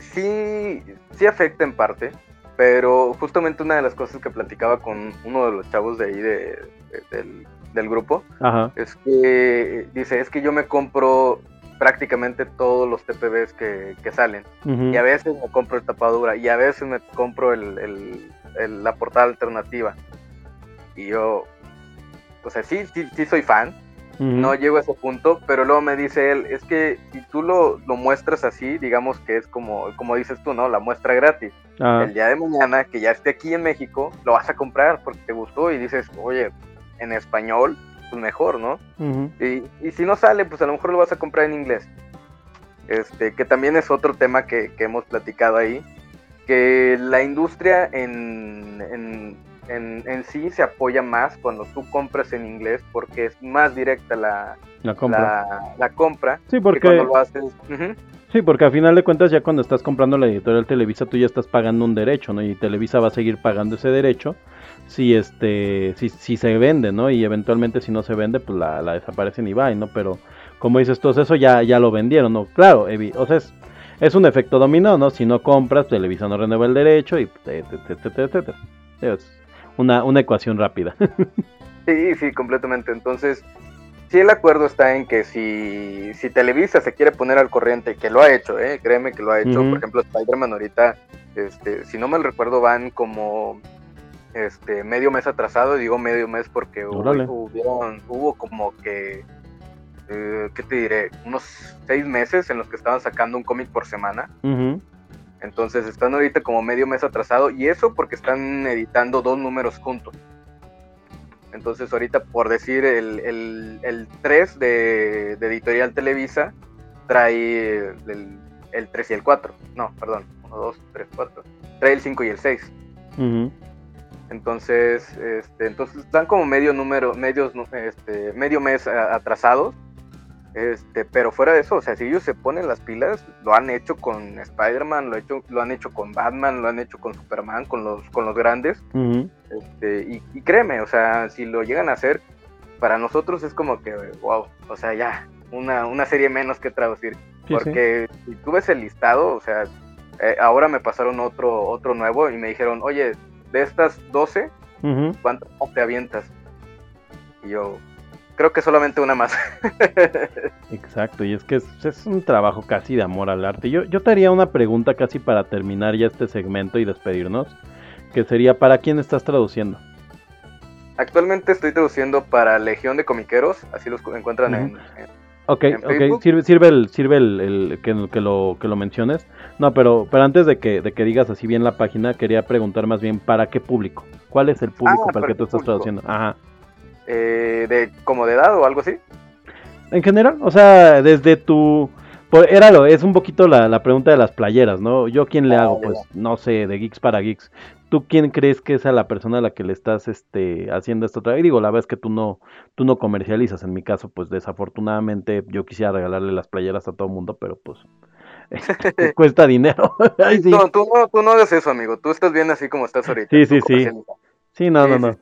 C: Sí, sí afecta en parte, pero justamente una de las cosas que platicaba con uno de los chavos de ahí de, de- del, del grupo,
B: Ajá.
C: es que dice, es que yo me compro prácticamente todos los TPBs que, que salen. Y a veces me compro el tapadura y a veces me compro el, el- el- la portada alternativa. Y yo, o sea, sí, sí, sí soy fan, no llego a ese punto, pero luego me dice él, es que si tú lo, lo muestras así, digamos que es como, como dices tú, ¿no? La muestra gratis.
B: ah,
C: El día de mañana, que ya esté aquí en México, lo vas a comprar porque te gustó y dices, oye, en español, pues mejor, ¿no? Y, y si no sale, pues a lo mejor lo vas a comprar en inglés. Este, que también es otro tema que, que hemos platicado ahí, que la industria en, en, en- en sí se apoya más cuando tú compras en inglés porque es más directa la,
B: la compra.
C: la, la compra
B: Sí,
C: que
B: porque
C: cuando lo haces.
B: Sí, porque a final de cuentas ya cuando estás comprando la editorial Televisa tú ya estás pagando un derecho, ¿no? Y Televisa va a seguir pagando ese derecho si este si, si se vende, ¿no? Y eventualmente si no se vende, pues la, la desaparecen y va, ¿no? Pero como dices tú, eso ya ya lo vendieron, ¿no? Claro, evi- o sea, es, es un efecto dominó, ¿no? Si no compras, Televisa no renueva el derecho y etcétera, etcétera, etcétera. Una, una ecuación rápida. *laughs*
C: Sí, sí, completamente. Entonces, sí el acuerdo está en que si, si Televisa se quiere poner al corriente, que lo ha hecho, ¿eh? créeme que lo ha hecho. Por ejemplo, Spider-Man ahorita, este, si no mal recuerdo, van como este medio mes atrasado, digo medio mes porque hubo, hubieron- hubo como que, eh, ¿qué te diré? Unos seis meses en los que estaban sacando un cómic por semana.
B: Ujú.
C: Entonces están ahorita como medio mes atrasado y eso porque están editando dos números juntos. Entonces ahorita por decir el, el, el 3 de, de Editorial Televisa trae el, el 3 y el 4. No, perdón. 1, 2, 3, 4. Trae el 5 y el 6.
B: Ujú.
C: Entonces, este, entonces están como medio número, medios, este, medio mes a- atrasados. Este, pero fuera de eso, o sea, si ellos se ponen las pilas, lo han hecho con Spider-Man, lo, he hecho- lo han hecho con Batman, lo han hecho con Superman, con los, con los grandes. Este, y, y créeme, o sea, si lo llegan a hacer, para nosotros es como que, wow, o sea, ya, una, una serie menos que traducir.
B: Sí, sí.
C: Porque si tú ves el listado, o sea, eh, ahora me pasaron otro, otro nuevo y me dijeron, oye, de estas 12,
B: Ujú.
C: ¿cuántas te avientas? Y yo, creo que solamente una más. *laughs*
B: Exacto, y es que es, es un trabajo casi de amor al arte. Yo, yo te haría una pregunta casi para terminar ya este segmento y despedirnos, que sería, ¿para quién estás traduciendo?
C: Actualmente estoy traduciendo para Legión de Comiqueros, así los encuentran en, en-
B: Ok,
C: ¿En
B: ok, sirve, sirve el, sirve el, el que, que lo, que lo menciones. No, pero, pero antes de que, de que digas así bien la página, quería preguntar más bien, ¿para qué público? ¿Cuál es el público
C: Ah,
B: para el
C: ¿para
B: que
C: qué
B: tú estás
C: público?
B: traduciendo? Ajá.
C: Eh, de como de edad o algo así.
B: En general, o sea, desde tu... por- era lo, es un poquito la, la pregunta de las playeras, ¿no? ¿Yo quién le
C: Ah,
B: hago? Pues, no sé, de Geeks para Geeks. ¿Tú quién crees que es a la persona a la que le estás este, haciendo esto vez? Digo, la verdad es que tú no, tú no comercializas. En mi caso, pues desafortunadamente yo quisiera regalarle las playeras a todo mundo, pero pues *laughs* este, *laughs* cuesta dinero. *laughs* Ay, sí.
C: No, tú no, tú no hagas eso, amigo. Tú estás bien así como estás ahorita.
B: Sí, sí, sí. Sí, no,
C: Sí,
B: no, no.
C: sí.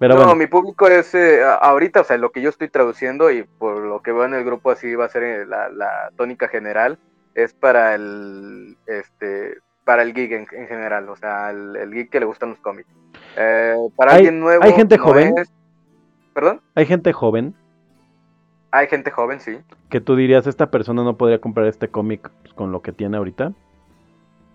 B: Pero
C: no,
B: bueno,
C: mi público es eh, ahorita, o sea, lo que yo estoy traduciendo y por lo que veo en el grupo así va a ser eh, la, la tónica general es para el este para el geek en, en general, o sea, el, el geek que le gustan los cómics. Eh, para
B: Hay-
C: alguien nuevo,
B: hay gente
C: no
B: joven.
C: es- Perdón,
B: hay gente joven
C: hay gente joven, sí,
B: que tú dirías, esta persona no podría comprar este cómic pues, con lo que tiene ahorita.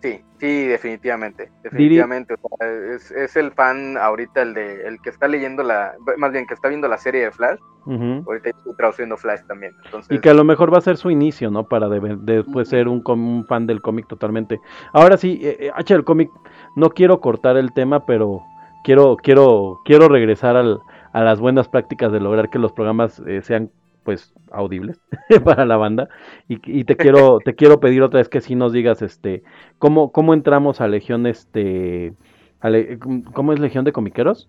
C: Sí, sí, definitivamente, definitivamente. o sea, es, es el fan ahorita el de el que está leyendo la, más bien que está viendo la serie de Flash. Ahorita estoy traduciendo Flash también, entonces.
B: Y que a lo mejor va a ser su inicio, ¿no? Para de- de- después ser un, un fan del cómic totalmente. Ahora sí, eh, eh, H del cómic, no quiero cortar el tema, pero quiero, quiero, quiero regresar al, a las buenas prácticas de lograr que los programas eh, sean pues audibles *laughs* para la banda. Y, y te quiero te *laughs* quiero pedir otra vez que sí nos digas este cómo cómo entramos a Legión este a Le- cómo es Legión de comiqueros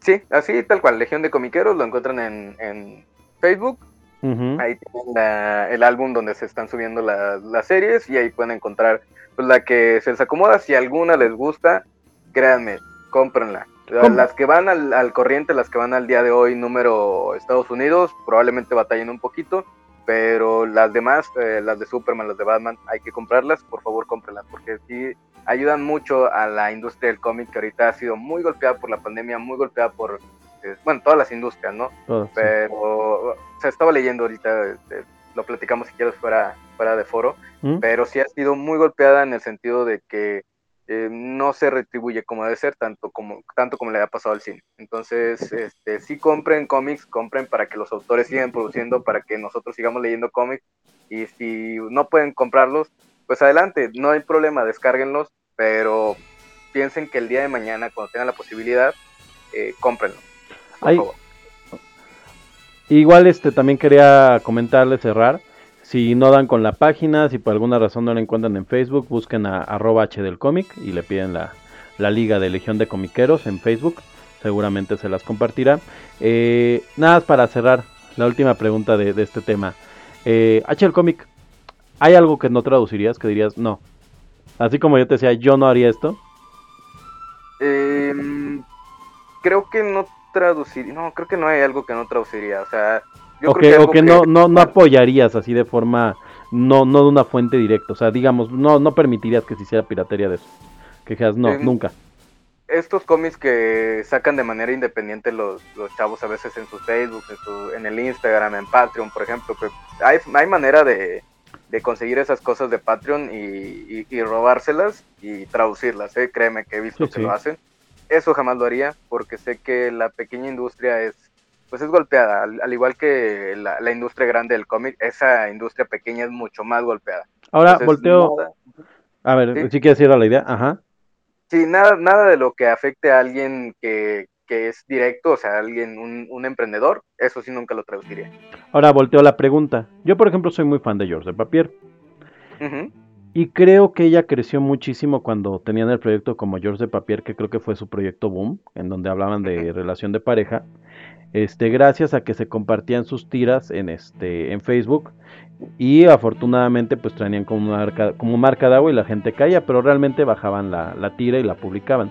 C: Sí, así tal cual, Legión de Comiqueros, lo encuentran en, en Facebook, ahí tienen la- el álbum donde se están subiendo las, las series y ahí pueden encontrar pues, la que se les acomoda, si alguna les gusta, créanme, cómprenla.
B: Com-
C: Las que van al, al corriente, las que van al día de hoy número Estados Unidos, probablemente batallen un poquito, pero las demás, eh, las de Superman, las de Batman, hay que comprarlas, por favor cómprenlas, porque sí ayudan mucho a la industria del cómic que ahorita ha sido muy golpeada por la pandemia, muy golpeada por, eh, bueno, todas las industrias, ¿no?
B: Todo, sí.
C: Pero, o sea, estaba leyendo ahorita, este, lo platicamos si quieres fuera, fuera de foro,
B: ¿Mm?
C: pero sí ha sido muy golpeada en el sentido de que eh, no se retribuye como debe ser, tanto como, tanto como le ha pasado al cine. Entonces, este, sí compren cómics, compren para que los autores sigan produciendo, para que nosotros sigamos leyendo cómics, y si no pueden comprarlos, pues adelante, no hay problema, descárguenlos, pero piensen que el día de mañana, cuando tengan la posibilidad, eh, cómprenlos. Por favor.
B: Igual este también quería comentarle cerrar. Si no dan con la página, si por alguna razón no la encuentran en Facebook, busquen a arroba H del cómic y le piden la, la liga de Legión de Comiqueros en Facebook. Seguramente se las compartirá. Eh, nada más para cerrar la última pregunta de, este tema. Eh, H del cómic, ¿hay algo que no traducirías? Que dirías, no. Así como yo te decía, yo no haría esto.
C: Em, creo que no traduciría, no, creo que no hay algo que no traduciría, o sea, yo
B: o
C: creo
B: que,
C: que
B: o que no,
C: que-
B: no, no apoyarías así de forma, no, no de una fuente directa. O sea, digamos, no, no permitirías que se hiciera piratería de eso. Que dijeras, no, nunca.
C: estos cómics que sacan de manera independiente los, los chavos a veces en su Facebook, en, su- en el Instagram, en Patreon, por ejemplo, que hay, hay manera de, de conseguir esas cosas de Patreon y, y- y robárselas y traducirlas, ¿eh? créeme que he visto
B: Sí,
C: que
B: sí.
C: lo hacen. eso jamás lo haría porque sé que la pequeña industria es pues es golpeada, al, al igual que la, la industria grande del cómic, esa industria pequeña es mucho más golpeada.
B: Ahora,
C: Entonces,
B: volteo. A ver,
C: Sí.
B: si quieres ir a la idea. Ajá.
C: Sí, nada, nada de lo que afecte a alguien que, que es directo, o sea, alguien, un, un emprendedor, eso sí nunca lo traduciría.
B: Ahora volteo la pregunta. Yo, por ejemplo, soy muy fan de George de Papier.
C: Ujú,
B: Y creo que ella creció muchísimo cuando tenían el proyecto como George de Papier, que creo que fue su proyecto Boom, en donde hablaban de relación de pareja. Este, gracias a que se compartían sus tiras en este, en Facebook. Y afortunadamente, pues traían como marca, como marca de agua y la gente caía, pero realmente bajaban la, la tira y la publicaban.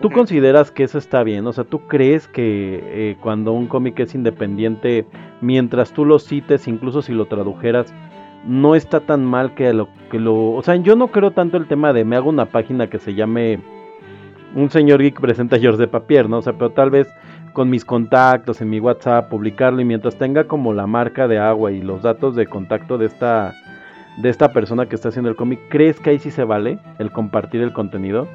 B: ¿Tú consideras que eso está bien? O sea, ¿tú crees que eh, cuando un cómic es independiente, mientras tú lo cites, incluso si lo tradujeras, no está tan mal que lo que lo, o sea, yo no creo tanto el tema de me hago una página que se llame un señor geek presenta George de Papier, ¿no? O sea, pero tal vez con mis contactos en mi WhatsApp publicarlo y mientras tenga como la marca de agua y los datos de contacto de esta de esta persona que está haciendo el cómic, ¿crees que ahí sí se vale el compartir el contenido?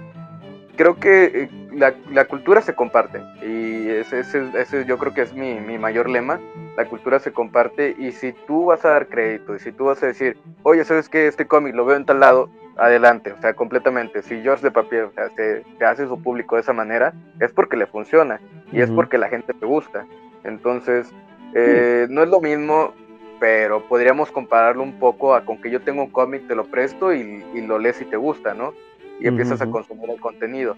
C: Creo que eh, la, la cultura se comparte y ese, ese- ese yo creo que es mi, mi mayor lema, la cultura se comparte y si tú vas a dar crédito y si tú vas a decir, oye, ¿sabes qué? Este cómic lo veo en tal lado, adelante, o sea, completamente. Si George de Papier o sea, se, se hace su público de esa manera, es porque le funciona y es porque la gente le gusta. Entonces, eh, no es lo mismo, pero podríamos compararlo un poco a con que yo tengo un cómic, te lo presto y, y lo lees y te gusta, ¿no? Y empiezas a consumir el contenido.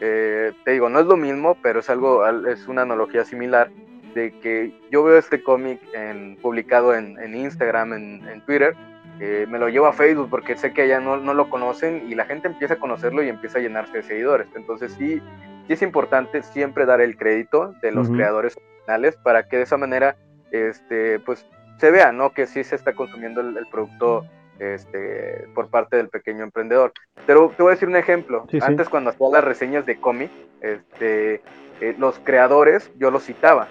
C: Eh, te digo, no es lo mismo, pero es algo, al- es una analogía similar de que yo veo este cómic en, publicado en, en Instagram, en, en Twitter, eh, me lo llevo a Facebook porque sé que allá no, no lo conocen y la gente empieza a conocerlo y empieza a llenarse de seguidores. Entonces sí, sí es importante siempre dar el crédito de los creadores originales para que de esa manera este, pues, se vea ¿no? que sí se está consumiendo el, el producto este, por parte del pequeño emprendedor. Pero te voy a decir un ejemplo.
B: Sí, sí.
C: Antes cuando hacía las reseñas de cómic, este, eh, los creadores yo los citaba.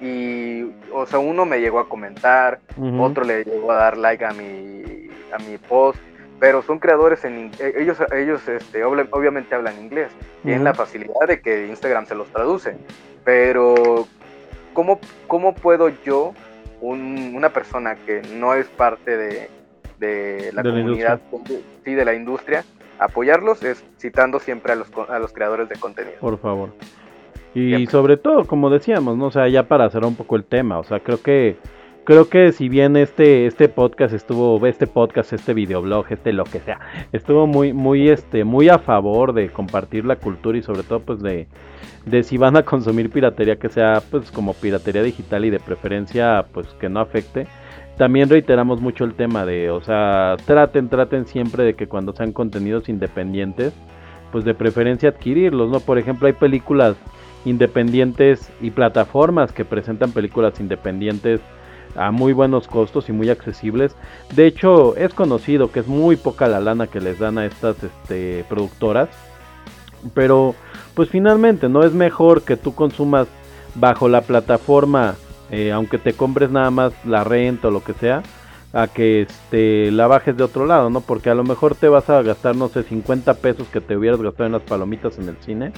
C: Y, o sea, uno me llegó a comentar, otro le llegó a dar like a mi, a mi post, pero son creadores en eh, ellos, ellos este, obviamente hablan inglés, tienen
B: Ujú.
C: la facilidad de que Instagram se los traduce, pero ¿cómo, cómo puedo yo, un- una persona que no es parte de, de la
B: De la
C: comunidad, sí, de la industria, apoyarlos? Es citando siempre a los, a los creadores de contenido.
B: Por favor. Y
C: Siempre.
B: sobre todo, como decíamos, ¿no? O sea, ya para cerrar un poco el tema, o sea, creo que creo que si bien este este podcast estuvo este podcast, este videoblog, este lo que sea, estuvo muy muy este muy a favor de compartir la cultura y sobre todo pues de de si van a consumir piratería que sea pues como piratería digital y de preferencia pues que no afecte. También reiteramos mucho el tema de, o sea, traten, traten siempre de que cuando sean contenidos independientes, pues de preferencia adquirirlos, ¿no? Por ejemplo, hay películas independientes y plataformas que presentan películas independientes a muy buenos costos y muy accesibles. De hecho, es conocido que es muy poca la lana que les dan a estas este, productoras. Pero, pues finalmente, ¿no? Es mejor que tú consumas bajo la plataforma, eh, aunque te compres nada más la renta o lo que sea, a que este, la bajes de otro lado, ¿no? Porque a lo mejor te vas a gastar, no sé, 50 pesos que te hubieras gastado en las palomitas en el cine.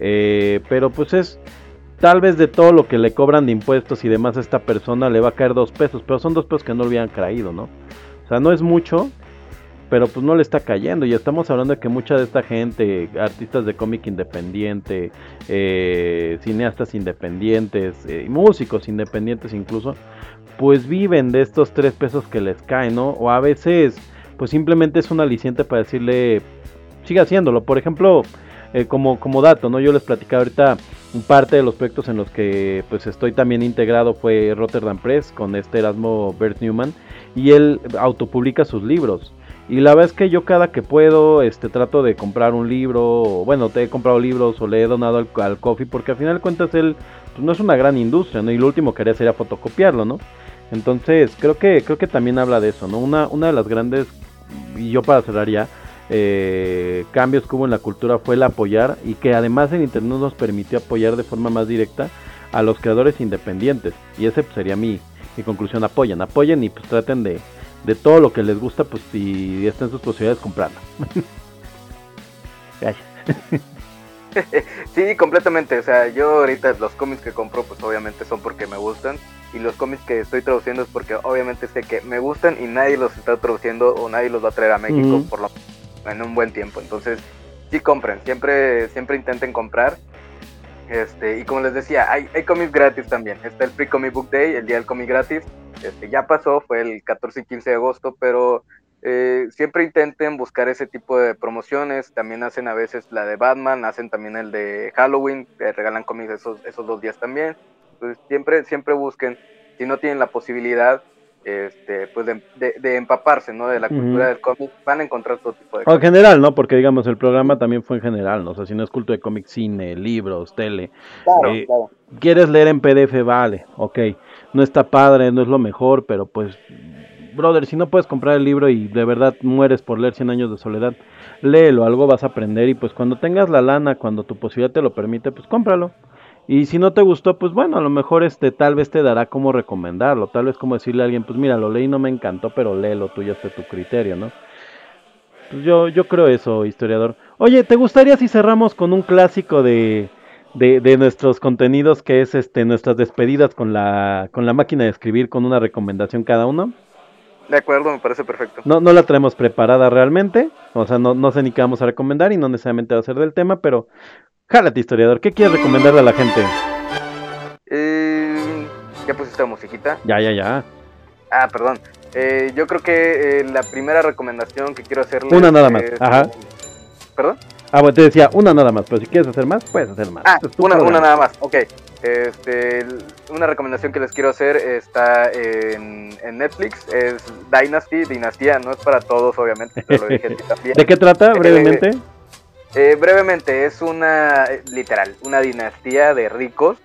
B: Eh, pero pues es tal vez de todo lo que le cobran de impuestos y demás a esta persona le va a caer dos pesos, pero son dos pesos que no le hubieran caído, ¿no? O sea, no es mucho, pero pues no le está cayendo. Y estamos hablando de que mucha de esta gente, artistas de cómic independiente, eh, cineastas independientes, eh, músicos independientes incluso, pues viven de estos tres pesos que les caen, ¿no? O a veces, pues simplemente es un aliciente para decirle, siga haciéndolo. Por ejemplo, eh, como, como dato, ¿no? Yo les platicaba ahorita parte de los proyectos en los que pues estoy también integrado fue Rotterdam Press con este Erasmo Bert Newman y él autopublica sus libros. Y la verdad es que yo cada que puedo este trato de comprar un libro, o, bueno, te he comprado libros o le he donado al, al coffee porque al final de cuentas él pues, no es una gran industria, ¿no? Y lo último que haría sería fotocopiarlo, ¿no? Entonces, creo que creo que también habla de eso, ¿no? Una una de las grandes y yo para cerrar ya eh, cambios que hubo en la cultura fue el apoyar y que además el internet nos permitió apoyar de forma más directa a los creadores independientes y ese pues, sería mi, mi conclusión apoyen apoyen y pues traten de, de todo lo que les gusta pues si está en sus posibilidades comprarlo gracias *laughs*
C: sí, completamente. O sea, yo ahorita los cómics que compro, pues obviamente son porque me gustan. Y los cómics que estoy traduciendo es porque obviamente sé que me gustan y nadie los está traduciendo o nadie los va a traer a México por lo en un buen tiempo. Entonces, sí compren, siempre, siempre intenten comprar. Este, y como les decía, hay, hay cómics gratis también. Está el Free Comic Book Day, el día del cómic gratis. Este, ya pasó, fue el 14 y 15 de agosto, pero eh, siempre intenten buscar ese tipo de promociones. También hacen a veces la de Batman, hacen también el de Halloween, regalan cómics esos, esos dos días también. Entonces siempre, siempre busquen, si no tienen la posibilidad, este, pues de, de- de empaparse, ¿no? De la cultura del cómic, van a encontrar todo tipo de
B: O en general, ¿no? Porque digamos, el programa también fue en general, ¿no? O sea, si no es culto de cómic, cine, libros, tele.
C: Claro,
B: Eh,
C: claro.
B: ¿Quieres leer en PDF? Vale, ok. No está padre, no es lo mejor, pero pues, brother, si no puedes comprar el libro y de verdad mueres por leer 100 años de soledad, léelo, algo vas a aprender y pues cuando tengas la lana, cuando tu posibilidad te lo permite, pues cómpralo. Y si no te gustó, pues bueno, a lo mejor este tal vez te dará como recomendarlo, tal vez como decirle a alguien, pues mira, lo leí y no me encantó, pero léelo, tú ya es tu criterio, ¿no? Pues yo, yo creo eso, historiador. Oye, ¿te gustaría si cerramos con un clásico de, de, de nuestros contenidos que es este nuestras despedidas con la, con la máquina de escribir con una recomendación cada uno?
C: De acuerdo, me parece perfecto.
B: No, no la traemos preparada realmente, o sea, no, no sé ni qué vamos a recomendar y no necesariamente va a ser del tema, pero jálate, historiador, ¿qué quieres recomendarle a la gente?
C: Eh, ya pusiste la musiquita.
B: Ya, ya, ya.
C: Ah, perdón. Eh, yo creo que eh, la primera recomendación que quiero hacerle
B: Una nada más,
C: es-
B: ajá.
C: ¿Perdón?
B: Ah, bueno, te decía una nada más, pero si quieres hacer más, puedes hacer más.
C: Ah, una, una nada más, ok. Este, una recomendación que les quiero hacer está en, en Netflix, es Dynasty, Dinastía, no es para todos obviamente, pero lo dije *laughs* también.
B: ¿De qué trata
C: Eh,
B: brevemente?
C: Eh, brevemente, es una, eh, literal, una dinastía de ricos,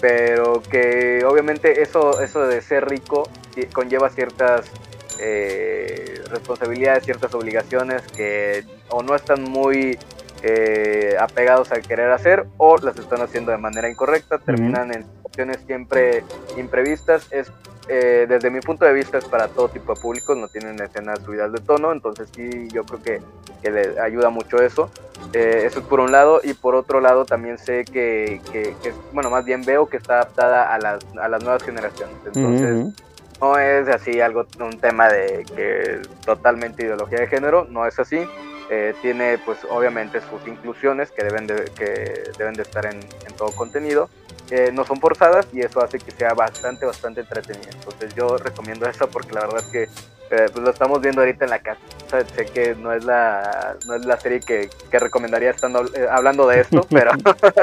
C: pero que obviamente eso, eso de ser rico conlleva ciertas eh, responsabilidades, ciertas obligaciones que o no están muy eh, apegados a querer hacer o las están haciendo de manera incorrecta, terminan en situaciones siempre imprevistas. Es eh, desde mi punto de vista es para todo tipo de públicos, no tienen escenas subidas de tono, entonces sí, yo creo que, que le ayuda mucho eso. Eh, eso es por un lado, y por otro lado también sé que, que- que- bueno, más bien veo que está adaptada a las, a las nuevas generaciones. Entonces, no es así algo, un tema de que totalmente ideología de género, no es así. Eh, tiene pues obviamente sus inclusiones que deben de, que deben de estar en, en todo contenido. Eh, no son forzadas y eso hace que sea bastante, bastante entretenida. Entonces yo recomiendo eso porque la verdad es que eh, pues lo estamos viendo ahorita en la casa. O sea, sé que no es la, no es la serie que, que recomendaría estando eh, hablando de esto, *laughs* pero,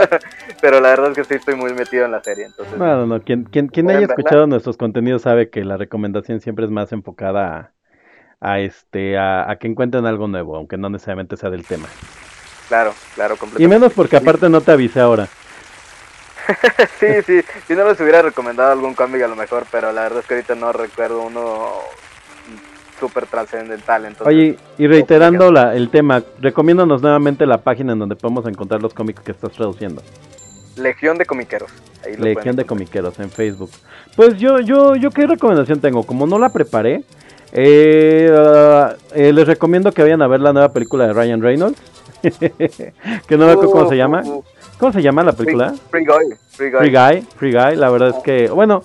C: *laughs* pero la verdad es que sí estoy muy metido en la serie. Entonces,
B: No, no, no. Quien, quien, quien
C: ¿Pueden
B: haya
C: verla?
B: escuchado nuestros contenidos sabe que la recomendación siempre es más enfocada a, a este a, a que encuentren algo nuevo, aunque no necesariamente sea del tema.
C: claro, claro,
B: Y
C: completamente.
B: menos porque aparte no te avisé ahora. *laughs*
C: Sí, sí, si no les hubiera recomendado algún cómic a lo mejor, pero la verdad es que ahorita no recuerdo uno súper trascendental. Entonces,
B: Oye, y reiterando la, el tema, recomiéndanos nuevamente la página en donde podemos encontrar los cómics que estás traduciendo.
C: Legión de Comiqueros. Ahí
B: Legión de. Comiqueros en Facebook. Pues yo, yo, yo qué recomendación tengo, como no la preparé, eh, ah, eh, les recomiendo que vayan a ver la nueva película de Ryan Reynolds. *laughs* que no me acuerdo cómo se
C: Uh,
B: llama.
C: uh, uh.
B: ¿Cómo se llama la película?
C: Free Guy. Free Guy.
B: Free Guy, Free Guy, la verdad es que, bueno,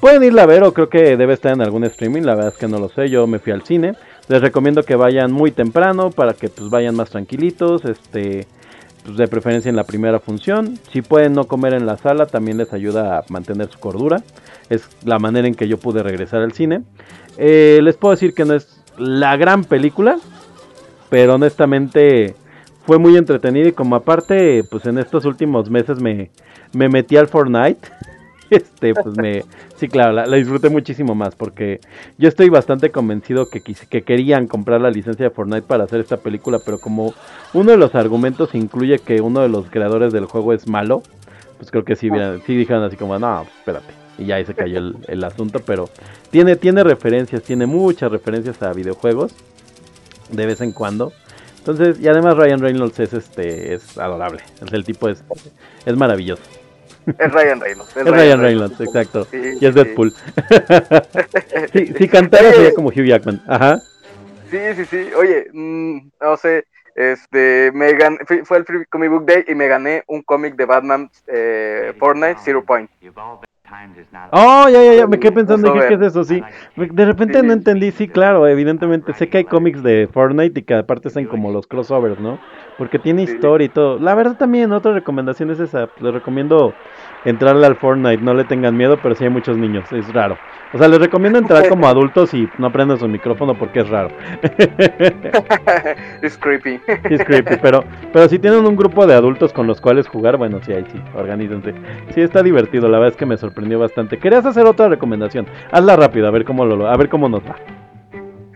B: pueden irla a ver o creo que debe estar en algún streaming, la verdad es que no lo sé, yo me fui al cine, les recomiendo que vayan muy temprano para que pues vayan más tranquilitos, este, pues de preferencia en la primera función, si pueden no comer en la sala también les ayuda a mantener su cordura, es la manera en que yo pude regresar al cine, Eh, les puedo decir que no es la gran película, pero honestamente fue muy entretenido y como aparte, pues en estos últimos meses me, me metí al Fortnite, *laughs* este, pues me, sí, claro, la, la disfruté muchísimo más porque yo estoy bastante convencido que, que querían comprar la licencia de Fortnite para hacer esta película, pero como uno de los argumentos incluye que uno de los creadores del juego es malo, pues creo que sí, vieran- sí dijeron así como, no, pues espérate, y ya ahí se cayó el, el asunto, pero tiene, tiene referencias, tiene muchas referencias a videojuegos de vez en cuando. Entonces, y además Ryan Reynolds es este es adorable. El, el tipo es, es maravilloso.
C: Es Ryan Reynolds.
B: Es Ryan Reynolds, exacto.
C: Sí,
B: Y es
C: sí,
B: Deadpool. *laughs* si, si cantara sería como Hugh Jackman. Ajá.
C: Sí, sí, sí. Oye, mm, no sé, Este, me gan- fui- fue el Free Comic Book Day y me gané un cómic de Batman eh, Fortnite Zero Point.
B: Oh, ya, ya, ya, me quedé pensando, dije, ¿qué es eso? Sí, de repente no entendí, sí, claro, evidentemente, sé que hay cómics de Fortnite y que aparte están como los crossovers, ¿no? Porque tiene historia y todo. La verdad también, otra recomendación es esa, les recomiendo entrarle al Fortnite, no le tengan miedo, pero sí hay muchos niños, es raro. O sea, les recomiendo entrar como *laughs* adultos y no aprendan su micrófono porque es raro. *laughs*
C: es creepy.
B: Es creepy, pero, pero si tienen un grupo de adultos con los cuales jugar, bueno, sí, ahí sí, organícense. Sí, está divertido, la verdad es que me sorprendió bastante. Querías hacer otra recomendación, hazla rápido, a ver cómo, lo, a ver cómo nos va.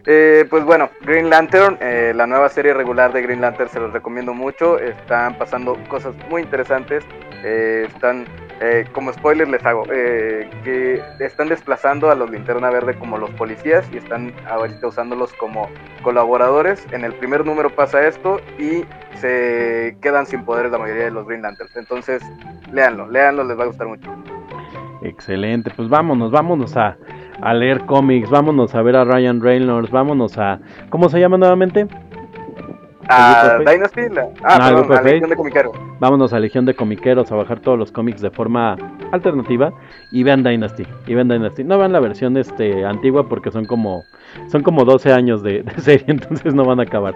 C: Eh, pues bueno, Green Lantern, eh, la nueva serie regular de Green Lantern se los recomiendo mucho. Están pasando cosas muy interesantes. Eh, están, eh, como spoiler les hago, eh, que están desplazando a los Linterna Verde como los policías y están ahorita usándolos como colaboradores. En el primer número pasa esto y se quedan sin poderes la mayoría de los Green Lanterns. Entonces, léanlo, léanlo, les va a gustar mucho.
B: Excelente, pues vámonos, vámonos a, a leer cómics, vámonos a ver a Ryan Reynolds, vámonos a... ¿Cómo se llama nuevamente?
C: A
B: F?
C: Dynasty, la-
B: Ah,
C: ah, perdón,
B: grupo
C: a. Legión de Comiquero.
B: Vámonos a Legión de Comiqueros a bajar todos los cómics de forma alternativa y vean Dynasty, y vean Dynasty. No vean la versión este antigua porque son como son como 12 años de, de *laughs* serie, entonces no van a acabar.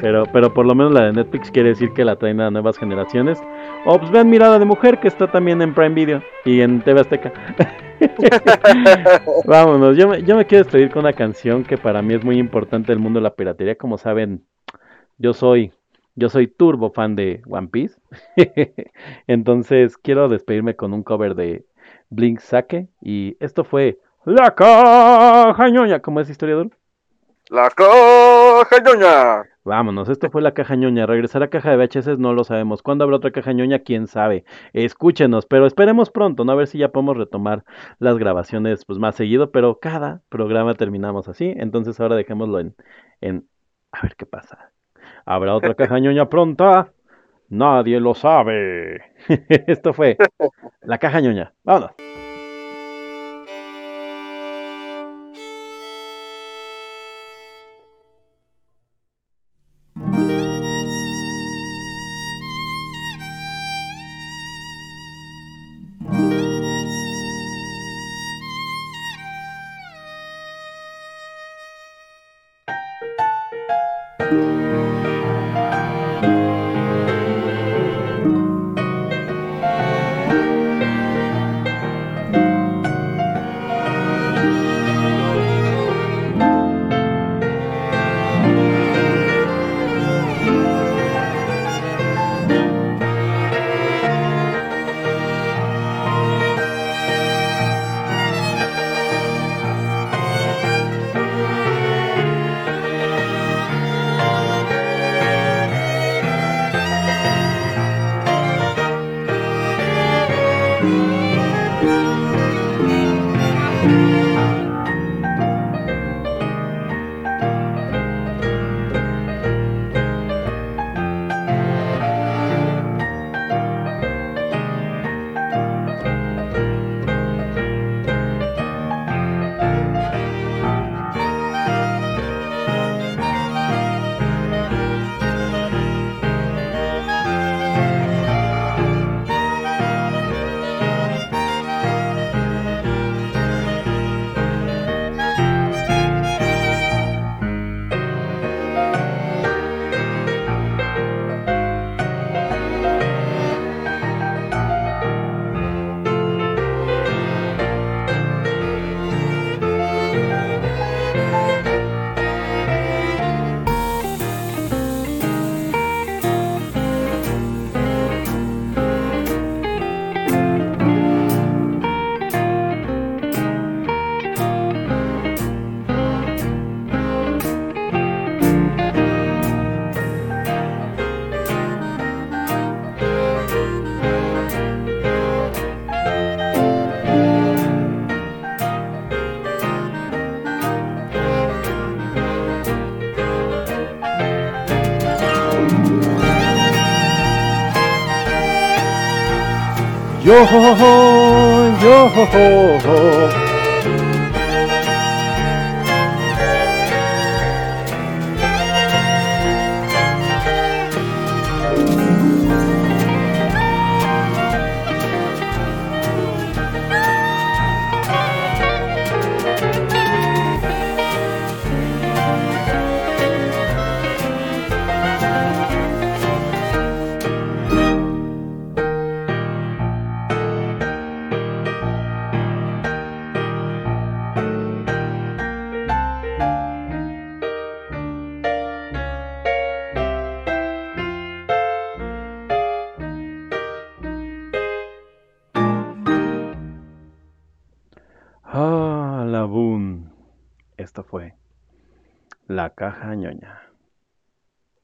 B: Pero pero por lo menos la de Netflix quiere decir que la traen a nuevas generaciones. O pues vean Mirada de Mujer que está también en Prime Video y en TV Azteca. *laughs* Vámonos, yo me, yo me quiero despedir con una canción que para mí es muy importante del mundo de la piratería. Como saben, yo soy, yo soy turbo fan de One Piece. *laughs* Entonces quiero despedirme con un cover de Blink Sake. Y esto fue La Caja Ñoña. ¿Cómo es historiador?
C: La caja ñoña.
B: Vámonos, esto fue la caja ñoña. Regresar a caja de VHS no lo sabemos. ¿Cuándo habrá otra caja ñoña? Quién sabe. Escúchenos, pero esperemos pronto, ¿no? A ver si ya podemos retomar las grabaciones pues más seguido, pero cada programa terminamos así. Entonces ahora dejémoslo en, en a ver qué pasa. ¿Habrá otra caja ñoña pronta? Nadie lo sabe. *laughs* esto fue la caja ñoña. Vámonos. Yo, yo,